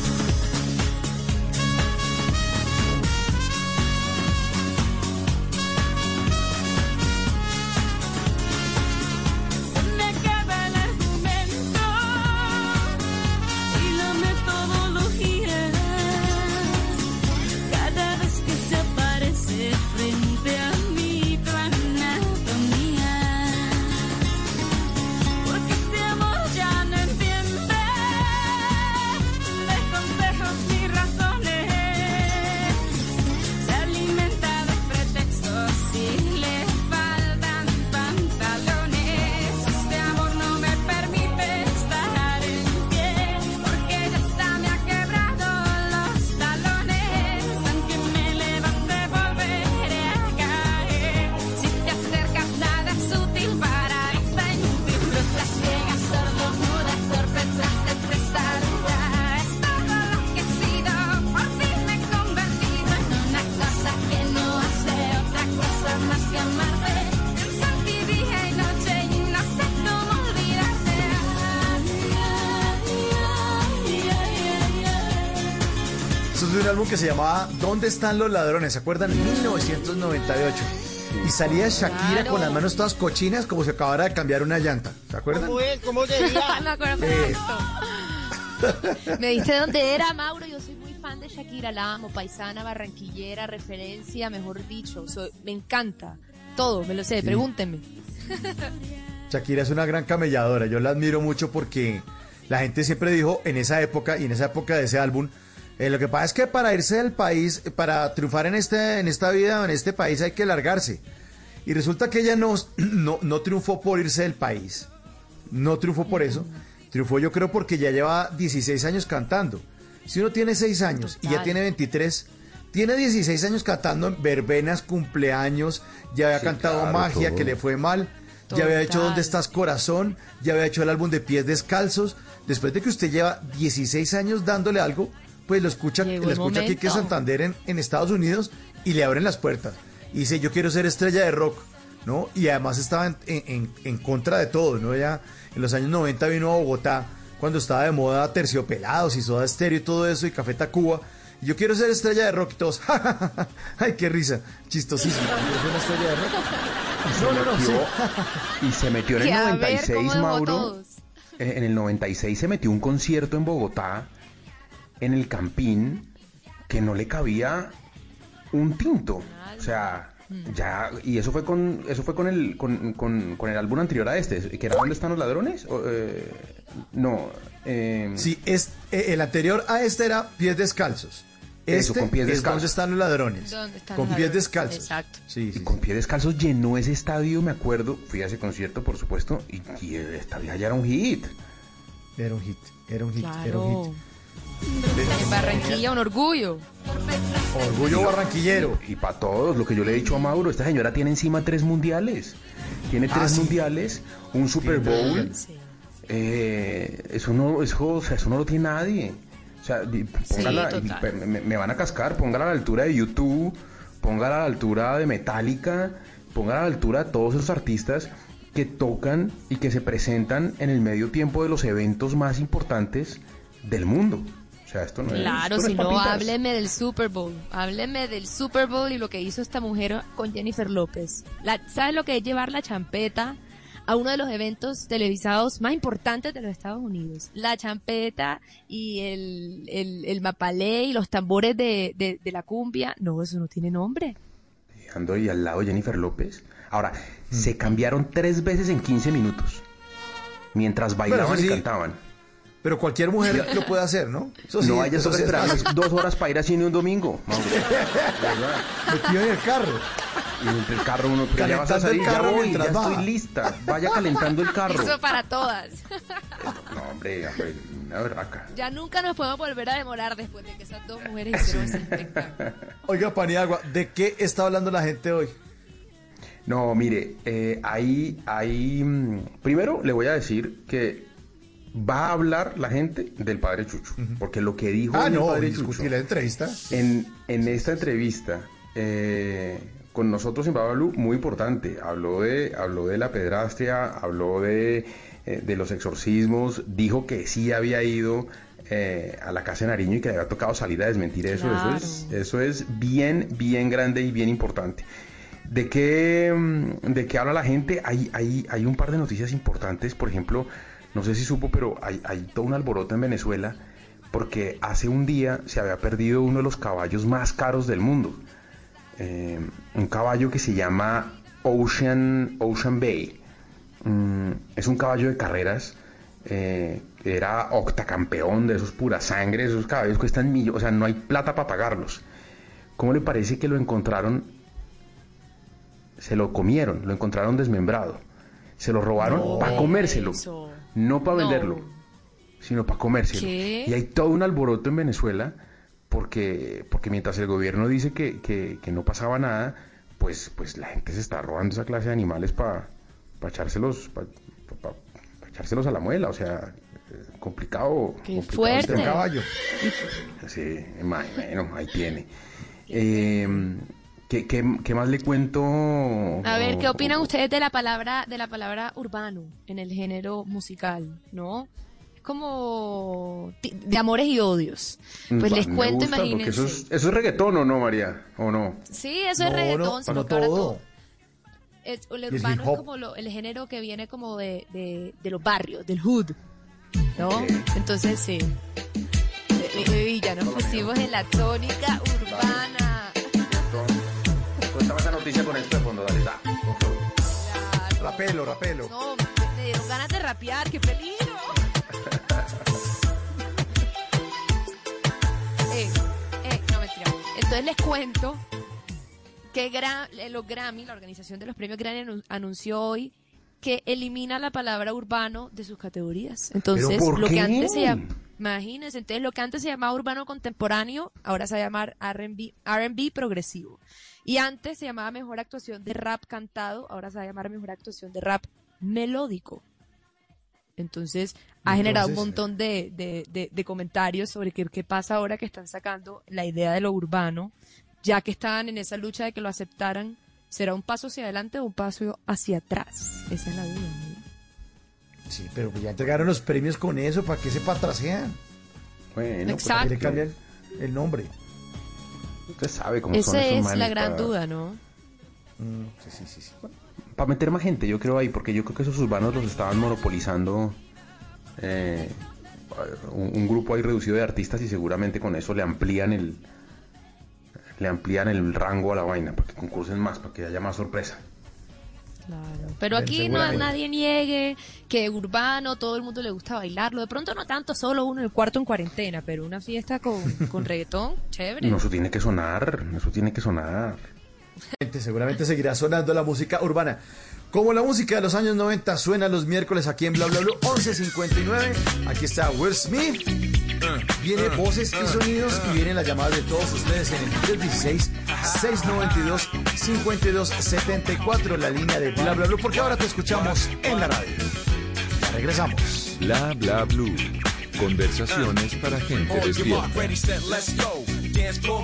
Que se llamaba ¿Dónde están los ladrones? ¿Se acuerdan? 1998. Y salía Shakira Claro. con las manos todas cochinas como si acabara de cambiar una llanta. ¿Se acuerdan? ¿Cómo es? ¿Cómo sería? Me acuerdo Eh. Me diste dónde era, Mauro. Yo soy muy fan de Shakira, la amo, paisana, barranquillera, referencia, mejor dicho. Soy, me encanta. Todo, me lo sé, Sí. pregúntenme. Shakira es una gran camelladora. Yo la admiro mucho porque la gente siempre dijo en esa época y en esa época de ese álbum. Eh, lo que pasa es que para irse del país, eh, para triunfar en, este, en esta vida, en este país, hay que largarse. Y resulta que ella no, no, no triunfó por irse del país. No triunfó por eso. Triunfó yo creo porque ya lleva 16 años cantando. Si uno tiene 6 años y ya tiene 23, tiene 16 años cantando en verbenas, cumpleaños, ya había Sí, cantado claro, Magia, todo. que le fue mal, ya había hecho. ¿Dónde estás corazón? Ya había hecho el álbum de Pies Descalzos. Después de que usted lleva 16 años dándole algo, pues lo escucha, Llegó lo escucha aquí que es momento. Santander en, en Estados Unidos y le abren las puertas. Y dice, yo quiero ser estrella de rock, ¿no? Y además estaba en, en- en contra de todo, ¿no? Ya en los años 90 vino a Bogotá cuando estaba de moda Terciopelados y Soda Stereo y todo eso y Café Tacuba. Y yo quiero ser estrella de rock y todos, "Ja, ja, ja, ja". ay, qué risa, chistosísimo. Yo soy una estrella de rock. No, no, no, sí. Y se metió en el Que a ver 96, cómo dejó Mauro. eh, En el 96 se metió un concierto en Bogotá, en el Campín, que no le cabía un tinto. O sea, ya, y eso fue con, eso fue con el, con, con- con el álbum anterior a este, que era ¿Dónde están los ladrones? O, eh, no, eh, Sí, es, eh, el anterior a este era Pies Descalzos. Eso, Este con pies es descalzos. ¿Dónde están los ladrones? ¿Dónde están con los pies ladrones? descalzos. Exacto. Sí, y sí, con pies descalzos llenó ese estadio, me acuerdo, fui a ese concierto, por supuesto, y, y el estadio ya era un hit. Era un hit, era un hit, era un hit. En Barranquilla, un orgullo. Orgullo barranquillero. Y para todos, lo que yo le he dicho a Mauro, esta señora tiene encima tres mundiales. Tiene Ah, tres sí. mundiales, un Super Bowl. Eh, eso, no, eso, o sea, eso no lo tiene nadie. O sea, póngala, me, me van a cascar, póngala a la altura de YouTube, póngala a la altura de Metallica, póngala a la altura de todos esos artistas que tocan y que se presentan en el medio tiempo de los eventos más importantes del mundo. O sea, esto no es. Claro, si no, papitas. hábleme del Super Bowl. Hábleme del Super Bowl y lo que hizo esta mujer con Jennifer López. La, ¿Sabes lo que es llevar la champeta a uno de los eventos televisados más importantes de los Estados Unidos? La champeta y el, el, el mapalé y los tambores de, de, de la cumbia. No, eso no tiene nombre. Ando y al lado de Jennifer López. Ahora, Mm. se cambiaron tres veces en 15 minutos. Mientras bailaban Bueno, sí, y cantaban. Pero cualquier mujer lo puede hacer, ¿no? Eso sí, no sí es esperar dos horas para ir a cine un domingo. Mauro. De verdad. Metido en el carro. Y entre el carro uno, pero ya vas a salir, ya carro voy, ya mientras estoy lista. Vaya calentando el carro. Eso para todas. No, hombre, hombre, una berraca. Ya nunca nos podemos volver a demorar después de que esas dos mujeres hicieron ese espectáculo. Oiga, Paniagua, ¿de qué está hablando la gente hoy? No, mire, eh, ahí, ahí, mm, primero le voy a decir que va a hablar la gente del padre Chucho, porque lo que dijo Ah, el no, padre Chucho la entrevista. en, en esta entrevista eh, con nosotros en Babalu, muy importante, habló de, habló de la pedrastia, habló de, eh, de los exorcismos, dijo que sí había ido eh, a la casa de Nariño y que le había tocado salir a desmentir eso, eso es, eso es bien, bien grande y bien importante. ¿De qué, mm, ¿De qué habla la gente? Hay, hay, hay un par de noticias importantes. Por ejemplo, no sé si supo, pero hay, hay todo un alboroto en Venezuela porque hace un día se había perdido uno de los caballos más caros del mundo. Eh, un caballo que se llama Ocean, Ocean Bay. Mm, es un caballo de carreras. eh, era octacampeón de esos pura sangre. Esos caballos cuestan millones. O sea, no hay plata para pagarlos. ¿Cómo le parece que lo encontraron se lo comieron, lo encontraron desmembrado. Se lo robaron No, para comérselo, eso. No para No. venderlo, sino para comérselo. ¿Qué? Y hay todo un alboroto en Venezuela porque, porque mientras el gobierno dice que, que- que no pasaba nada, pues, pues la gente se está robando esa clase de animales para echárselos, pa- pa- pa- pa echárselos a la muela. O sea, eh, complicado. Qué complicado el fuerte. tema. Caballo. Sí, ma- bueno, ahí tiene. Eh, ¿qué, qué, qué más le cuento? A ver, ¿qué opinan ustedes de la palabra de la palabra urbano en el género musical, no? como ti- de amores y odios. Pues Mm, les me cuento, imagínense. Eso es, eso es reggaetón o no, María, o no. Sí, eso No, es reggaetón, no, sino no que ahora todo. es- el urbano es como lo- el género que viene como de, de, de los barrios, del hood, ¿no? Entonces sí. Y ya nos pusimos en la tónica urbana. Esa noticia con esto de fondo, dale, da. Rapelo, rapelo. No, me- dieron ganas de rapear, qué peligro. Eh, eh, no, mentira. Entonces les cuento que Gra- eh, los Grammy, la organización de los premios Grammy, anu- anunció hoy que elimina la palabra urbano de sus categorías. Entonces, ¿Pero por lo que antes se llamaba, imagínense, entonces lo que antes se llamaba urbano contemporáneo, ahora se va a llamar R&B, R&B progresivo. Y antes se llamaba mejor actuación de rap cantado, ahora se va a llamar mejor actuación de rap melódico. Entonces, ha generado un Entonces, montón de, de- de- de comentarios sobre qué, qué pasa ahora que están sacando la idea de lo urbano, ya que estaban en esa lucha de que lo aceptaran. ¿Será un paso hacia adelante o un paso hacia atrás? Esa es la duda. ¿no? Sí, pero pues ya entregaron los premios con eso, ¿para qué se patrasean? Bueno, pues, ¿para qué le Exacto. cambian el nombre? Usted sabe cómo son Esa esos es manes la gran para- duda, ¿no? Mm, sí, sí, sí, sí. Para meter más gente, yo creo ahí, porque yo creo que esos urbanos los estaban monopolizando eh, un, un grupo ahí reducido de artistas y seguramente con eso le amplían el le amplían el rango a la vaina para que concursen más, para que haya más sorpresa. Claro. Pero aquí no nadie niegue que urbano, todo el mundo le gusta bailarlo. De pronto no tanto, solo uno en el cuarto en cuarentena, pero una fiesta con, con reggaetón, chévere. No, eso tiene que sonar, eso tiene que sonar. Seguramente, seguirá sonando la música urbana. Como la música de los años 90 suena los miércoles aquí en Bla Bla Bla 11.59. Aquí está Will Smith. Viene voces y sonidos y vienen las llamadas de todos ustedes en el 316-692-5274, la línea de Bla Bla Bla, porque ahora te escuchamos en la radio. Regresamos. Bla bla blue. Conversaciones para gente Oh, despierta.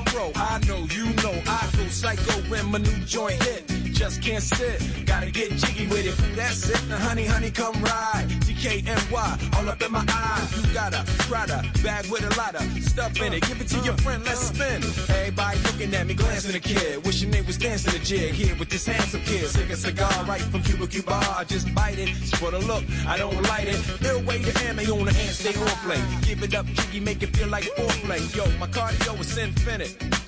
Pro, I know, you know, I go psycho when my new joint hit. Just can't sit, gotta get jiggy with it. That's it, now honey, honey, come ride. DKNY, all up in my eyes. You got a Prada bag with a lot of stuff in it. Give it to your friend, let's spin. Everybody looking at me, glancing a kid. Wishing they was dancing a jig here with this handsome kid. Sick a cigar right from Cuba Cuba. I just bite it. It's for the look, I don't light it. Ill way to ammo on the hand, stay on play. Give it up, jiggy, make it feel like foreplay. Yo, my cardio is infinite.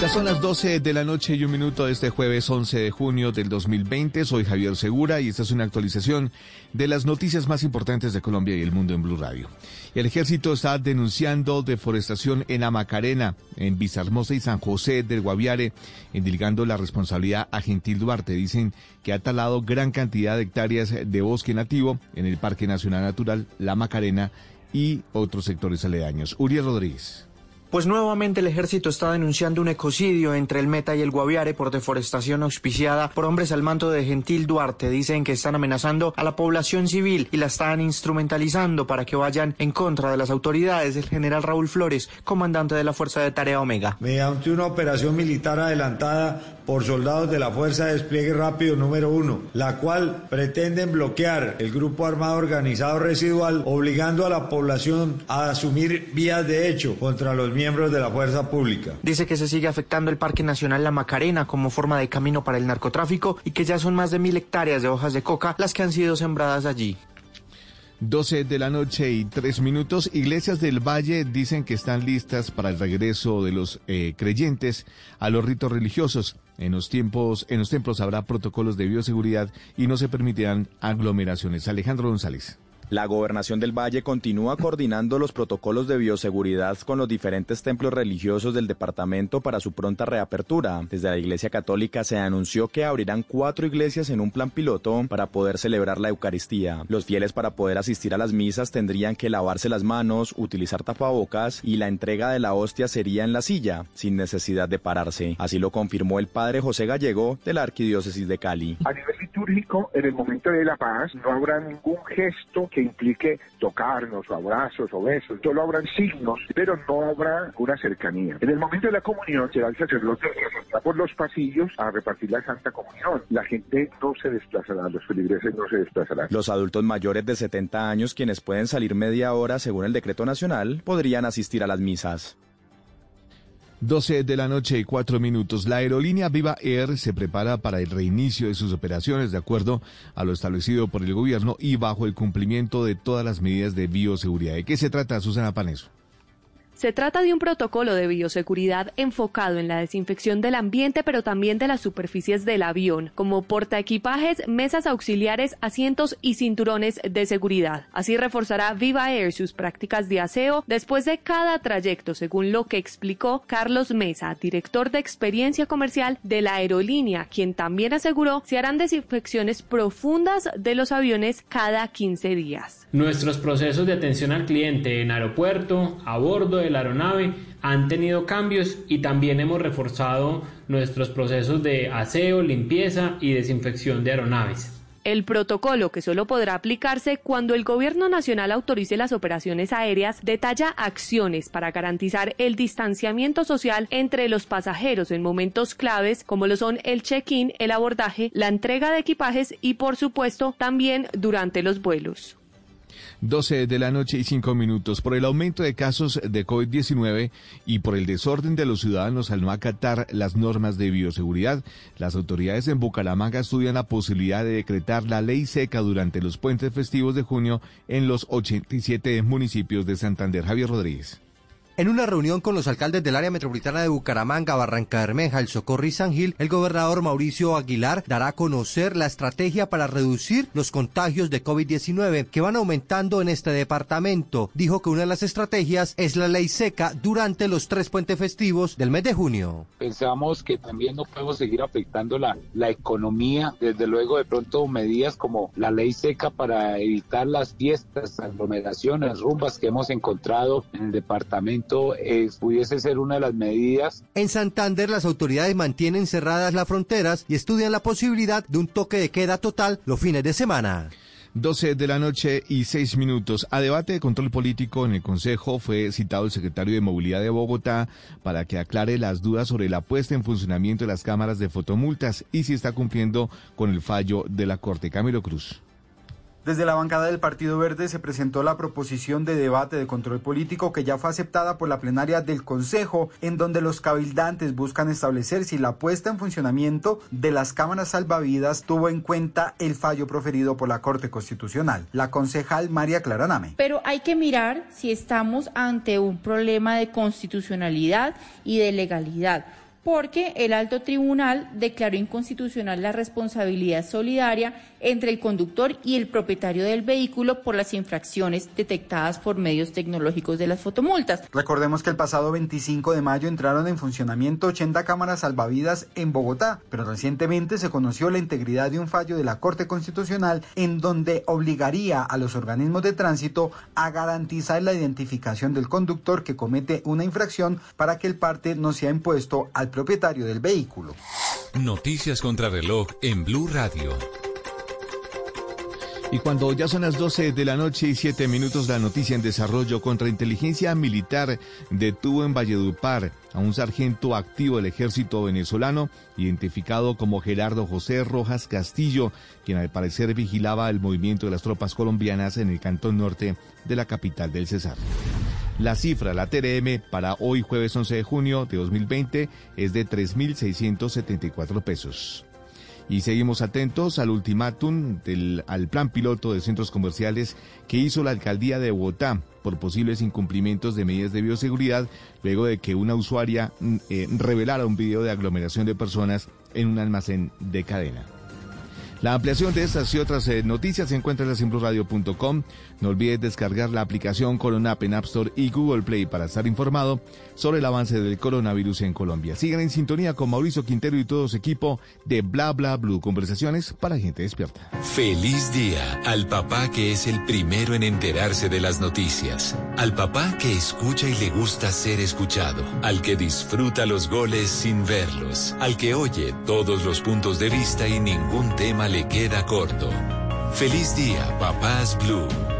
Ya son las 12 de la noche y un minuto de este jueves 11 de junio del 2020. Soy Javier Segura y esta es una actualización de las noticias más importantes de Colombia y el mundo en Blue Radio. El ejército está denunciando deforestación en Amacarena, en Vizahermosa y San José del Guaviare, endilgando la responsabilidad a Gentil Duarte. Dicen que ha talado gran cantidad de hectáreas de bosque nativo en el Parque Nacional Natural La Macarena y otros sectores aledaños. Uriel Rodríguez. Pues nuevamente el ejército está denunciando un ecocidio entre el Meta y el Guaviare por deforestación auspiciada por hombres al manto de Gentil Duarte. Dicen que están amenazando a la población civil y la están instrumentalizando para que vayan en contra de las autoridades. El general Raúl Flores, comandante de la Fuerza de Tarea Omega. mediante una operación militar adelantada por soldados de la Fuerza de Despliegue Rápido número 1, la cual pretenden bloquear el grupo armado organizado residual, obligando a la población a asumir vías de hecho contra los miembros de la fuerza pública. Dice que se sigue afectando el Parque Nacional La Macarena como forma de camino para el narcotráfico y que ya son más de mil hectáreas de hojas de coca las que han sido sembradas allí. 12 de la noche y 3 minutos. Iglesias del Valle dicen que están listas para el regreso de los eh, creyentes a los ritos religiosos. En los tiempos, en los templos habrá protocolos de bioseguridad y no se permitirán aglomeraciones. Alejandro González. La gobernación del Valle continúa coordinando los protocolos de bioseguridad con los diferentes templos religiosos del departamento para su pronta reapertura. Desde la Iglesia Católica se anunció que abrirán cuatro iglesias en un plan piloto para poder celebrar la Eucaristía. Los fieles para poder asistir a las misas tendrían que lavarse las manos, utilizar tapabocas y la entrega de la hostia sería en la silla, sin necesidad de pararse. Así lo confirmó el padre José Gallego de la Arquidiócesis de Cali. Litúrgico, en el momento de la paz, no habrá ningún gesto que implique tocarnos o abrazos o besos. Solo habrán signos, pero no habrá una cercanía. En el momento de la comunión será el sacerdote que por los pasillos a repartir la Santa Comunión. La gente no se desplazará, los feligreses no se desplazarán. Los adultos mayores de 70 años, quienes pueden salir media hora según el decreto nacional, podrían asistir a las misas. 12 de la noche y 4 minutos. La aerolínea Viva Air se prepara para el reinicio de sus operaciones de acuerdo a lo establecido por el gobierno y bajo el cumplimiento de todas las medidas de bioseguridad. ¿De qué se trata, Susana Paneso? Se trata de un protocolo de bioseguridad enfocado en la desinfección del ambiente, pero también de las superficies del avión, como portaequipajes, mesas auxiliares, asientos y cinturones de seguridad. Así reforzará Viva Air sus prácticas de aseo después de cada trayecto, según lo que explicó Carlos Mesa, director de experiencia comercial de la aerolínea, quien también aseguró se harán desinfecciones profundas de los aviones cada 15 días. Nuestros procesos de atención al cliente en aeropuerto, a bordo de la aeronave han tenido cambios y también hemos reforzado nuestros procesos de aseo, limpieza y desinfección de aeronaves. El protocolo, que solo podrá aplicarse cuando el Gobierno Nacional autorice las operaciones aéreas, detalla acciones para garantizar el distanciamiento social entre los pasajeros en momentos claves, como lo son el check-in, el abordaje, la entrega de equipajes y, por supuesto, también durante los vuelos. 12 de la noche y 5 minutos. Por el aumento de casos de COVID-19 y por el desorden de los ciudadanos al no acatar las normas de bioseguridad, las autoridades en Bucaramanga estudian la posibilidad de decretar la ley seca durante los puentes festivos de junio en los 87 municipios de Santander. Javier Rodríguez. En una reunión con los alcaldes del área metropolitana de Bucaramanga, Barranca Bermeja, El Socorro y San Gil, el gobernador Mauricio Aguilar dará a conocer la estrategia para reducir los contagios de COVID-19 que van aumentando en este departamento. Dijo que una de las estrategias es la ley seca durante los tres puentes festivos del mes de junio. Pensamos que también no podemos seguir afectando la, la economía, desde luego de pronto medidas como la ley seca para evitar las fiestas, aglomeraciones, rumbas que hemos encontrado en el departamento es, pudiese ser una de las medidas. En Santander las autoridades mantienen cerradas las fronteras y estudian la posibilidad de un toque de queda total los fines de semana. 12 de la noche y 6 minutos. A debate de control político en el Consejo fue citado el secretario de Movilidad de Bogotá para que aclare las dudas sobre la puesta en funcionamiento de las cámaras de fotomultas y si está cumpliendo con el fallo de la Corte. Camilo Cruz. Desde la bancada del Partido Verde se presentó la proposición de debate de control político que ya fue aceptada por la plenaria del Consejo, en donde los cabildantes buscan establecer si la puesta en funcionamiento de las cámaras salvavidas tuvo en cuenta el fallo proferido por la Corte Constitucional. La concejal María Clara Name. Pero hay que mirar si estamos ante un problema de constitucionalidad y de legalidad porque el alto tribunal declaró inconstitucional la responsabilidad solidaria entre el conductor y el propietario del vehículo por las infracciones detectadas por medios tecnológicos de las fotomultas. Recordemos que el pasado 25 de mayo entraron en funcionamiento 80 cámaras salvavidas en Bogotá, pero recientemente se conoció la integridad de un fallo de la Corte Constitucional en donde obligaría a los organismos de tránsito a garantizar la identificación del conductor que comete una infracción para que el parte no sea impuesto al propietario del vehículo. Noticias contra reloj en Blue Radio. Y cuando ya son las 12 de la noche y 7 minutos, la noticia en desarrollo contra inteligencia militar detuvo en Valledupar a un sargento activo del ejército venezolano, identificado como Gerardo José Rojas Castillo, quien al parecer vigilaba el movimiento de las tropas colombianas en el cantón norte de la capital del Cesar. La cifra, la TRM, para hoy jueves 11 de junio de 2020 es de 3.674 pesos. Y seguimos atentos al ultimátum del, al plan piloto de centros comerciales que hizo la alcaldía de Bogotá por posibles incumplimientos de medidas de bioseguridad luego de que una usuaria mm, eh, revelara un video de aglomeración de personas en un almacén de cadena. La ampliación de estas y otras eh, noticias se encuentra en simpluradio.com. No olvides descargar la aplicación Corona en App Store y Google Play para estar informado sobre el avance del coronavirus en Colombia. Sigan en sintonía con Mauricio Quintero y todo su equipo de Bla Bla Blue, conversaciones para gente despierta. Feliz día al papá que es el primero en enterarse de las noticias, al papá que escucha y le gusta ser escuchado, al que disfruta los goles sin verlos, al que oye todos los puntos de vista y ningún tema le queda corto. Feliz día, papás Blue.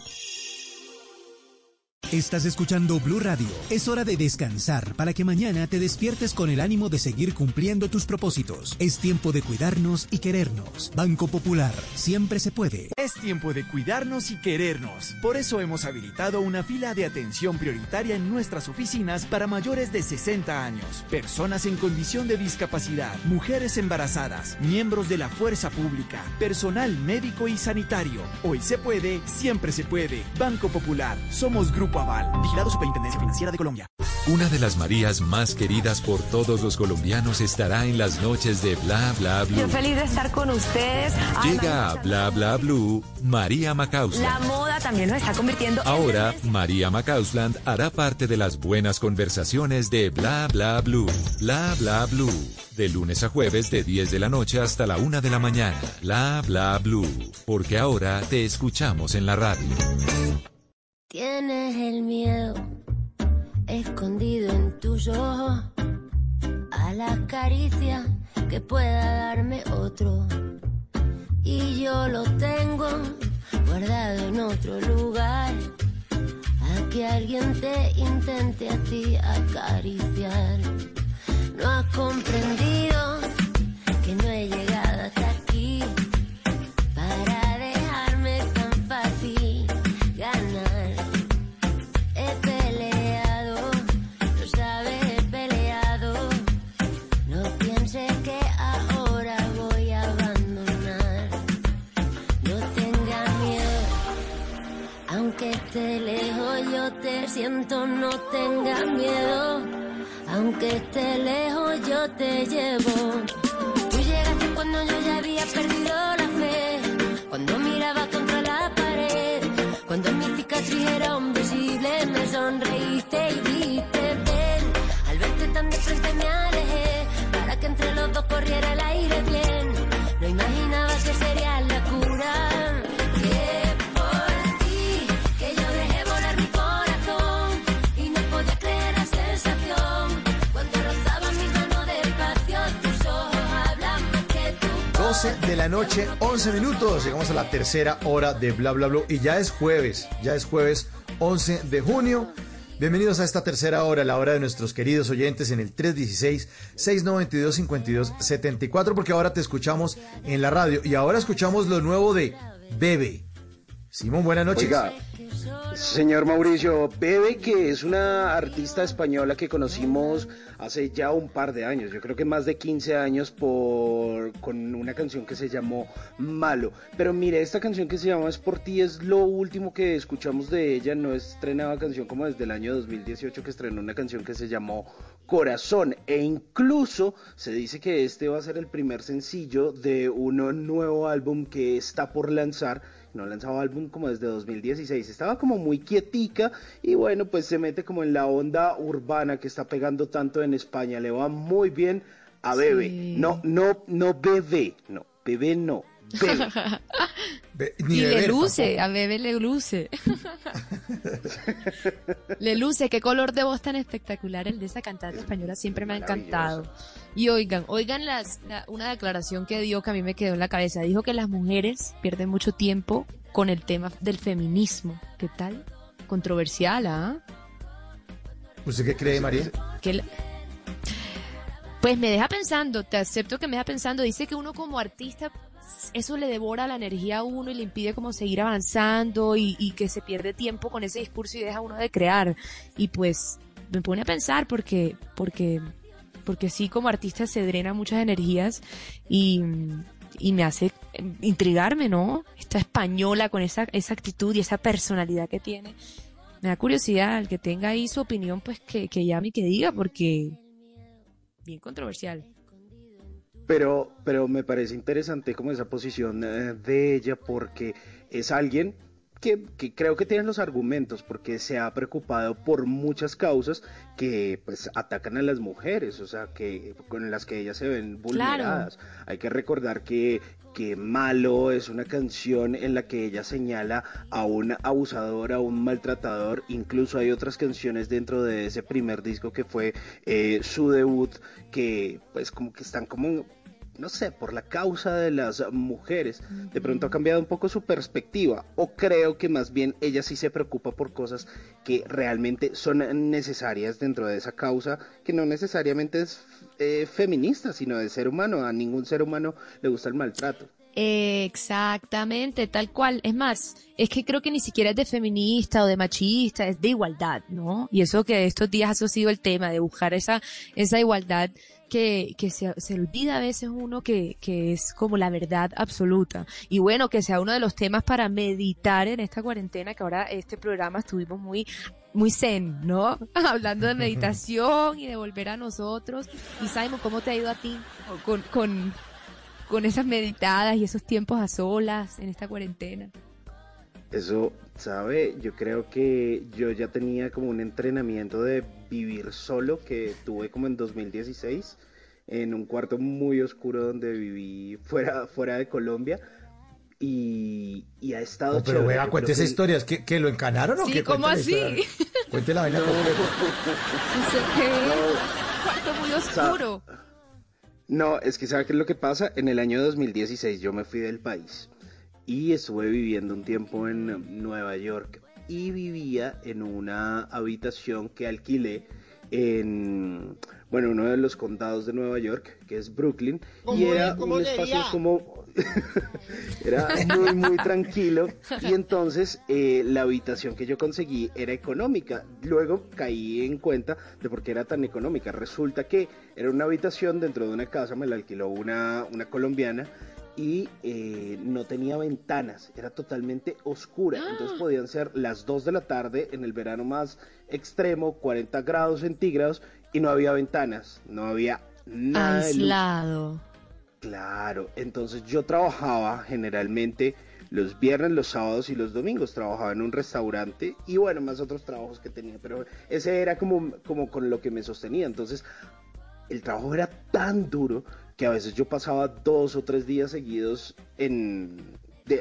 Estás escuchando Blue Radio. Es hora de descansar para que mañana te despiertes con el ánimo de seguir cumpliendo tus propósitos. Es tiempo de cuidarnos y querernos. Banco Popular, siempre se puede. Es tiempo de cuidarnos y querernos. Por eso hemos habilitado una fila de atención prioritaria en nuestras oficinas para mayores de 60 años, personas en condición de discapacidad, mujeres embarazadas, miembros de la fuerza pública, personal médico y sanitario. Hoy se puede, siempre se puede. Banco Popular, somos Grupo Aval, vigilado Superintendencia Financiera de Colombia. Una de las Marías más queridas por todos los colombianos estará en las noches de Bla Bla Blue. Yo feliz de estar con ustedes. Ay, Llega a Bla Bla Blue María La Macausland. moda también nos está convirtiendo en Ahora, María Macausland hará parte de las buenas conversaciones de Bla Bla Blue. Bla Bla Blue. De lunes a jueves de 10 de la noche hasta la 1 de la mañana. Bla Bla Blue. Porque ahora te escuchamos en la radio. Tienes el miedo escondido en tus ojos a la caricia que pueda darme otro. Y yo lo tengo guardado en otro lugar. A que alguien te intente a ti acariciar. No has comprendido que no he llegado siento. No tengas miedo, aunque esté lejos, yo te llevo. Tú llegaste cuando yo ya había perdido la fe, cuando miraba contra la pared, cuando mi cicatriz era invisible, me sonreíste y dijiste ven. Al verte tan de frente me alejé, para que entre los dos corriera el 12 de la noche, 11 minutos. Llegamos a la tercera hora de Bla Bla Bla. Y ya es jueves, ya es jueves 11 de junio. Bienvenidos a esta tercera hora, la hora de nuestros queridos oyentes en el 316-692-5274, porque ahora te escuchamos en la radio. Y ahora escuchamos lo nuevo de Bebe. Simón, buenas noches. Señor Mauricio, Bebe, que es una artista española que conocimos hace ya un par de años, yo creo que más de 15 años por con una canción que se llamó Malo. Pero mire, esta canción que se llama Es por ti es lo último que escuchamos de ella, no estrenaba canción como desde el año 2018 que estrenó una canción que se llamó Corazón e incluso se dice que este va a ser el primer sencillo de un nuevo álbum que está por lanzar no lanzaba álbum como desde 2016, estaba como muy quietica y bueno, pues se mete como en la onda urbana que está pegando tanto en España, le va muy bien a Bebe, Sí. no, no, no Bebé, no, bebé no, bebe. y le luce, a bebé le luce. le luce, qué color de voz tan espectacular el de esa cantante española, siempre me ha encantado. Y oigan, oigan las, una declaración que dio que a mí me quedó en la cabeza. Dijo que las mujeres pierden mucho tiempo con el tema del feminismo. ¿Qué tal? Controversial, ¿ah? ¿Usted qué cree, María? Pues me deja pensando, te acepto que me deja pensando. Dice que uno como artista, eso le devora la energía a uno y le impide como seguir avanzando y, que se pierde tiempo con ese discurso y deja uno de crear. Y pues me pone a pensar porque, porque, porque sí como artista se drena muchas energías y, y me hace intrigarme, ¿no? Esta española con esa, esa actitud y esa personalidad que tiene. Me da curiosidad, el que tenga ahí su opinión, pues que, que llame y que diga, porque bien controversial. Pero, pero me parece interesante como esa posición eh, de ella porque es alguien que, creo que tiene los argumentos porque se ha preocupado por muchas causas que pues atacan a las mujeres, o sea, que con las que ellas se ven vulneradas. Hay que recordar que que Malo es una canción en la que ella señala a un abusador, a un maltratador. Incluso hay otras canciones dentro de ese primer disco que fue eh, su debut, que pues como que están como no sé, por la causa de las mujeres, de pronto ha cambiado un poco su perspectiva o creo que más bien ella sí se preocupa por cosas que realmente son necesarias dentro de esa causa, que no necesariamente es eh, feminista, sino de ser humano. A ningún ser humano le gusta el maltrato. Exactamente, tal cual. Es más, es que creo que ni siquiera es de feminista o de machista, es de igualdad, ¿no? Y eso que estos días ha sido el tema de buscar esa, esa igualdad que, que se, se, olvida a veces uno que, que es como la verdad absoluta. Y bueno, que sea uno de los temas para meditar en esta cuarentena, que ahora este programa estuvimos muy muy zen, ¿no? Hablando de meditación y de volver a nosotros. Y Simon, ¿cómo te ha ido a ti con, con, con esas meditadas y esos tiempos a solas en esta cuarentena? Eso, ¿sabe? Yo creo que yo ya tenía como un entrenamiento de vivir solo que tuve como en 2016 en un cuarto muy oscuro donde viví fuera, fuera de Colombia. Y, y ha estado oh, Pero vea, cuente esa historia, ¿es que, que, lo encanaron o sí, qué? ¿cómo así? Cuente la vaina no. No, cuarto muy oscuro. No, es que ¿sabe qué es lo que pasa? En el año 2016 yo me fui del país y estuve viviendo un tiempo en Nueva York y vivía en una habitación que alquilé en bueno uno de los condados de Nueva York que es Brooklyn y era un espacio como era muy muy tranquilo y entonces eh, la habitación que yo conseguí era económica luego caí en cuenta de por qué era tan económica resulta que era una habitación dentro de una casa me la alquiló una una colombiana y eh, no tenía ventanas, era totalmente oscura. Entonces podían ser las 2 de la tarde en el verano más extremo, 40 grados centígrados, y no había ventanas, no había nada. Aislado. Claro, entonces yo trabajaba generalmente los viernes, los sábados y los domingos. Trabajaba en un restaurante y bueno, más otros trabajos que tenía, pero ese era como, como con lo que me sostenía. Entonces el trabajo era tan duro que a veces yo pasaba dos o tres días seguidos en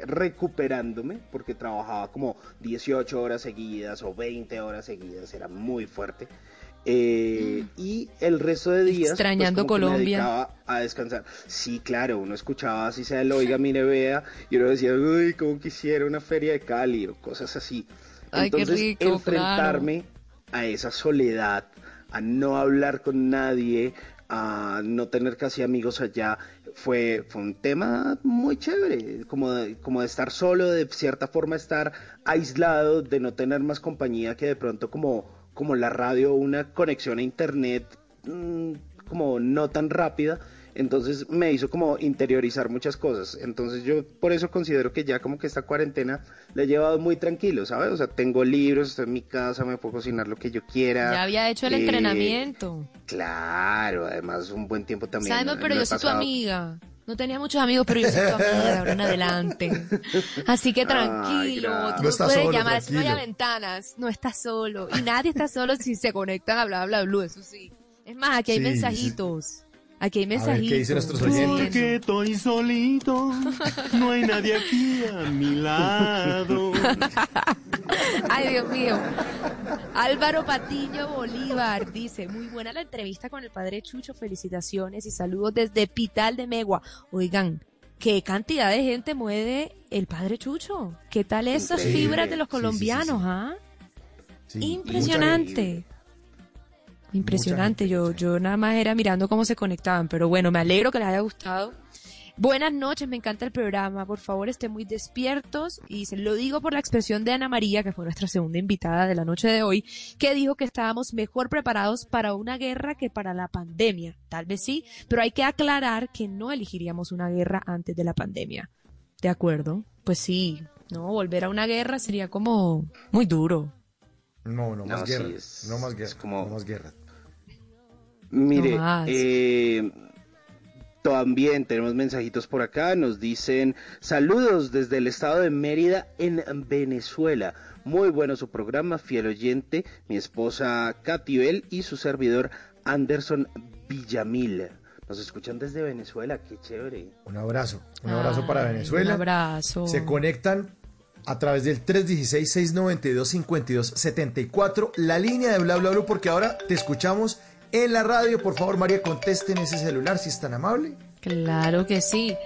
recuperándome porque trabajaba como 18 horas seguidas o 20 horas seguidas, era muy fuerte. Eh, mm. y el resto de días pues, extrañando Colombia me dedicaba a descansar. Sí claro uno escuchaba así sea el oiga mire vea y uno decía uy como quisiera una feria de Cali o cosas así. Entonces enfrentarme a esa soledad a no hablar con nadie a no tener casi amigos allá fue, fue un tema muy chévere, como de, como de estar solo, de cierta forma estar aislado, de no tener más compañía que de pronto como, como la radio, una conexión a internet mm, como no tan rápida entonces me hizo como interiorizar muchas cosas. Entonces yo por eso considero que ya como que esta cuarentena la he llevado muy tranquilo, ¿sabes? O sea, tengo libros, estoy en mi casa, me puedo cocinar lo que yo quiera. Ya había hecho el eh, entrenamiento. Claro, además un buen tiempo también. Sabes, pero yo soy tu amiga. No tenía muchos amigos, pero yo soy tu amiga de ahora en adelante. Así que tranquilo, tú no puedes llamar, no hay ventanas, no estás solo. Y nadie está solo si se conectan a bla bla bla, eso sí. Es más, aquí hay mensajitos. Aquí hay A ver, mensajitos. ¿qué dicen nuestros oyentes? Porque estoy solito, no hay nadie aquí a mi lado. Ay, Dios mío. Álvaro Patiño Bolívar dice, muy buena la entrevista con el padre Chucho, felicitaciones y saludos desde Pital de Megua. Oigan, ¿qué cantidad de gente mueve el padre Chucho? ¿Qué tal esas fibras de los Sí, sí, sí, colombianos, ah? Sí, Impresionante. Impresionante, yo, yo nada más era mirando cómo se conectaban, pero bueno, me alegro que les haya gustado. Buenas noches, me encanta el programa, por favor estén muy despiertos y se lo digo por la expresión de Ana María, que fue nuestra segunda invitada de la noche de hoy, que dijo que estábamos mejor preparados para una guerra que para la pandemia. Tal vez sí, pero hay que aclarar que no elegiríamos una guerra antes de la pandemia. ¿De acuerdo? Pues sí, no, volver a una guerra sería como muy duro. No, no más No, sí, guerra. es- no más guerra. es como- No más guerra. Mire, No eh, también tenemos mensajitos por acá. Nos dicen saludos desde el estado de Mérida en Venezuela. Muy bueno su programa, fiel oyente. Mi esposa Catibel y su servidor Anderson Villamil. Nos escuchan desde Venezuela, qué chévere. Un abrazo. Un abrazo para Venezuela. Un abrazo. Se conectan a través del 316-692-5274, la línea de Bla Bla Blue, porque ahora te escuchamos en la radio. Por favor, María, contesten ese celular si es tan amable. Claro que sí.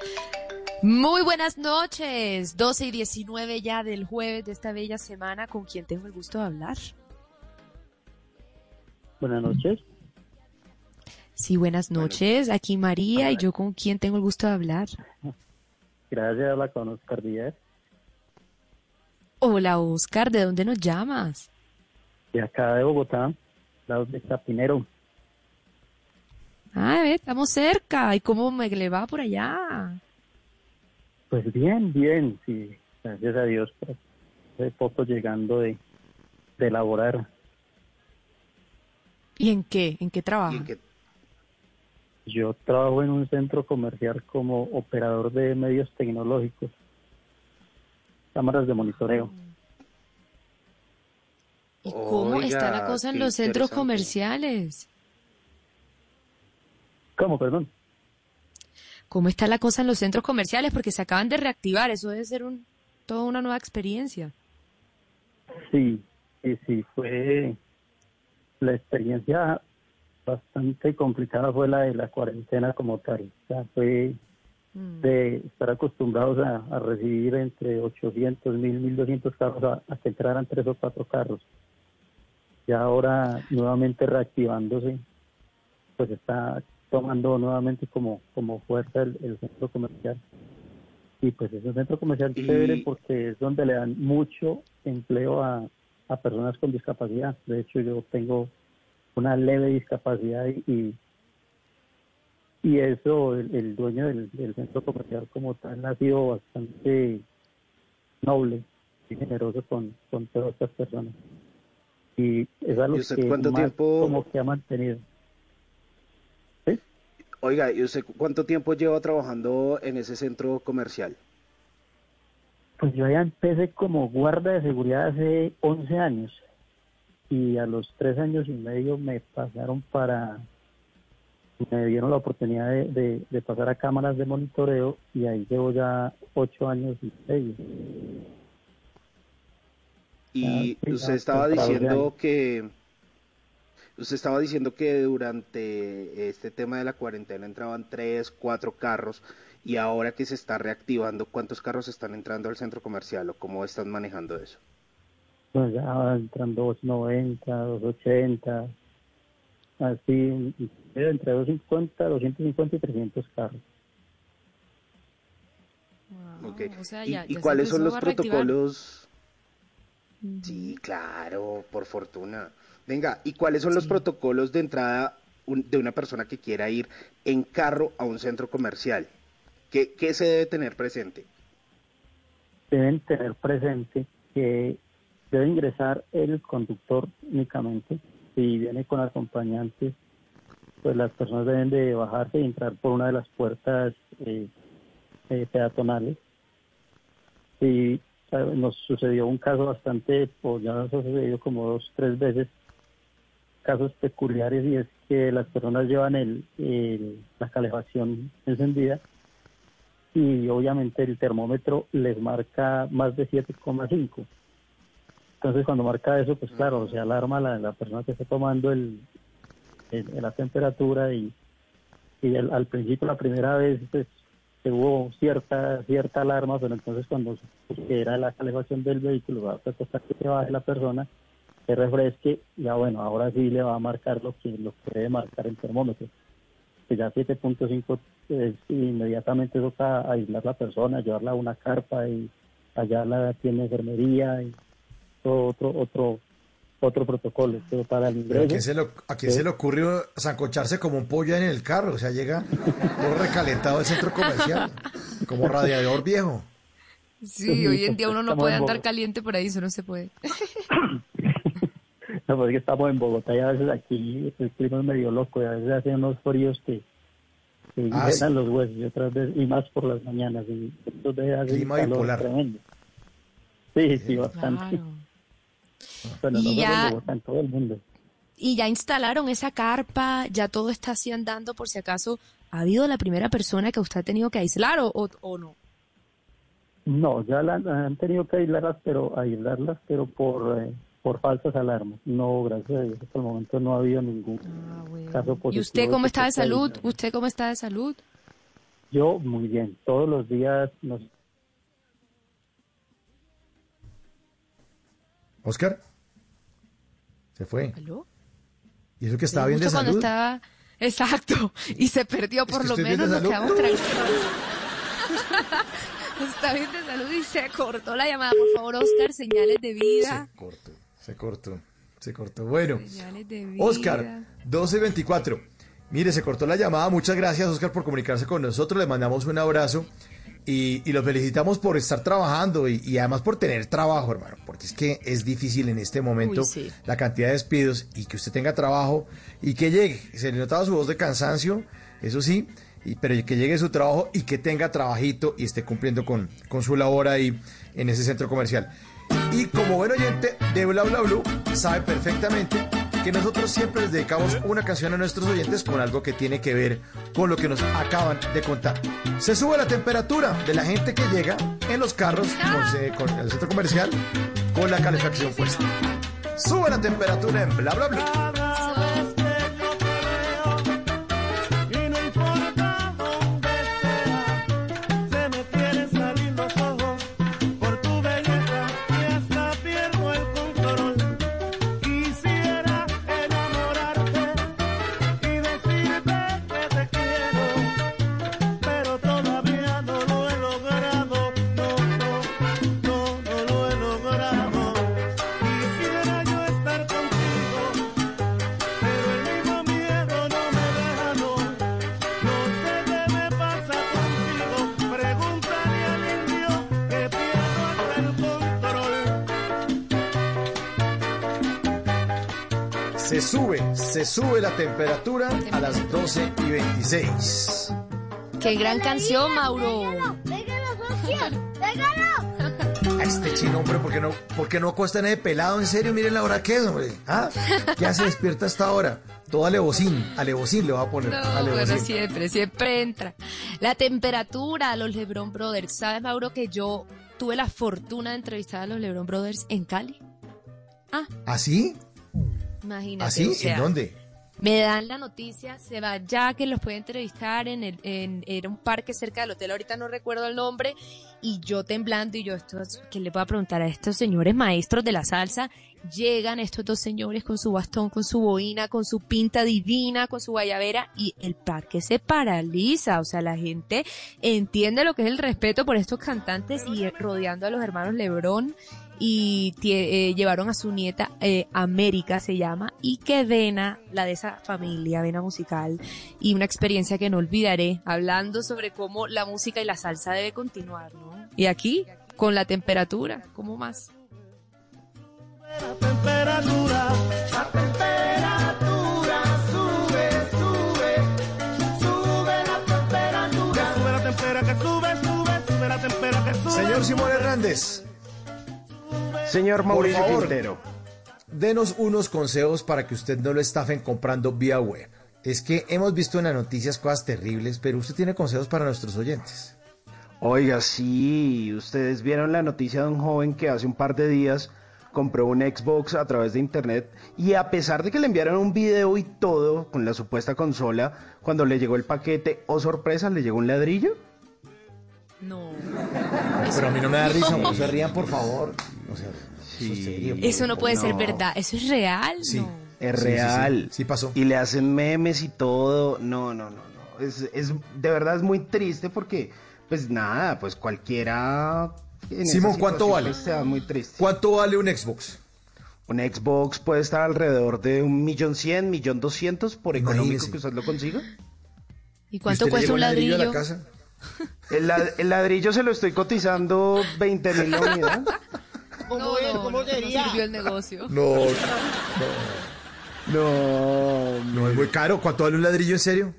Muy buenas noches, 12 y 19 ya del jueves de esta bella semana, con quien tengo el gusto de hablar. Buenas noches. Sí, buenas noches, aquí María y yo con quien tengo el gusto de hablar. Gracias, habla con Oscar Díaz. Hola Oscar, ¿de dónde nos llamas? De acá de Bogotá, lado de Tapinero. Ah, ve, estamos cerca. ¿Y cómo me le va por allá? Pues bien, bien, sí. Gracias a Dios. Pues, hace poco llegando de, de laborar. ¿Y en qué? ¿En qué trabaja? Yo trabajo en un centro comercial como operador de medios tecnológicos, cámaras de monitoreo. ¿Y cómo está la cosa en los centros comerciales? ¿Cómo, perdón? ¿Cómo está la cosa en los centros comerciales? Porque se acaban de reactivar, eso debe ser un, toda una nueva experiencia. Sí, sí, sí, fue la experiencia bastante complicada fue la de la cuarentena como tal. O sea, fue de estar acostumbrados a, a recibir entre 800, 1000, 1200 carros a, a que entraran tres o cuatro carros. Y ahora nuevamente reactivándose, pues está tomando nuevamente como, como fuerza el, el centro comercial. Y pues es un centro comercial Y- chévere porque es donde le dan mucho empleo a, a personas con discapacidad. De hecho, yo tengo una leve discapacidad y, y, y eso, el, el dueño del, del centro comercial como tal ha sido bastante noble y generoso con, con todas estas personas. Y es algo ¿Y usted que más tiempo- como que ha mantenido. Oiga, ¿y usted cuánto tiempo lleva trabajando en ese centro comercial? Pues yo ya empecé como guarda de seguridad hace 11 años y a los tres años y medio me pasaron para, me dieron la oportunidad de, de- de pasar a cámaras de monitoreo y ahí llevo ya ocho años y medio. Y usted estaba diciendo que usted estaba diciendo que durante este tema de la cuarentena entraban tres, cuatro carros y ahora que se está reactivando, ¿cuántos carros están entrando al centro comercial o cómo están manejando eso? Pues ya van entrando 290, 280, así, entre 250, 250 y 300 carros. Ok. o sea, ¿Y, ya- y ya se cuáles son los reactivar. protocolos? Sí, claro, por fortuna. Venga, ¿y cuáles son los protocolos de entrada un- de una persona que quiera ir en carro a un centro comercial? ¿Qué, qué se debe tener presente? deben tener presente que debe ingresar el conductor únicamente. Si viene con acompañantes, pues las personas deben de bajarse y entrar por una de las puertas eh, eh, peatonales. Y eh, nos sucedió un caso bastante, pues ya nos ha sucedido como dos, tres veces, casos peculiares y es que las personas llevan el, la calefacción encendida y obviamente el termómetro les marca más de 7,5. Entonces cuando marca eso, pues claro, se alarma la, la persona que está tomando el, la temperatura y, y al, principio la primera vez pues hubo cierta cierta alarma, pero entonces cuando era la calefacción del vehículo, va a costar que se baje la persona, se refresque, ya bueno, ahora sí le va a marcar lo que lo que debe marcar el termómetro. Que ya 7.5 es inmediatamente toca aislar la persona, llevarla a una carpa y allá la tiene enfermería y todo otro otro otro protocolo, pero para el Pero ¿a ingreso quién se, lo, a quién se le ocurrió zancocharse como un pollo en el carro? O sea, llega todo recalentado al centro comercial, como radiador viejo. Sí, hoy en día uno no Estamos puede andar caliente por ahí, eso no se puede. No, pues es que estamos en Bogotá y a veces aquí el clima es medio loco y a veces hace unos fríos que, que Ah, sí. los huesos y otras veces, y más por las mañanas. Y entonces hace Clima un calor bipolar. tremendo. Sí, sí, bastante. Bueno, no Y ya- en Bogotá, en todo el mundo. Y ya instalaron esa carpa, ya todo está así andando por si acaso ha habido la primera persona que usted ha tenido que aislar o, o, o no. No, ya la, la han tenido que aislarlas, pero aislarlas, pero por eh, por falsas alarmas. No, gracias a Dios, hasta el momento no ha habido ningún caso positivo. ¿Y usted cómo está de salud? ¿Usted cómo está de salud? Yo muy bien. Todos los días nos Oscar, se fue. ¿Aló? ¿Y eso que estaba bien de salud? estaba... Exacto, y se perdió, por que lo menos nos quedamos tranquilos. está bien de salud y se cortó la llamada. Por favor, Oscar, señales de vida. Se cortó, se cortó, se cortó. Bueno. Oscar, 12 y 24. Mire, se cortó la llamada. Muchas gracias, Oscar, por comunicarse con nosotros. Le mandamos un abrazo y, y lo felicitamos por estar trabajando y, y además por tener trabajo, hermano, porque es que es difícil en este momento Uy, sí. la cantidad de despidos y que usted tenga trabajo y que llegue. Se le notaba su voz de cansancio, eso sí, y, pero que llegue su trabajo y que tenga trabajito y esté cumpliendo con, con su labor ahí en ese centro comercial. Y como buen oyente de Bla Bla Blue, sabe perfectamente que nosotros siempre les dedicamos una canción a nuestros oyentes con algo que tiene que ver con lo que nos acaban de contar. Se sube la temperatura de la gente que llega en los carros con, el centro comercial con la calefacción puesta. Sube la temperatura en Bla Bla Blue. Se sube, se sube la temperatura a las 12 y 26. Qué gran canción, Mauro. A este chino, hombre, ¿por qué no, por qué no acuesta en ese pelado? En serio, miren la hora que es, hombre. ¿Ah? ¿Qué hace despierta hasta ahora? Todo alevosín, alevosín le va a poner. No, alevosín. bueno, siempre, siempre entra. La temperatura, los LeBron Brothers. ¿Sabes, Mauro, que yo tuve la fortuna de entrevistar a los LeBron Brothers en Cali? ¿Así? Imagínate. ¿Así? o sea, ¿En dónde? Me dan la noticia, se va ya que los puede entrevistar en, el, en era un parque cerca del hotel, ahorita no recuerdo el nombre, y yo temblando y yo, esto, es- ¿qué le voy a preguntar a estos señores maestros de la salsa? Llegan estos dos señores con su bastón, con su boina, con su pinta divina, con su guayabera, y el parque se paraliza, o sea, la gente entiende lo que es el respeto por estos cantantes y eh, rodeando a los hermanos Lebrón y eh, llevaron a su nieta eh, América se llama y que Vena, la de esa familia, Vena musical y una experiencia que no olvidaré hablando sobre cómo la música y la salsa debe continuar, ¿no? Y aquí con la temperatura, ¿cómo más? temperatura, la temperatura sube, sube, sube la temperatura. Sube la temperatura, que sube, sube, sube la temperatura, que sube. Señor Simón Hernández. Señor Mauricio favor. Quintero. denos unos consejos para que usted no lo estafen comprando vía web. Es que hemos visto en las noticias cosas terribles, pero usted tiene consejos para nuestros oyentes. Oiga, sí, ustedes vieron la noticia de un joven que hace un par de días compró un Xbox a través de internet y a pesar de que le enviaron un video y todo con la supuesta consola, cuando le llegó el paquete, oh sorpresa, le llegó un ladrillo. No. Pero a mí no me da risa, no se rían, por favor. O sea, serio. Eso no puede ser verdad. ¿Eso es real? Sí. No. Es Sí, sí, real. sí. Sí pasó. Y le hacen memes y todo. No, no, no, no. Es, es, de verdad es muy triste porque, pues nada, pues cualquiera. en Simón, ¿cuánto vale? pues, se da muy triste. ¿Cuánto vale un Xbox? Un Xbox puede estar alrededor de un millón cien, millón doscientos por económico Imagínese. que usted lo consiga. ¿Y cuánto ¿Y usted le cuesta lleva un ladrillo? a la casa? El, la- el ladrillo se lo estoy cotizando 20 mil la unidad. ¿Cómo, no, ¿cómo sería? No sirvió el negocio. No, No, no es muy caro. ¿Cuánto vale un ladrillo en serio?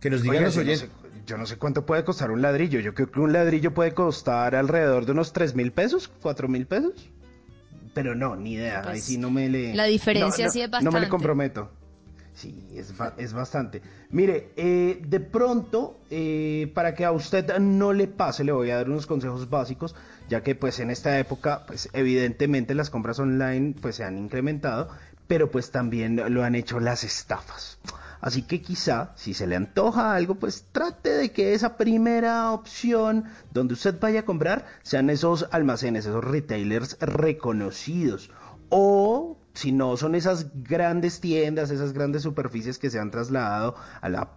Que nos digan Oiga, los yo, no oyentes. sé, yo no sé cuánto puede costar un ladrillo. Yo creo que un ladrillo puede costar alrededor de unos 3 mil pesos, 4 mil pesos. Pero no, ni idea. Ahí Pues, sí no me le. la diferencia no, no, sí es No me le bastante. comprometo. Sí, es, es bastante. Mire, eh, de pronto, eh, para que a usted no le pase, le voy a dar unos consejos básicos, ya que pues en esta época, pues evidentemente las compras online pues se han incrementado, pero pues también lo han hecho las estafas. Así que quizá, si se le antoja algo, pues trate de que esa primera opción donde usted vaya a comprar sean esos almacenes, esos retailers reconocidos. O si no son esas grandes tiendas, esas grandes superficies que se han trasladado a, la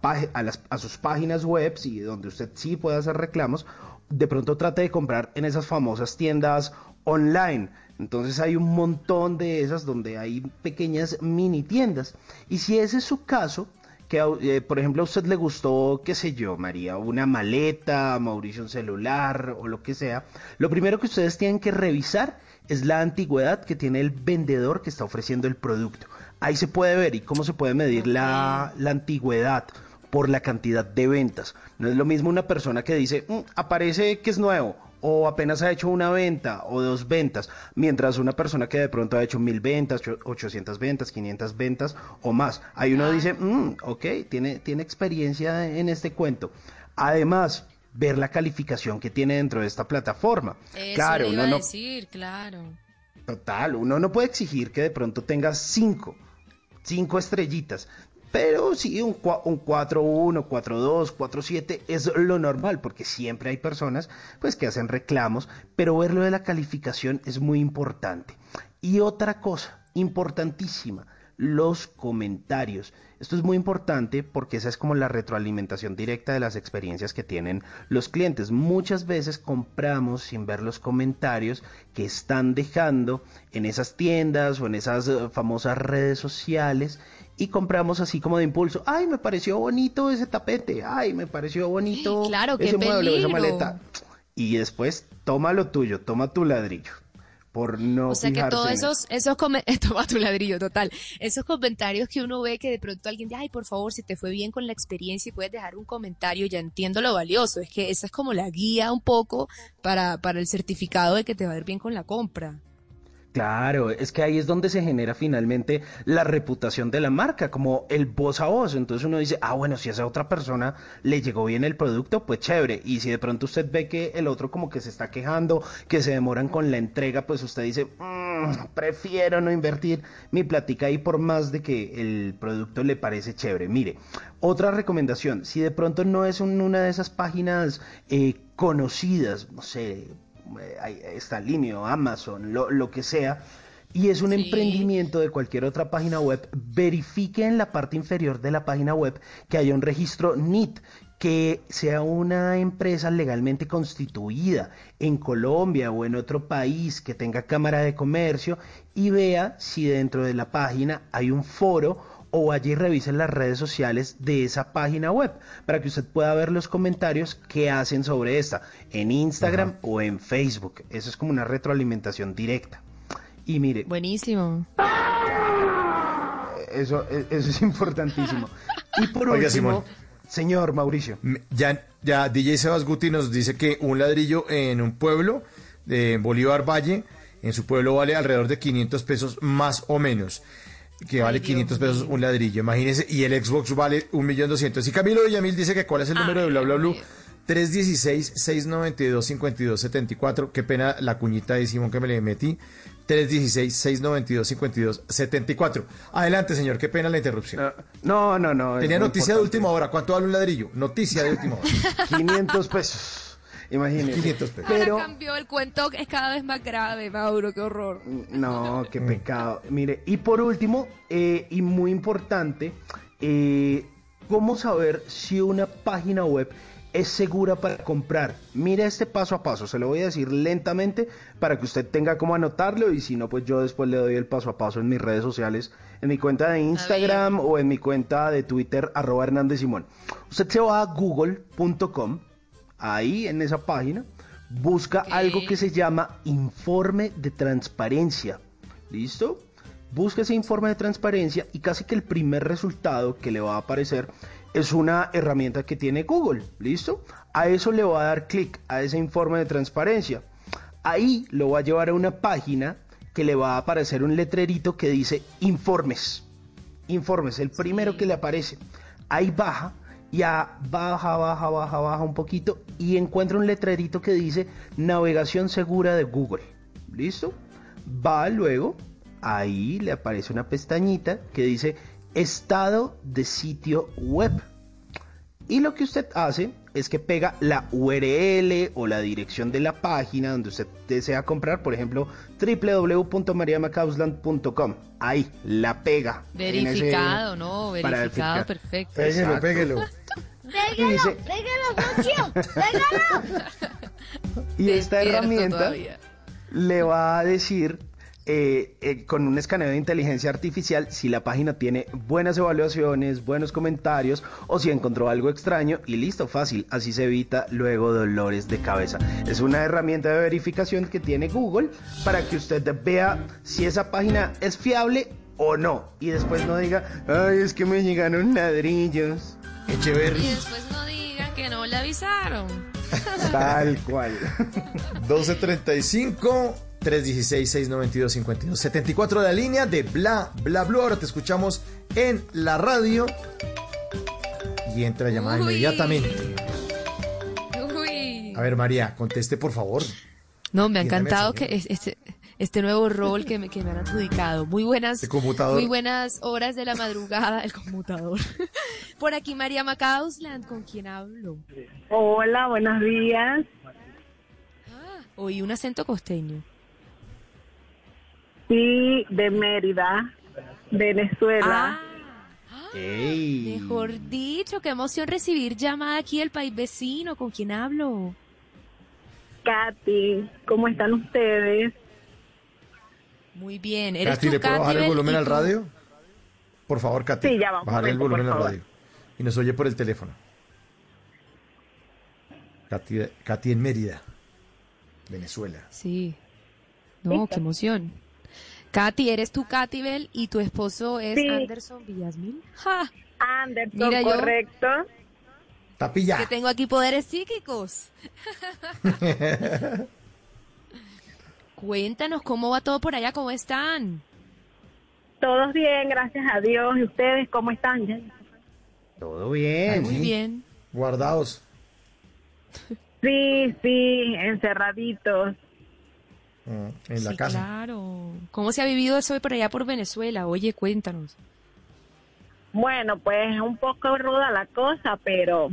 a sus páginas web y donde usted sí puede hacer reclamos, de pronto trate de comprar en esas famosas tiendas online. Entonces hay un montón de esas donde hay pequeñas mini tiendas. Y si ese es su caso, que eh, por ejemplo a usted le gustó, qué sé yo, María, una maleta, Mauricio un celular o lo que sea, lo primero que ustedes tienen que revisar es la antigüedad que tiene el vendedor que está ofreciendo el producto. Ahí se puede ver y cómo se puede medir la, la antigüedad por la cantidad de ventas. No es lo mismo una persona que dice, "Mm, aparece que es nuevo o apenas ha hecho una venta o dos ventas, mientras una persona que de pronto ha hecho mil ventas, ocho- 800 ventas, 500 ventas o más. Ahí uno dice, "Mm, ok, tiene, tiene experiencia en este cuento. Además, ver la calificación que tiene dentro de esta plataforma. Eso claro, le iba uno a no, decir, claro. Total, uno no puede exigir que de pronto tenga cinco, cinco estrellitas. Pero sí, un 4-1, 4-2, 4-7 es lo normal, porque siempre hay personas pues, que hacen reclamos, pero verlo de la calificación es muy importante. Y otra cosa, importantísima, los comentarios. Esto es muy importante porque esa es como la retroalimentación directa de las experiencias que tienen los clientes. Muchas veces compramos sin ver los comentarios que están dejando en esas tiendas o en esas eh, famosas redes sociales y compramos así como de impulso. Ay, me pareció bonito ese tapete. Ay, me pareció bonito Claro, ese mueble esa maleta. Y después toma lo tuyo, toma tu ladrillo. Por no O sea que todos esos, esos come- toma tu ladrillo, total. Esos comentarios que uno ve que de pronto alguien dice, ay, por favor, si te fue bien con la experiencia y puedes dejar un comentario, ya entiendo lo valioso. Es que esa es como la guía un poco para, para el certificado de que te va a ir bien con la compra. Claro, es que ahí es donde se genera finalmente la reputación de la marca, como el voz a voz. Entonces uno dice, ah, bueno, si a esa otra persona le llegó bien el producto, pues chévere. Y si de pronto usted ve que el otro como que se está quejando, que se demoran con la entrega, pues usted dice, "Mm, prefiero no invertir mi platica ahí por más de que el producto le parece chévere. Mire, otra recomendación, si de pronto no es un- una de esas páginas eh, conocidas, no sé, eh, ahí está Linio, Amazon, lo, lo que sea, y es un emprendimiento de cualquier otra página web, verifique en la parte inferior de la página web que haya un registro NIT, que sea una empresa legalmente constituida en Colombia o en otro país que tenga cámara de comercio y vea si dentro de la página hay un foro o allí revisen las redes sociales de esa página web para que usted pueda ver los comentarios que hacen sobre esta en Instagram o en Facebook. Eso es como una retroalimentación directa. Y mire, Buenísimo. eso, e, eso es importantísimo. Y por Oiga, último, Simón. señor Mauricio. Ya, ya DJ Sebas Guti nos dice que un ladrillo en un pueblo de Bolívar Valle en su pueblo vale alrededor de 500 pesos más o menos. Que vale 500 pesos un ladrillo, imagínense. Y el Xbox vale 1.200.000. Y Camilo Villamil dice que cuál es el número de bla bla bla. 316-692-5274. Qué pena la cuñita de Simón que me le metí. 316-692-5274. Adelante, señor. Qué pena la interrupción. No, no, no. Tenía noticia de última hora. ¿Cuánto vale un ladrillo? Noticia de última hora. 500 pesos. Imagínese. 500 pesos. Ahora Pero, cambió el cuento, es cada vez más grave, Mauro, qué horror. no, qué pecado. Mire, y por último, eh, y muy importante, eh, ¿cómo saber si una página web es segura para comprar? Mire este paso a paso, se lo voy a decir lentamente para que usted tenga como anotarlo y si no, pues yo después le doy el paso a paso en mis redes sociales, en mi cuenta de Instagram o en mi cuenta de Twitter, arroba Hernández Simón. Usted se va a google.com, ahí en esa página, busca algo que se llama informe de transparencia. ¿Listo? Busca ese informe de transparencia y casi que el primer resultado que le va a aparecer es una herramienta que tiene Google. ¿Listo? A eso le va a dar clic a ese informe de transparencia. Ahí lo va a llevar a una página que le va a aparecer un letrerito que dice informes. Informes, el primero que le aparece. Ahí baja, ya baja, baja, baja, baja un poquito y encuentra un letrerito que dice navegación segura de Google. ¿Listo? Va luego, ahí le aparece una pestañita que dice estado de sitio web. Y lo que usted hace es que pega la URL o la dirección de la página donde usted desea comprar, por ejemplo, www.mariamacausland.com. Ahí, la pega. ese- Verificado, ¿no? para Verificado, perfecto. Péguelo, Exacto. péguelo. Dice- ¡Pégalo, socio! ¡Pégalo! Y esta herramienta todavía. le va a decir eh, eh, con un escaneo de inteligencia artificial si la página tiene buenas evaluaciones, buenos comentarios o si encontró algo extraño y listo, fácil, así se evita luego dolores de cabeza. Es una herramienta de verificación que tiene Google para que usted vea si esa página es fiable o no y después no diga, ay, es que me llegaron ladrillos. Y Echeverry. después no digan que no le avisaron. Tal cual. 1235 316 692 52 74 de la línea de Bla Bla Blue. Ahora te escuchamos en la radio. Y entra llamada Uy. inmediatamente. Uy. A ver, María, conteste por favor. No, me ha encantado que es- este, este nuevo rol que me, que me han adjudicado. Muy buenas, muy buenas horas de la madrugada, el conmutador. Por aquí María Macausland, ¿con quién hablo? Hola, buenos días. Oí un acento costeño. Sí, de Mérida, Venezuela. Ey. Mejor dicho, qué emoción recibir llamada aquí del país vecino. ¿Con quién hablo? Katy, ¿cómo están ustedes? Muy bien. ¿Eres Katy, tú, ¿le puedo bajar el volumen ¿Y al radio? Por favor, Katy. Sí, ya va, un Bajarle el volumen al radio. Y nos oye por el teléfono. Katy, Katy en Mérida, Venezuela. Sí. No, qué emoción. Katy, ¿eres tú, Katibel? ¿Y tu esposo es Sí. Anderson Villasmil? ¡Ja! Anderson, Mira, correcto. Tapilla. Que tengo aquí poderes psíquicos. Cuéntanos cómo va todo por allá, cómo están. Todos bien, gracias a Dios. ¿Y ustedes cómo están? Ya- Todo bien. Muy bien. Guardados. Sí, sí, encerraditos. Mm, en la Sí, casa. Claro. ¿Cómo se ha vivido eso por allá por Venezuela? Oye, cuéntanos. Bueno, pues un poco ruda la cosa, pero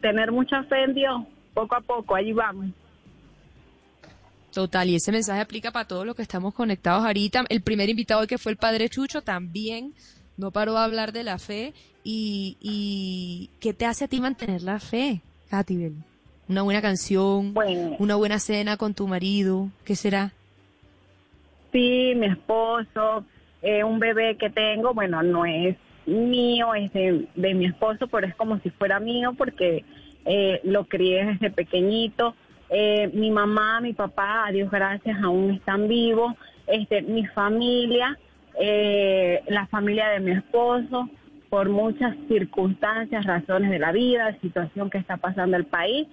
tener mucha fe en Dios, poco a poco, allí vamos. Total, y ese mensaje aplica para todos los que estamos conectados ahorita. El primer invitado hoy que fue el padre Chucho también no paró de hablar de la fe. ¿Y, y qué te hace a ti mantener la fe, Katibel? Una buena canción, una buena cena con tu marido, ¿qué será? Sí, mi esposo, eh, un bebé que tengo, bueno, no es mío, es de, de mi esposo, pero es como si fuera mío porque eh, lo crié desde pequeñito. Eh, mi mamá, mi papá, a Dios gracias, aún están vivos. Este, mi familia, eh, la familia de mi esposo, por muchas circunstancias, razones de la vida, situación que está pasando el país,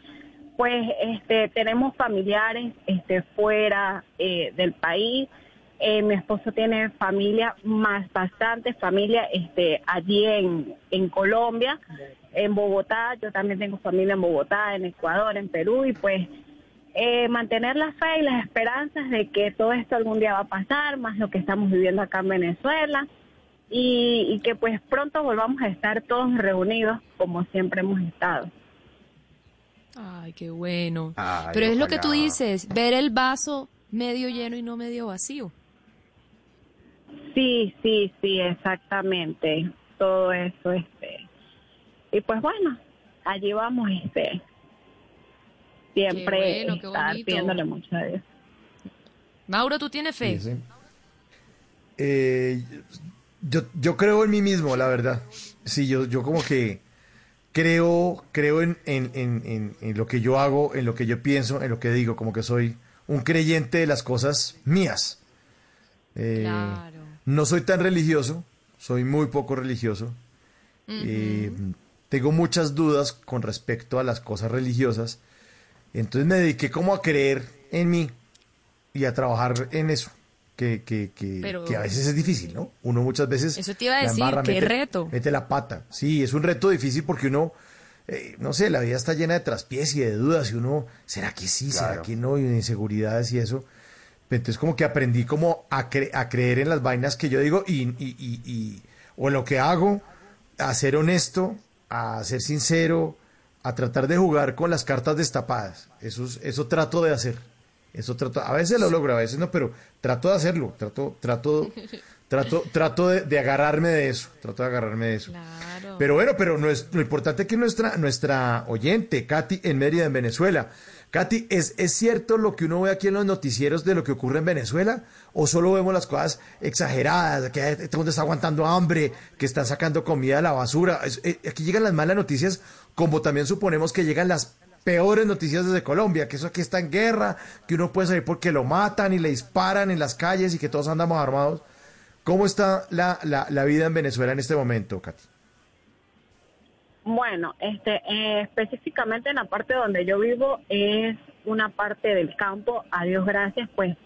pues este, tenemos familiares este, fuera eh, del país. Eh, mi esposo tiene familia, más bastante familia este, allí en, en Colombia, en Bogotá. Yo también tengo familia en Bogotá, en Ecuador, en Perú y pues eh, mantener la fe y las esperanzas de que todo esto algún día va a pasar, más lo que estamos viviendo acá en Venezuela y, y que pues pronto volvamos a estar todos reunidos como siempre hemos estado. Ay, qué bueno. Ay, Pero es lo que tú dices, ver el vaso medio lleno y no medio vacío. Sí, sí, sí, exactamente. Todo eso, este. Y pues bueno, allí vamos, este. Siempre Qué bueno, qué estar bonito. pidiéndole mucho a Dios. Mauro, ¿tú tienes fe? Sí, sí. Eh, yo, yo creo en mí mismo, la verdad. Sí, yo, yo como que creo, creo en, en, en, en- lo que yo hago, en lo que yo pienso, en lo que digo, como que soy un creyente de las cosas mías. Eh, Claro. No soy tan religioso, soy muy poco religioso. Eh, tengo muchas dudas con respecto a las cosas religiosas. Entonces me dediqué como a creer en mí y a trabajar en eso, que, que, que, Pero- que a veces es difícil, ¿no? Uno muchas veces... Eso te iba a decir, qué reto. Mete la pata. Sí, es un reto difícil porque uno, eh, no sé, la vida está llena de traspiés y de dudas y uno, ¿será que sí? ¿Será que no? Y de inseguridades y eso. Entonces como que aprendí como a, cre- a creer en las vainas que yo digo y, y, y, y- o en lo que hago, a ser honesto, a ser sincero, a tratar de jugar con las cartas destapadas. Eso, es- eso trato de hacer. Eso trato, a veces lo logro, a veces no, pero trato de hacerlo, trato, trato, trato, trato de, de agarrarme de eso, trato de agarrarme de eso. Pero bueno, pero no es, lo importante es que nuestra, nuestra oyente, Katy, en Mérida, en Venezuela. Katy, ¿es, ¿es cierto lo que uno ve aquí en los noticieros de lo que ocurre en Venezuela? ¿O solo vemos las cosas exageradas, que todo el mundo está aguantando hambre, que están sacando comida de la basura? Es- eh, aquí llegan las malas noticias, como también suponemos que llegan las peores noticias desde Colombia, que eso aquí está en guerra, que uno puede salir porque lo matan y le disparan en las calles y que todos andamos armados. ¿Cómo está la, la, la vida en Venezuela en este momento, Katy? Bueno, este, eh, específicamente en la parte donde yo vivo es una parte del campo, a Dios gracias, pues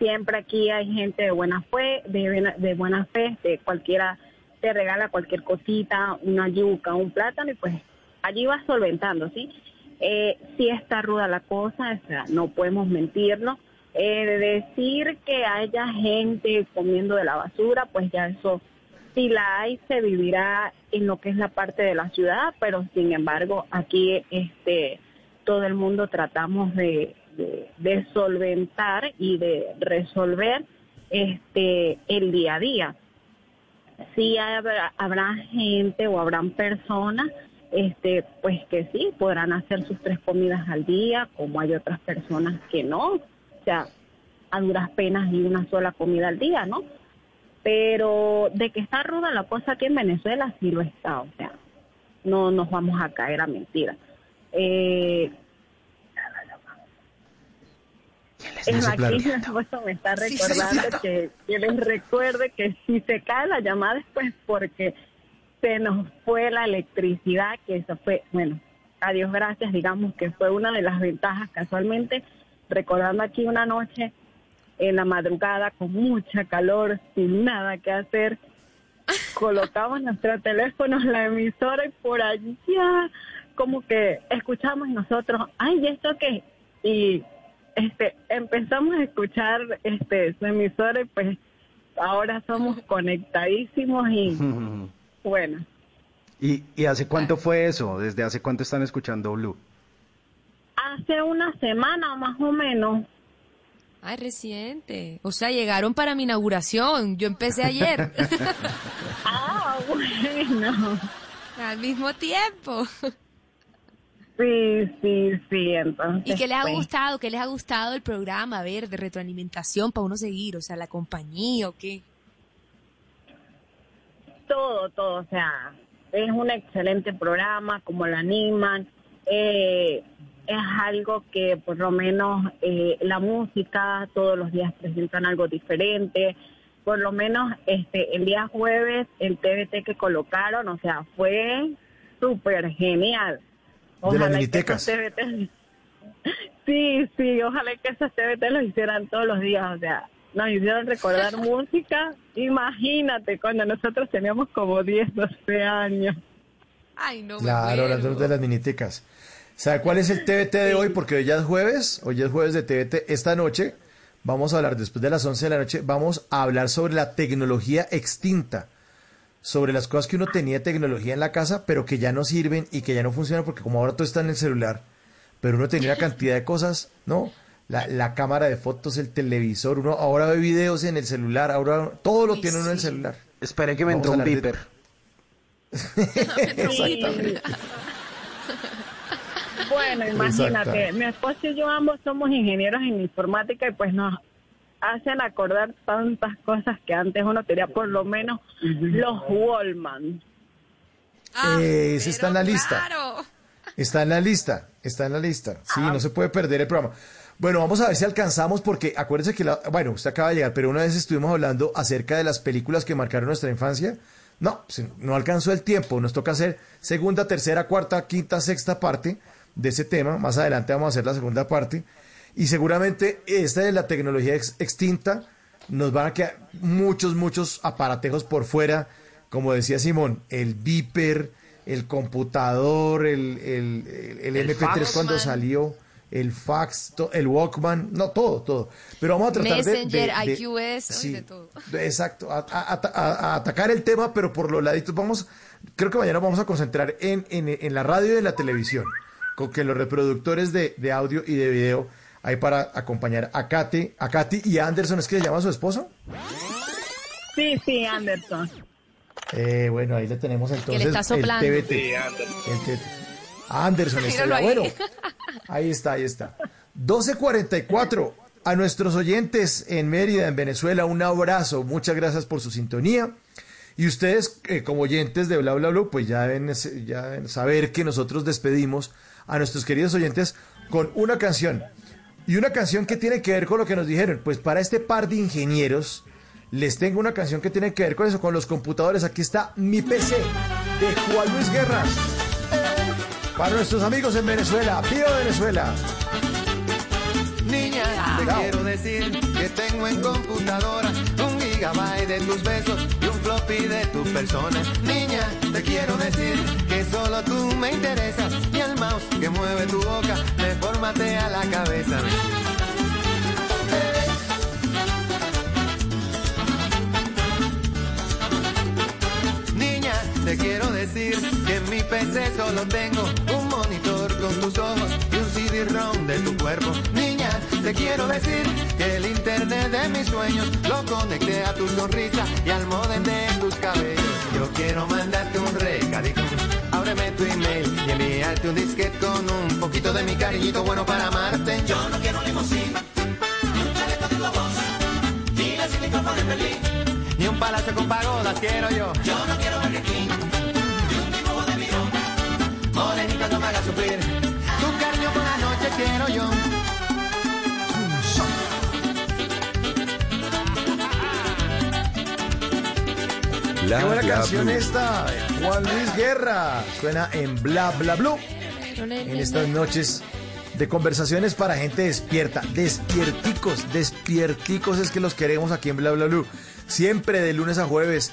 siempre aquí hay gente de buena fe, de, de buena fe, de cualquiera te regala cualquier cosita, una yuca, un plátano y pues allí vas solventando, ¿sí? Eh, sí está ruda la cosa, o sea, no podemos mentirlo. Eh, de decir que haya gente comiendo de la basura, pues ya eso si la hay se vivirá en lo que es la parte de la ciudad, pero sin embargo aquí este todo el mundo tratamos de solventar y de resolver este el día a día. Sí habrá, habrá gente o habrán personas este pues que sí podrán hacer sus tres comidas al día, como hay otras personas que no, o sea, a duras penas y una sola comida al día, ¿no? pero de que está ruda la cosa aquí en Venezuela sí lo está, o sea, no nos vamos a caer a mentiras. Eh, es aquí esposo me está recordando que, que les recuerde que si se cae la llamada es pues porque se nos fue la electricidad, que eso fue, bueno, a Dios gracias, digamos que fue una de las ventajas casualmente, recordando aquí una noche en la madrugada con mucha calor, sin nada que hacer, colocamos nuestro teléfono en la emisora y por allá como que escuchamos nosotros, ay, ¿y esto qué? Y este empezamos a escuchar este su emisora y pues ahora somos conectadísimos y bueno, ¿Y, ¿Y hace cuánto fue eso? ¿Desde hace cuánto están escuchando Blue? hace una semana más o menos Ay, reciente. O sea, llegaron para mi inauguración. Yo empecé ayer. ah, bueno. Al mismo tiempo. Sí, sí, sí, entonces. ¿Y qué les ha pues, gustado? ¿Qué les ha gustado el programa? A ver, de retroalimentación para uno seguir. O sea, la compañía o qué. Todo, todo, o sea, es un excelente programa, como lo animan, eh, es algo que por lo menos eh, la música todos los días presentan algo diferente, por lo menos este el día jueves el TVT que colocaron, o sea, fue súper genial. De las Ojalá que minitecas. esos TVT Sí, sí, ojalá que esos TBT los hicieran todos los días, o sea, nos hicieron recordar música. Imagínate, cuando nosotros teníamos como 10, 12 años. Ay, no Claro, las dos de las miniticas. ¿Sabe cuál es el TBT de hoy? Porque hoy ya es jueves, hoy ya es jueves de TBT. Esta noche vamos a hablar, después de las 11 de la noche, vamos a hablar sobre la tecnología extinta. Sobre las cosas que uno tenía tecnología en la casa, pero que ya no sirven y que ya no funcionan porque como ahora todo está en el celular, pero uno tenía una cantidad de cosas, ¿no? La, la cámara de fotos, el televisor, uno ahora ve videos en el celular, ahora todo lo tiene uno en el celular. Esperé que me entró un de- viper. Exactamente. Bueno, imagínate, mi esposo y yo ambos somos ingenieros en informática y pues nos hacen acordar tantas cosas que antes uno tenía, por lo menos los Wallman. Eh, ese está en la lista. Está en la lista, está en la lista. Sí, no se puede perder el programa. Bueno, vamos a ver si alcanzamos, porque acuérdense que, la, bueno, usted acaba de llegar, pero una vez estuvimos hablando acerca de las películas que marcaron nuestra infancia. No, no alcanzó el tiempo. Nos toca hacer segunda, tercera, cuarta, quinta, sexta parte de ese tema. Más adelante vamos a hacer la segunda parte. Y seguramente esta de la tecnología ex- extinta nos van a quedar muchos, muchos aparatejos por fuera. Como decía Simón, el Viper, el computador, el, el, el- el El MP3 fax. cuando salió, el fax, to- el Walkman, no, todo, todo. Pero vamos a tratar de- Messenger, de... de- IQS, sí, de todo. de- Exacto, a, a- a- a atacar el tema, pero por los laditos. Vamos, creo que mañana vamos a concentrar en, en, en la radio y en la televisión, con que los reproductores de, de audio y de video hay para acompañar a Katy, a Katy y a Anderson, ¿es que se llama su esposo? Sí, sí, Anderson. Eh, bueno, ahí le tenemos entonces le está soplando. el TBT. Sí, El TBT. Anderson, ahí. bueno, ahí está, ahí está. 12.44. A nuestros oyentes en Mérida, en Venezuela, un abrazo. Muchas gracias por su sintonía. Y ustedes, eh, como oyentes de Bla Bla Bla, pues ya deben, ya deben saber que nosotros despedimos a nuestros queridos oyentes con una canción. Y una canción que tiene que ver con lo que nos dijeron. Pues para este par de ingenieros, les tengo una canción que tiene que ver con eso, con los computadores. Aquí está Mi PC, de Juan Luis Guerra. Para nuestros amigos en Venezuela, ¡Viva Venezuela! Niña, te Chao. quiero decir que tengo en computadora un gigabyte de tus besos y un floppy de tu persona. Niña, te quiero decir que solo tú me interesas y el mouse que mueve tu boca me formatea la cabeza. Te quiero decir que en mi PC solo tengo un monitor con tus ojos y un CD-ROM de tu cuerpo. Niña, te quiero decir que el internet de mis sueños lo conecté a tu sonrisa y al modem de tus cabellos. Yo quiero mandarte un recadito. Ábreme tu email y enviarte un disquete con un poquito de mi cariñito bueno para amarte. Yo no quiero limusina, ni un chaleco de ni micrófono de Pelín. Un palacio con pagodas quiero yo. Yo no quiero Burger King. Ni un dibujo de. Morenita no me haga sufrir. Tu cariño por la noche quiero yo. Bla, ¡Qué buena bla, canción blue. esta! de Juan Luis Guerra. Suena en Bla Bla Blue. En estas noches de conversaciones para gente despierta. Despierticos, despierticos es que los queremos aquí en Bla Bla Blue. Siempre de lunes a jueves,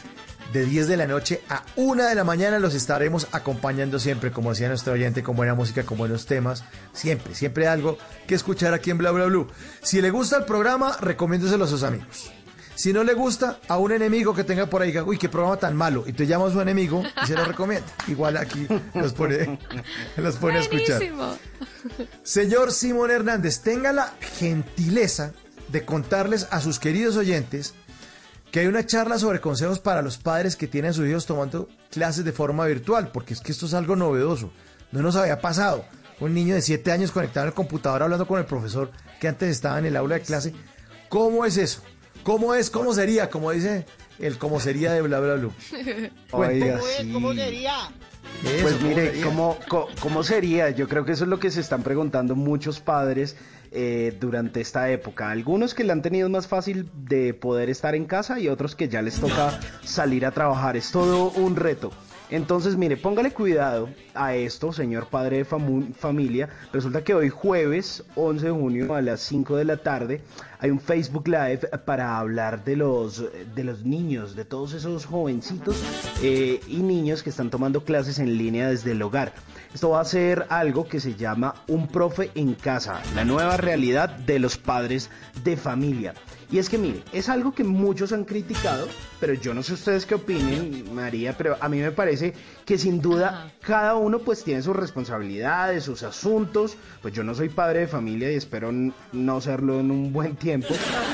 de 10 de la noche a 1 de la mañana los estaremos acompañando siempre, como decía nuestro oyente, con buena música, con buenos temas. Siempre, siempre algo que escuchar aquí en Bla Bla Blue. Si le gusta el programa, recomiéndeselo a sus amigos. Si no le gusta, a un enemigo que tenga por ahí, diga, uy, qué programa tan malo, y te llamas a su enemigo y se lo recomienda. Igual aquí los pone, los pone a escuchar. Señor Simón Hernández, tenga la gentileza de contarles a sus queridos oyentes que hay una charla sobre consejos para los padres que tienen a sus hijos tomando clases de forma virtual, porque es que esto es algo novedoso. No nos había pasado. Un niño de 7 años conectado al computador hablando con el profesor que antes estaba en el aula de clase. ¿Cómo es eso? ¿Cómo es? ¿Cómo sería? Como dice el cómo sería de bla bla bla. Oiga, ¿Cómo sí. ¿Cómo sería? Eso, Pues ¿cómo mire? ¿cómo, co- cómo sería? Yo creo que eso es lo que se están preguntando muchos padres eh, durante esta época. Algunos que le han tenido más fácil de poder estar en casa y otros que ya les toca salir a trabajar. Es todo un reto. Entonces, mire, póngale cuidado a esto, señor padre de familia. Resulta que hoy jueves 11 de junio a las 5 de la tarde hay un Facebook Live para hablar de los, de los niños, de todos esos jovencitos eh, y niños que están tomando clases en línea desde el hogar. Esto va a ser algo que se llama Un profe en casa, la nueva realidad de los padres de familia. Y es que mire, es algo que muchos han criticado, pero yo no sé ustedes qué opinen, María, pero a mí me parece que sin duda cada uno pues tiene sus responsabilidades, sus asuntos. Pues yo no soy padre de familia y espero no serlo en un buen tiempo,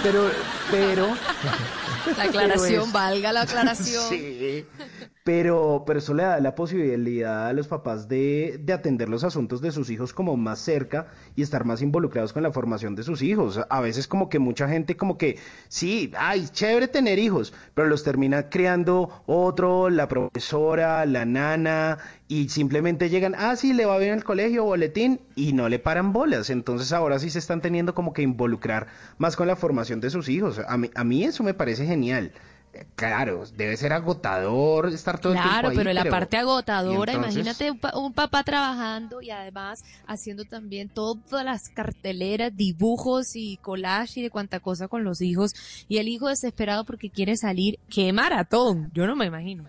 pero pero La aclaración, pero es- valga la aclaración. Sí. Pero, pero eso le da la posibilidad a los papás de, de atender los asuntos de sus hijos como más cerca y estar más involucrados con la formación de sus hijos. A veces como que mucha gente como que, sí, ay, chévere tener hijos, pero los termina criando otro, la profesora, la nana, y simplemente llegan, ah, sí, le va bien al colegio, boletín, y no le paran bolas. Entonces ahora sí se están teniendo como que involucrar más con la formación de sus hijos. A mí, a mí eso me parece genial. Claro, debe ser agotador estar todo el tiempo Claro, pero la parte agotadora, entonces- imagínate un, pa- un papá trabajando y además haciendo también todas las carteleras, dibujos y collage y de cuanta cosa con los hijos y el hijo desesperado porque quiere salir. ¡Qué maratón! Yo no me imagino.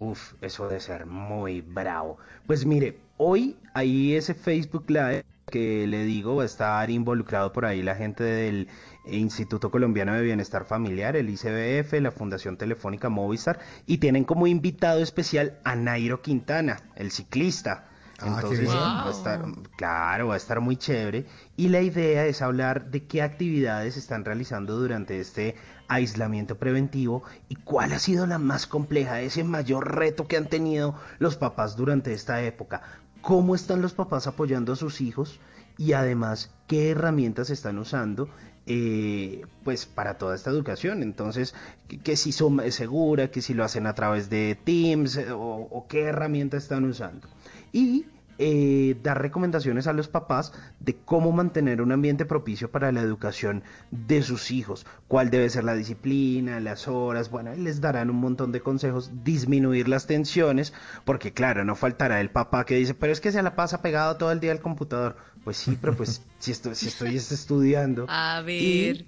Uf, eso debe ser muy bravo. Pues mire, hoy ahí ese Facebook Live que le digo va a estar involucrado por ahí la gente del Instituto Colombiano de Bienestar Familiar, el ICBF, la Fundación Telefónica Movistar, y tienen como invitado especial a Nairo Quintana, el ciclista. Ah, qué Entonces bien. va a estar, claro, va a estar muy chévere. Y la idea es hablar de qué actividades están realizando durante este aislamiento preventivo y cuál ha sido la más compleja, ese mayor reto que han tenido los papás durante esta época. ¿Cómo están los papás apoyando a sus hijos? Y además, ¿qué herramientas están usando? Eh, pues para toda esta educación. Entonces, que, si son es segura, que si lo hacen a través de Teams eh, o, qué herramienta están usando. Y eh, dar recomendaciones a los papás de cómo mantener un ambiente propicio para la educación de sus hijos, cuál debe ser la disciplina, las horas, bueno, les darán un montón de consejos, disminuir las tensiones, porque claro, no faltará el papá que dice, pero es que se la pasa pegado todo el día al computador. Pues sí, pero pues si estoy, si estoy estudiando. A ver. Y-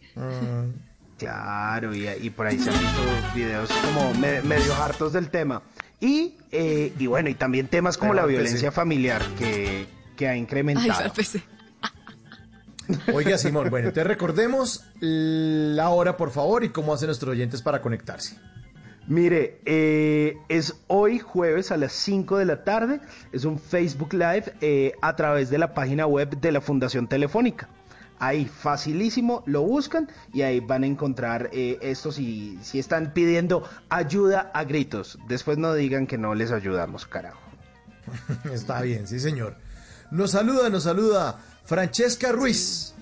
Claro, y, y por ahí se han visto videos como me- medio hartos del tema. Y, eh, y bueno, y también temas como Pero la violencia familiar que, que ha incrementado. Oiga, Simón, bueno, entonces recordemos la hora, por favor, y cómo hacen nuestros oyentes para conectarse. Mire, eh, es hoy jueves a las 5 de la tarde, es un Facebook Live eh, a través de la página web de la Fundación Telefónica. Ahí, facilísimo, lo buscan y ahí van a encontrar eh, esto si, si están pidiendo ayuda a gritos. Después no digan que no les ayudamos, carajo. Está bien, sí, señor. Nos saluda, nos saluda Francesca Ruiz.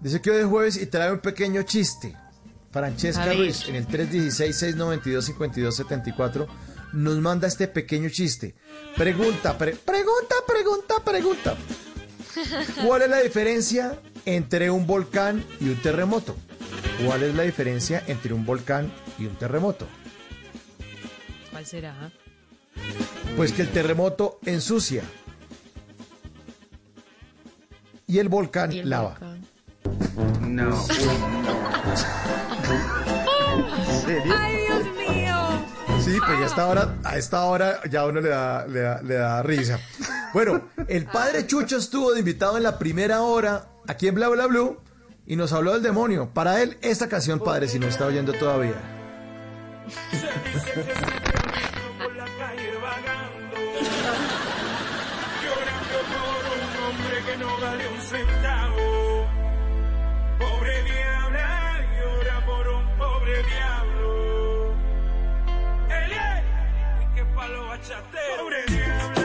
Dice que hoy es jueves y trae un pequeño chiste. Francesca. Ruiz, en el 316-692-5274, nos manda este pequeño chiste. Pregunta, pre- pregunta, pregunta, pregunta. ¿Cuál es la diferencia entre un volcán y un terremoto? ¿Cuál es la diferencia entre un volcán y un terremoto? ¿Cuál será? Pues que el terremoto ensucia y el volcán Y el lava. volcán. No. ¡Ay, Dios mío! Sí, pues ya a esta hora, a esta hora ya uno le da, le da, le da risa. Bueno, el padre Chucho estuvo de invitado en la primera hora aquí en Bla Bla Blue y nos habló del demonio. Para él, esta canción, padre, si no está oyendo todavía. Bachatero.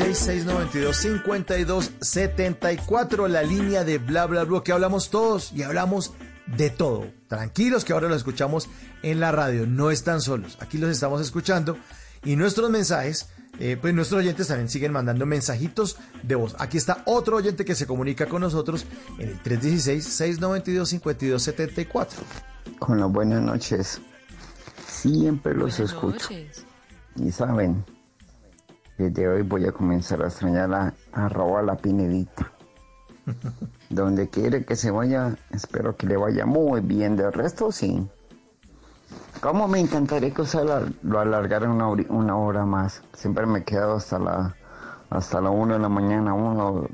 316-692-5274, la línea de bla bla bla, que hablamos todos y hablamos de todo. Tranquilos que ahora lo escuchamos en la radio, no están solos, aquí los estamos escuchando y nuestros mensajes, eh, pues nuestros oyentes también siguen mandando mensajitos de voz. Aquí está otro oyente que se comunica con nosotros en el 316-692-5274. Con las buenas noches. Siempre los escucho. Y saben, desde hoy voy a comenzar a extrañar a, arroba la pinedita. Donde quiere que se vaya, espero que le vaya muy bien. De resto, sí. ¿Cómo me encantaría que usted lo, alargara una, una hora más? Siempre me he quedado hasta la hasta la 1 de la mañana, uno,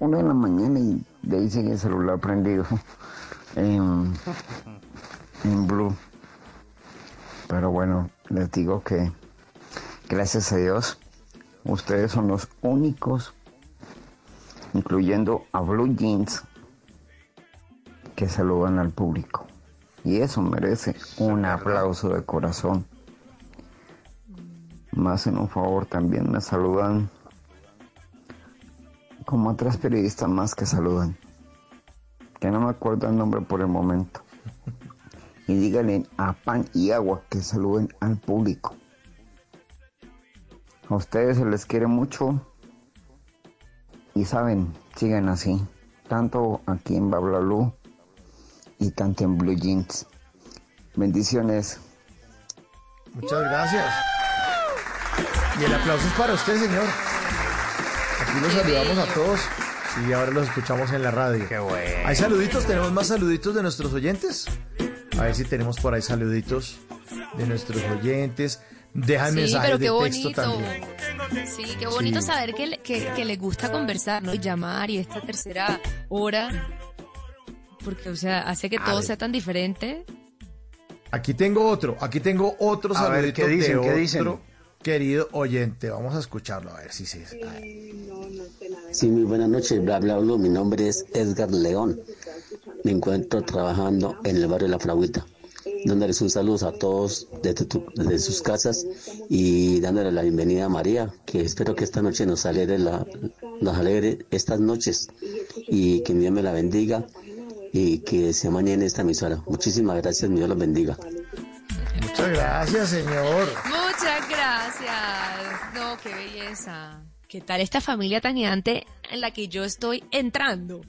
uno de la mañana y de ahí sigue el celular prendido en, en blue. Pero bueno, les digo que gracias a Dios, ustedes son los únicos, incluyendo a Blue Jeans, que saludan al público. Y eso merece un aplauso de corazón. Más en un favor, también me saludan como otras periodistas más que saludan. Que no me acuerdo el nombre por el momento. Y díganle a Pan y Agua que saluden al público. A ustedes se les quiere mucho. Y saben, sigan así. Tanto aquí en Bablalú y tanto en Blue Jeans. Bendiciones. Muchas gracias. Y el aplauso es para usted, señor. Aquí los saludamos a todos. Y ahora los escuchamos en la radio. Qué bueno. ¿Hay saluditos? ¿Tenemos más saluditos de nuestros oyentes? A ver si tenemos por ahí saluditos de nuestros oyentes. Dejan Sí, mensajes pero de qué texto bonito. también. Sí, qué bonito Sí. saber que, le- que, que le gusta conversar, ¿no? Y llamar y esta tercera hora. Porque, o sea, hace que A todo ver. sea tan diferente. Aquí tengo otro, aquí tengo otro A ver, ¿qué dicen? de ¿Qué otro dicen? querido oyente. Vamos a escucharlo, a ver si se... Sí, muy buenas noches, bla bla bla. Mi nombre es Edgar León. Me encuentro trabajando en el barrio La Fraguita. Dándoles un saludo a todos desde, tu- desde sus casas y dándole la bienvenida a María, que espero que esta noche nos alegre, la, nos alegre estas noches y que Dios me la bendiga y que se mañana esta emisora. Muchísimas gracias, Dios los bendiga. Muchas gracias, señor. Muchas gracias. No, qué belleza. ¿Qué tal esta familia tan gigante en la que yo estoy entrando?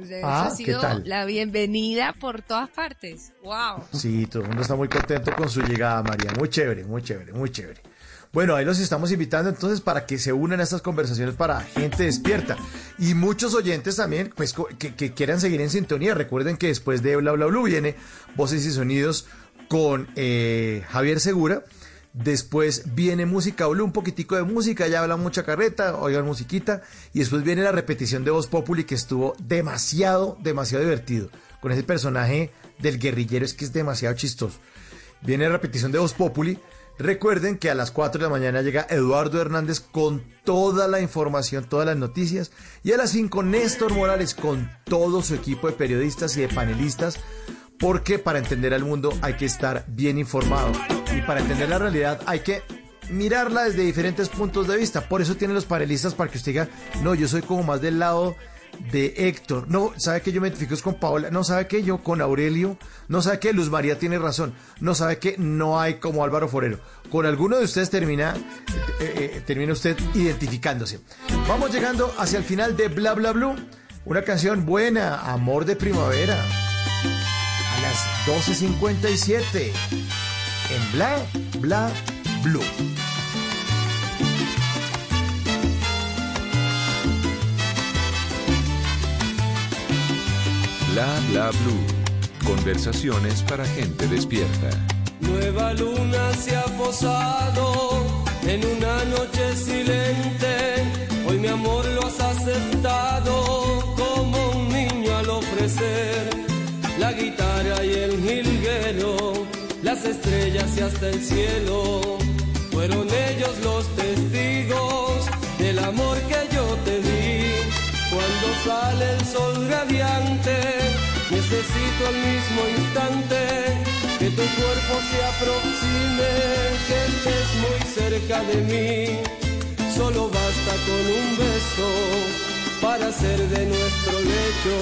O sea, Ah, eso ha ¿qué sido tal? la bienvenida por todas partes. ¡Wow! Sí, todo el mundo está muy contento con su llegada, María. Muy chévere, muy chévere, muy chévere. Bueno, ahí los estamos invitando entonces para que se unan a estas conversaciones para gente despierta. Y muchos oyentes también, pues, que, que quieran seguir en sintonía. Recuerden que después de Bla Bla Bla viene Voces y Sonidos con eh, Javier Segura. Después viene música, Blue, un poquitico de música, ya habla mucha carreta, oigan musiquita. Y después viene la repetición de Voz Populi que estuvo demasiado, demasiado divertido. Con ese personaje del guerrillero, es que es demasiado chistoso. Viene la repetición de Voz Populi. Recuerden que a las 4 de la mañana llega Eduardo Hernández con toda la información, todas las noticias. Y a las 5 Néstor Morales con todo su equipo de periodistas y de panelistas. Porque para entender al mundo hay que estar bien informado. Y para entender la realidad hay que mirarla desde diferentes puntos de vista. Por eso tienen los panelistas para que usted diga, no, yo soy como más del lado de Héctor. No, sabe que yo me identifico con Paola. No, sabe que yo con Aurelio. No sabe que Luz María tiene razón. No sabe que no hay como Álvaro Forero. Con alguno de ustedes termina, eh, eh, termina usted identificándose. Vamos llegando hacia el final de Bla Bla Blue. Una canción buena, Amor de Primavera. Las 12.57. En Bla Bla Blue. Bla bla blue. Conversaciones para gente despierta. Nueva luna se ha posado en una noche silente. Hoy mi amor lo has aceptado hasta el cielo. Fueron ellos los testigos del amor que yo te di. Cuando sale el sol radiante, necesito al mismo instante que tu cuerpo se aproxime, que estés muy cerca de mí. solo basta con un beso para hacer de nuestro lecho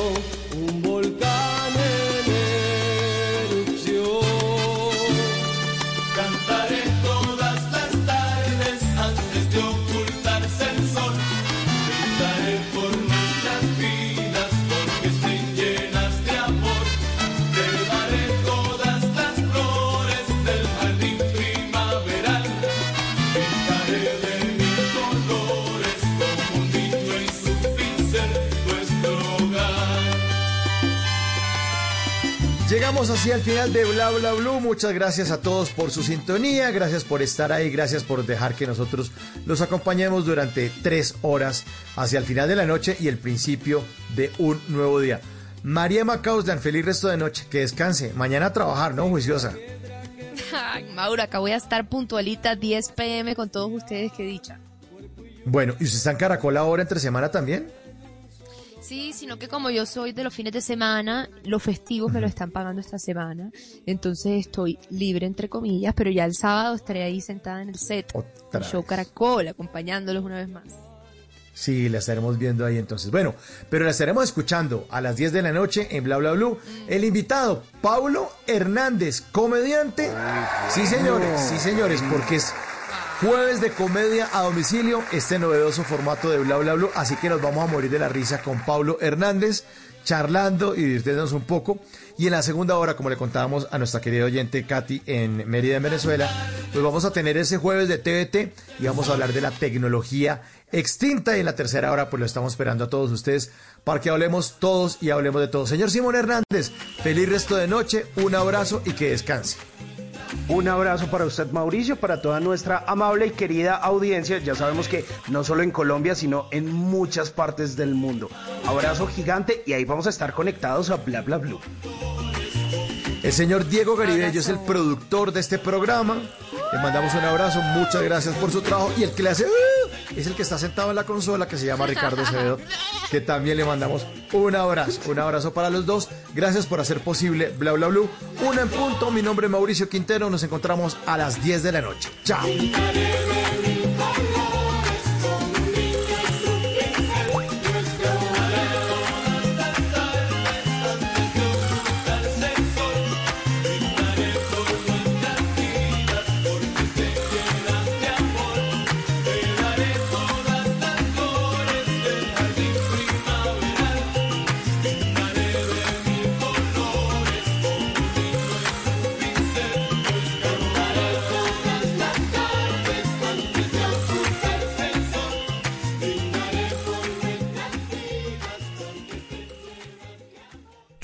un volcán Llegamos así al final de Bla Bla Blue. Muchas gracias a todos por su sintonía. Gracias por estar ahí. Gracias por dejar que nosotros los acompañemos durante tres horas hacia el final de la noche y el principio de un nuevo día. María Macauslan, feliz resto de noche. Que descanse. Mañana a trabajar, ¿no? Juiciosa. Ay, Maura, acá voy a estar puntualita 10 pm con todos ustedes, qué dicha. Bueno, ¿y usted está en Caracol ahora entre semana también? Sí, sino que como yo soy de los fines de semana, los festivos me lo están pagando esta semana, entonces estoy libre entre comillas, pero ya el sábado estaré ahí sentada en el set, Otra el show Caracol, acompañándolos una vez más. Sí, la estaremos viendo ahí entonces. Bueno, pero la estaremos escuchando a las 10 de la noche en Bla Bla Blue. El invitado, Paulo Hernández, comediante. Sí, señores, sí, señores, porque es jueves de comedia a domicilio, este novedoso formato de Bla Bla Blue. Así que nos vamos a morir de la risa con Paulo Hernández, charlando y divirtiéndonos un poco. Y en la segunda hora, como le contábamos a nuestra querida oyente Katy en Mérida, en Venezuela, pues vamos a tener ese jueves de TVT y vamos a hablar de la tecnología extinta. Y en la tercera hora, pues lo estamos esperando a todos ustedes para que hablemos todos y hablemos de todo. Señor Simón Hernández, feliz resto de noche, un abrazo y que descanse. Un abrazo para usted, Mauricio, para toda nuestra amable y querida audiencia. Ya sabemos que no solo en Colombia, sino en muchas partes del mundo. Abrazo gigante y ahí vamos a estar conectados a Bla Bla Blue. El señor Diego Garibello es el productor de este programa. Le mandamos un abrazo, muchas gracias por su trabajo. Y el que le hace "Uh", es el que está sentado en la consola, que se llama Ricardo Acevedo, que también le mandamos un abrazo. Un abrazo para los dos. Gracias por hacer posible Bla Bla Blue. Una en punto. Mi nombre es Mauricio Quintero. Nos encontramos a las 10 de la noche. Chao.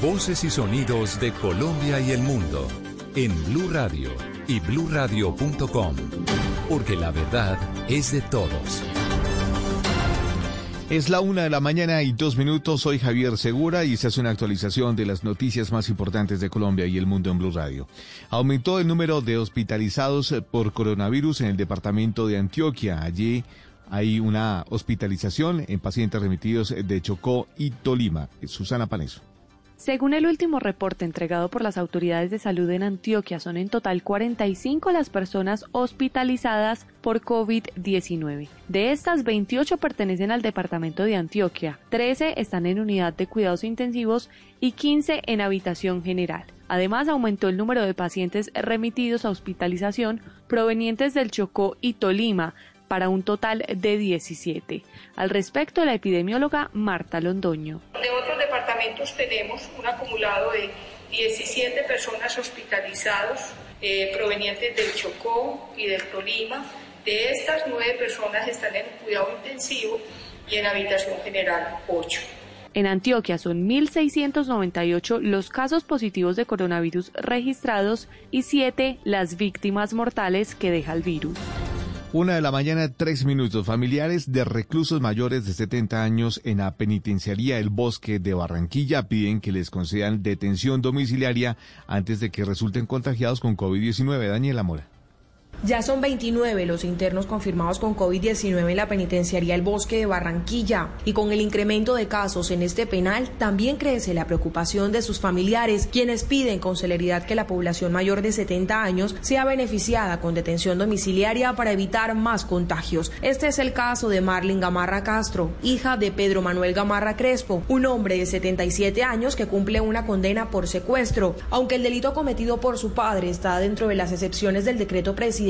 Voces y sonidos de Colombia y el mundo en Blue Radio y bluradio.com, porque la verdad es de todos. Es la una de la mañana y dos minutos. Soy Javier Segura y esta es una actualización de las noticias más importantes de Colombia y el mundo en Blue Radio. Aumentó el número de hospitalizados por coronavirus en el departamento de Antioquia. Allí hay una hospitalización en pacientes remitidos de Chocó y Tolima. Susana Paneso. Según el último reporte entregado por las autoridades de salud en Antioquia, son en total 45 las personas hospitalizadas por COVID-19. De estas, 28 pertenecen al departamento de Antioquia, 13 están en unidad de cuidados intensivos y 15 en habitación general. Además, aumentó el número de pacientes remitidos a hospitalización provenientes del Chocó y Tolima, para un total de 17. Al respecto, la epidemióloga Marta Londoño. De otros departamentos tenemos un acumulado de 17 personas hospitalizadas eh, provenientes del Chocó y del Tolima. De estas, nueve personas están en cuidado intensivo y en habitación general 8. En Antioquia son 1.698 los casos positivos de coronavirus registrados y 7 las víctimas mortales que deja el virus. Una de la mañana, tres minutos. Familiares de reclusos mayores de 70 años en la penitenciaría El Bosque de Barranquilla piden que les concedan detención domiciliaria antes de que resulten contagiados con COVID-19. Daniela Mora. Ya son 29 los internos confirmados con COVID-19 en la penitenciaría El Bosque de Barranquilla y con el incremento de casos en este penal también crece la preocupación de sus familiares, quienes piden con celeridad que la población mayor de 70 años sea beneficiada con detención domiciliaria para evitar más contagios. Este es el caso de Marlene Gamarra Castro, hija de Pedro Manuel Gamarra Crespo, un hombre de 77 años que cumple una condena por secuestro. Aunque el delito cometido por su padre está dentro de las excepciones del decreto presidencial,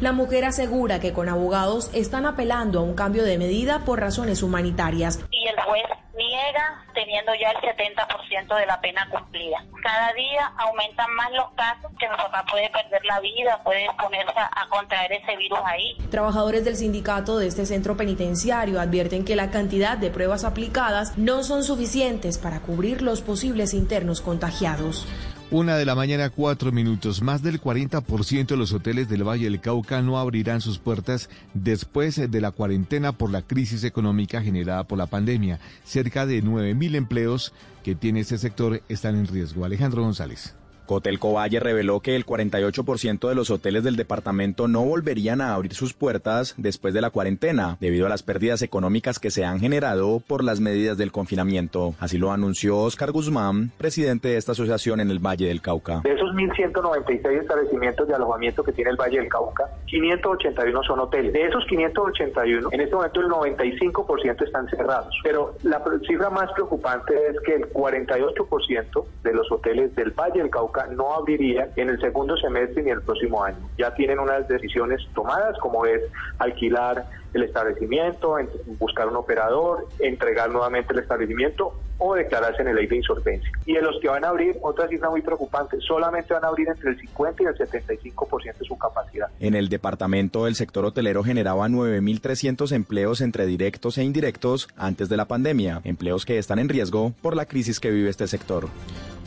la mujer asegura que con abogados están apelando a un cambio de medida por razones humanitarias. Y el juez niega teniendo ya el 70% de la pena cumplida. Cada día aumentan más los casos que mi papá puede perder la vida, puede exponerse a contraer ese virus ahí. Trabajadores del sindicato de este centro penitenciario advierten que la cantidad de pruebas aplicadas no son suficientes para cubrir los posibles internos contagiados. Una de la mañana, cuatro minutos. Más del 40% de los hoteles del Valle del Cauca no abrirán sus puertas después de la cuarentena por la crisis económica generada por la pandemia. Cerca de 9.000 empleos que tiene este sector están en riesgo. Alejandro González. Cotelco Valle reveló que el 48% de los hoteles del departamento no volverían a abrir sus puertas después de la cuarentena, debido a las pérdidas económicas que se han generado por las medidas del confinamiento. Así lo anunció Oscar Guzmán, presidente de esta asociación en el Valle del Cauca. De esos 1.196 establecimientos de alojamiento que tiene el Valle del Cauca, 581 son hoteles. De esos 581, en este momento el 95% están cerrados. Pero la cifra más preocupante es que el 48% de los hoteles del Valle del Cauca no abriría en el segundo semestre ni el próximo año. Ya tienen unas decisiones tomadas, como es alquilar el establecimiento, buscar un operador, entregar nuevamente el establecimiento o declararse en el ley de insolvencia. Y de los que van a abrir, otra cifra muy preocupante, solamente van a abrir entre el 50 y el 75% de su capacidad. En el departamento, el sector hotelero generaba 9.300 empleos entre directos e indirectos antes de la pandemia, empleos que están en riesgo por la crisis que vive este sector.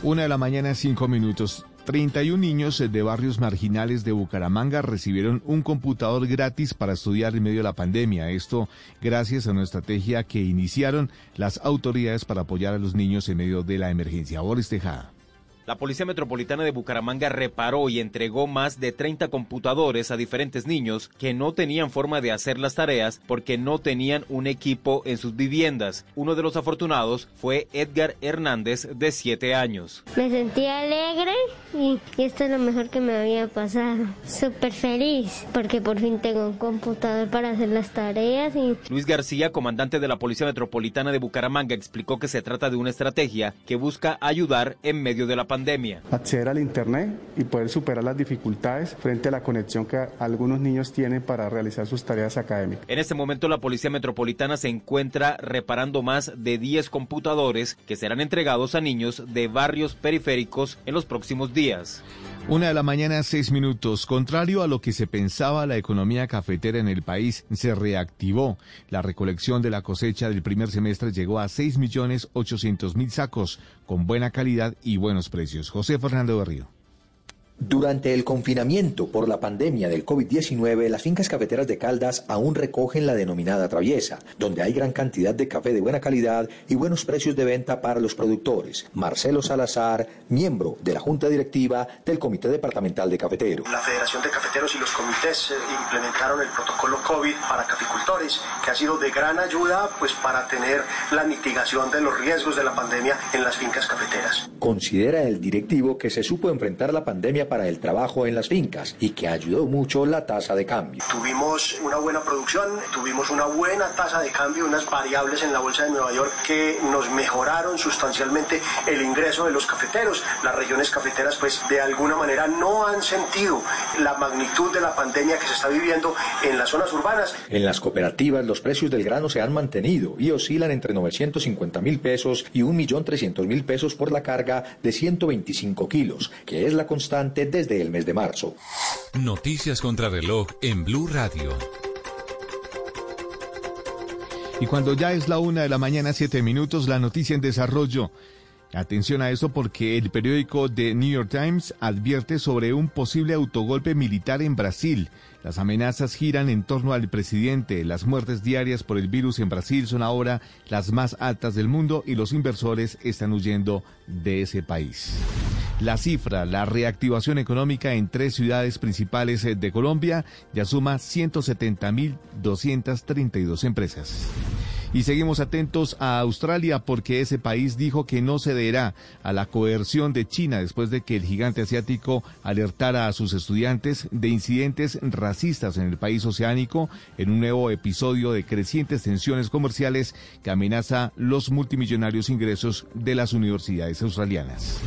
Una de la mañana, cinco minutos. 31 niños de barrios marginales de Bucaramanga recibieron un computador gratis para estudiar en medio de la pandemia. Esto gracias a una estrategia que iniciaron las autoridades para apoyar a los niños en medio de la emergencia. Boris Tejada. La Policía Metropolitana de Bucaramanga reparó y entregó más de 30 computadores a diferentes niños que no tenían forma de hacer las tareas porque no tenían un equipo en sus viviendas. Uno de los afortunados fue Edgar Hernández, de 7 años. Me sentí alegre y, esto es lo mejor que me había pasado. Súper feliz porque por fin tengo un computador para hacer las tareas. Y... Luis García, comandante de la Policía Metropolitana de Bucaramanga, explicó que se trata de una estrategia que busca ayudar en medio de la pandemia pandemia. Acceder al Internet y poder superar las dificultades frente a la conexión que algunos niños tienen para realizar sus tareas académicas. En este momento la Policía Metropolitana se encuentra reparando más de 10 computadores que serán entregados a niños de barrios periféricos en los próximos días. Una de la mañana, seis minutos. Contrario a lo que se pensaba, la economía cafetera en el país se reactivó. La recolección de la cosecha del primer semestre llegó a 6.800.000 sacos, con buena calidad y buenos precios. José Fernando Berrío. Durante el confinamiento por la pandemia del COVID-19, las fincas cafeteras de Caldas aún recogen la denominada traviesa, donde hay gran cantidad de café de buena calidad y buenos precios de venta para los productores. Marcelo Salazar, miembro de la Junta Directiva del Comité Departamental de Cafeteros. La Federación de Cafeteros y los comités eh, implementaron el protocolo COVID para caficultores, que ha sido de gran ayuda pues, para tener la mitigación de los riesgos de la pandemia en las fincas cafeteras. Considera el directivo que se supo enfrentar la pandemia para el trabajo en las fincas y que ayudó mucho la tasa de cambio. Tuvimos una buena producción, tuvimos una buena tasa de cambio, unas variables en la Bolsa de Nueva York que nos mejoraron sustancialmente el ingreso de los cafeteros. Las regiones cafeteras pues de alguna manera no han sentido la magnitud de la pandemia que se está viviendo en las zonas urbanas. En las cooperativas los precios del grano se han mantenido y oscilan entre 950 mil pesos y 1.300.000 mil pesos por la carga de 125 kilos, que es la constante desde el mes de marzo. Noticias contra reloj en Blue Radio. Y cuando ya es la una de la mañana, siete minutos, la noticia en desarrollo. Atención a esto porque el periódico The New York Times advierte sobre un posible autogolpe militar en Brasil. Las amenazas giran en torno al presidente. Las muertes diarias por el virus en Brasil son ahora las más altas del mundo y los inversores están huyendo de ese país. La cifra, la reactivación económica en tres ciudades principales de Colombia ya suma 170.232 empresas. Y seguimos atentos a Australia porque ese país dijo que no cederá a la coerción de China después de que el gigante asiático alertara a sus estudiantes de incidentes racistas en el país oceánico en un nuevo episodio de crecientes tensiones comerciales que amenaza los multimillonarios ingresos de las universidades australianas.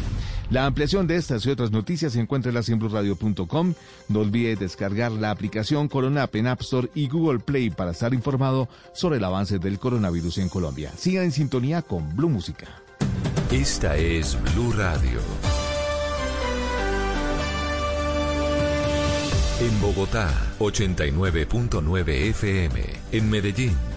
La ampliación de estas y otras noticias se encuentra en radio.com. No olvide descargar la aplicación Corona en App Store y Google Play para estar informado sobre el avance del coronavirus en Colombia. Siga en sintonía con Blue Música. Esta es Blue Radio. En Bogotá, 89.9 FM. En Medellín.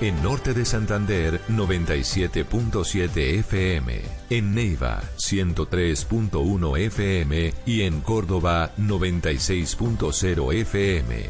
en norte de Santander 97.7 FM, en Neiva 103.1 FM y en Córdoba 96.0 FM.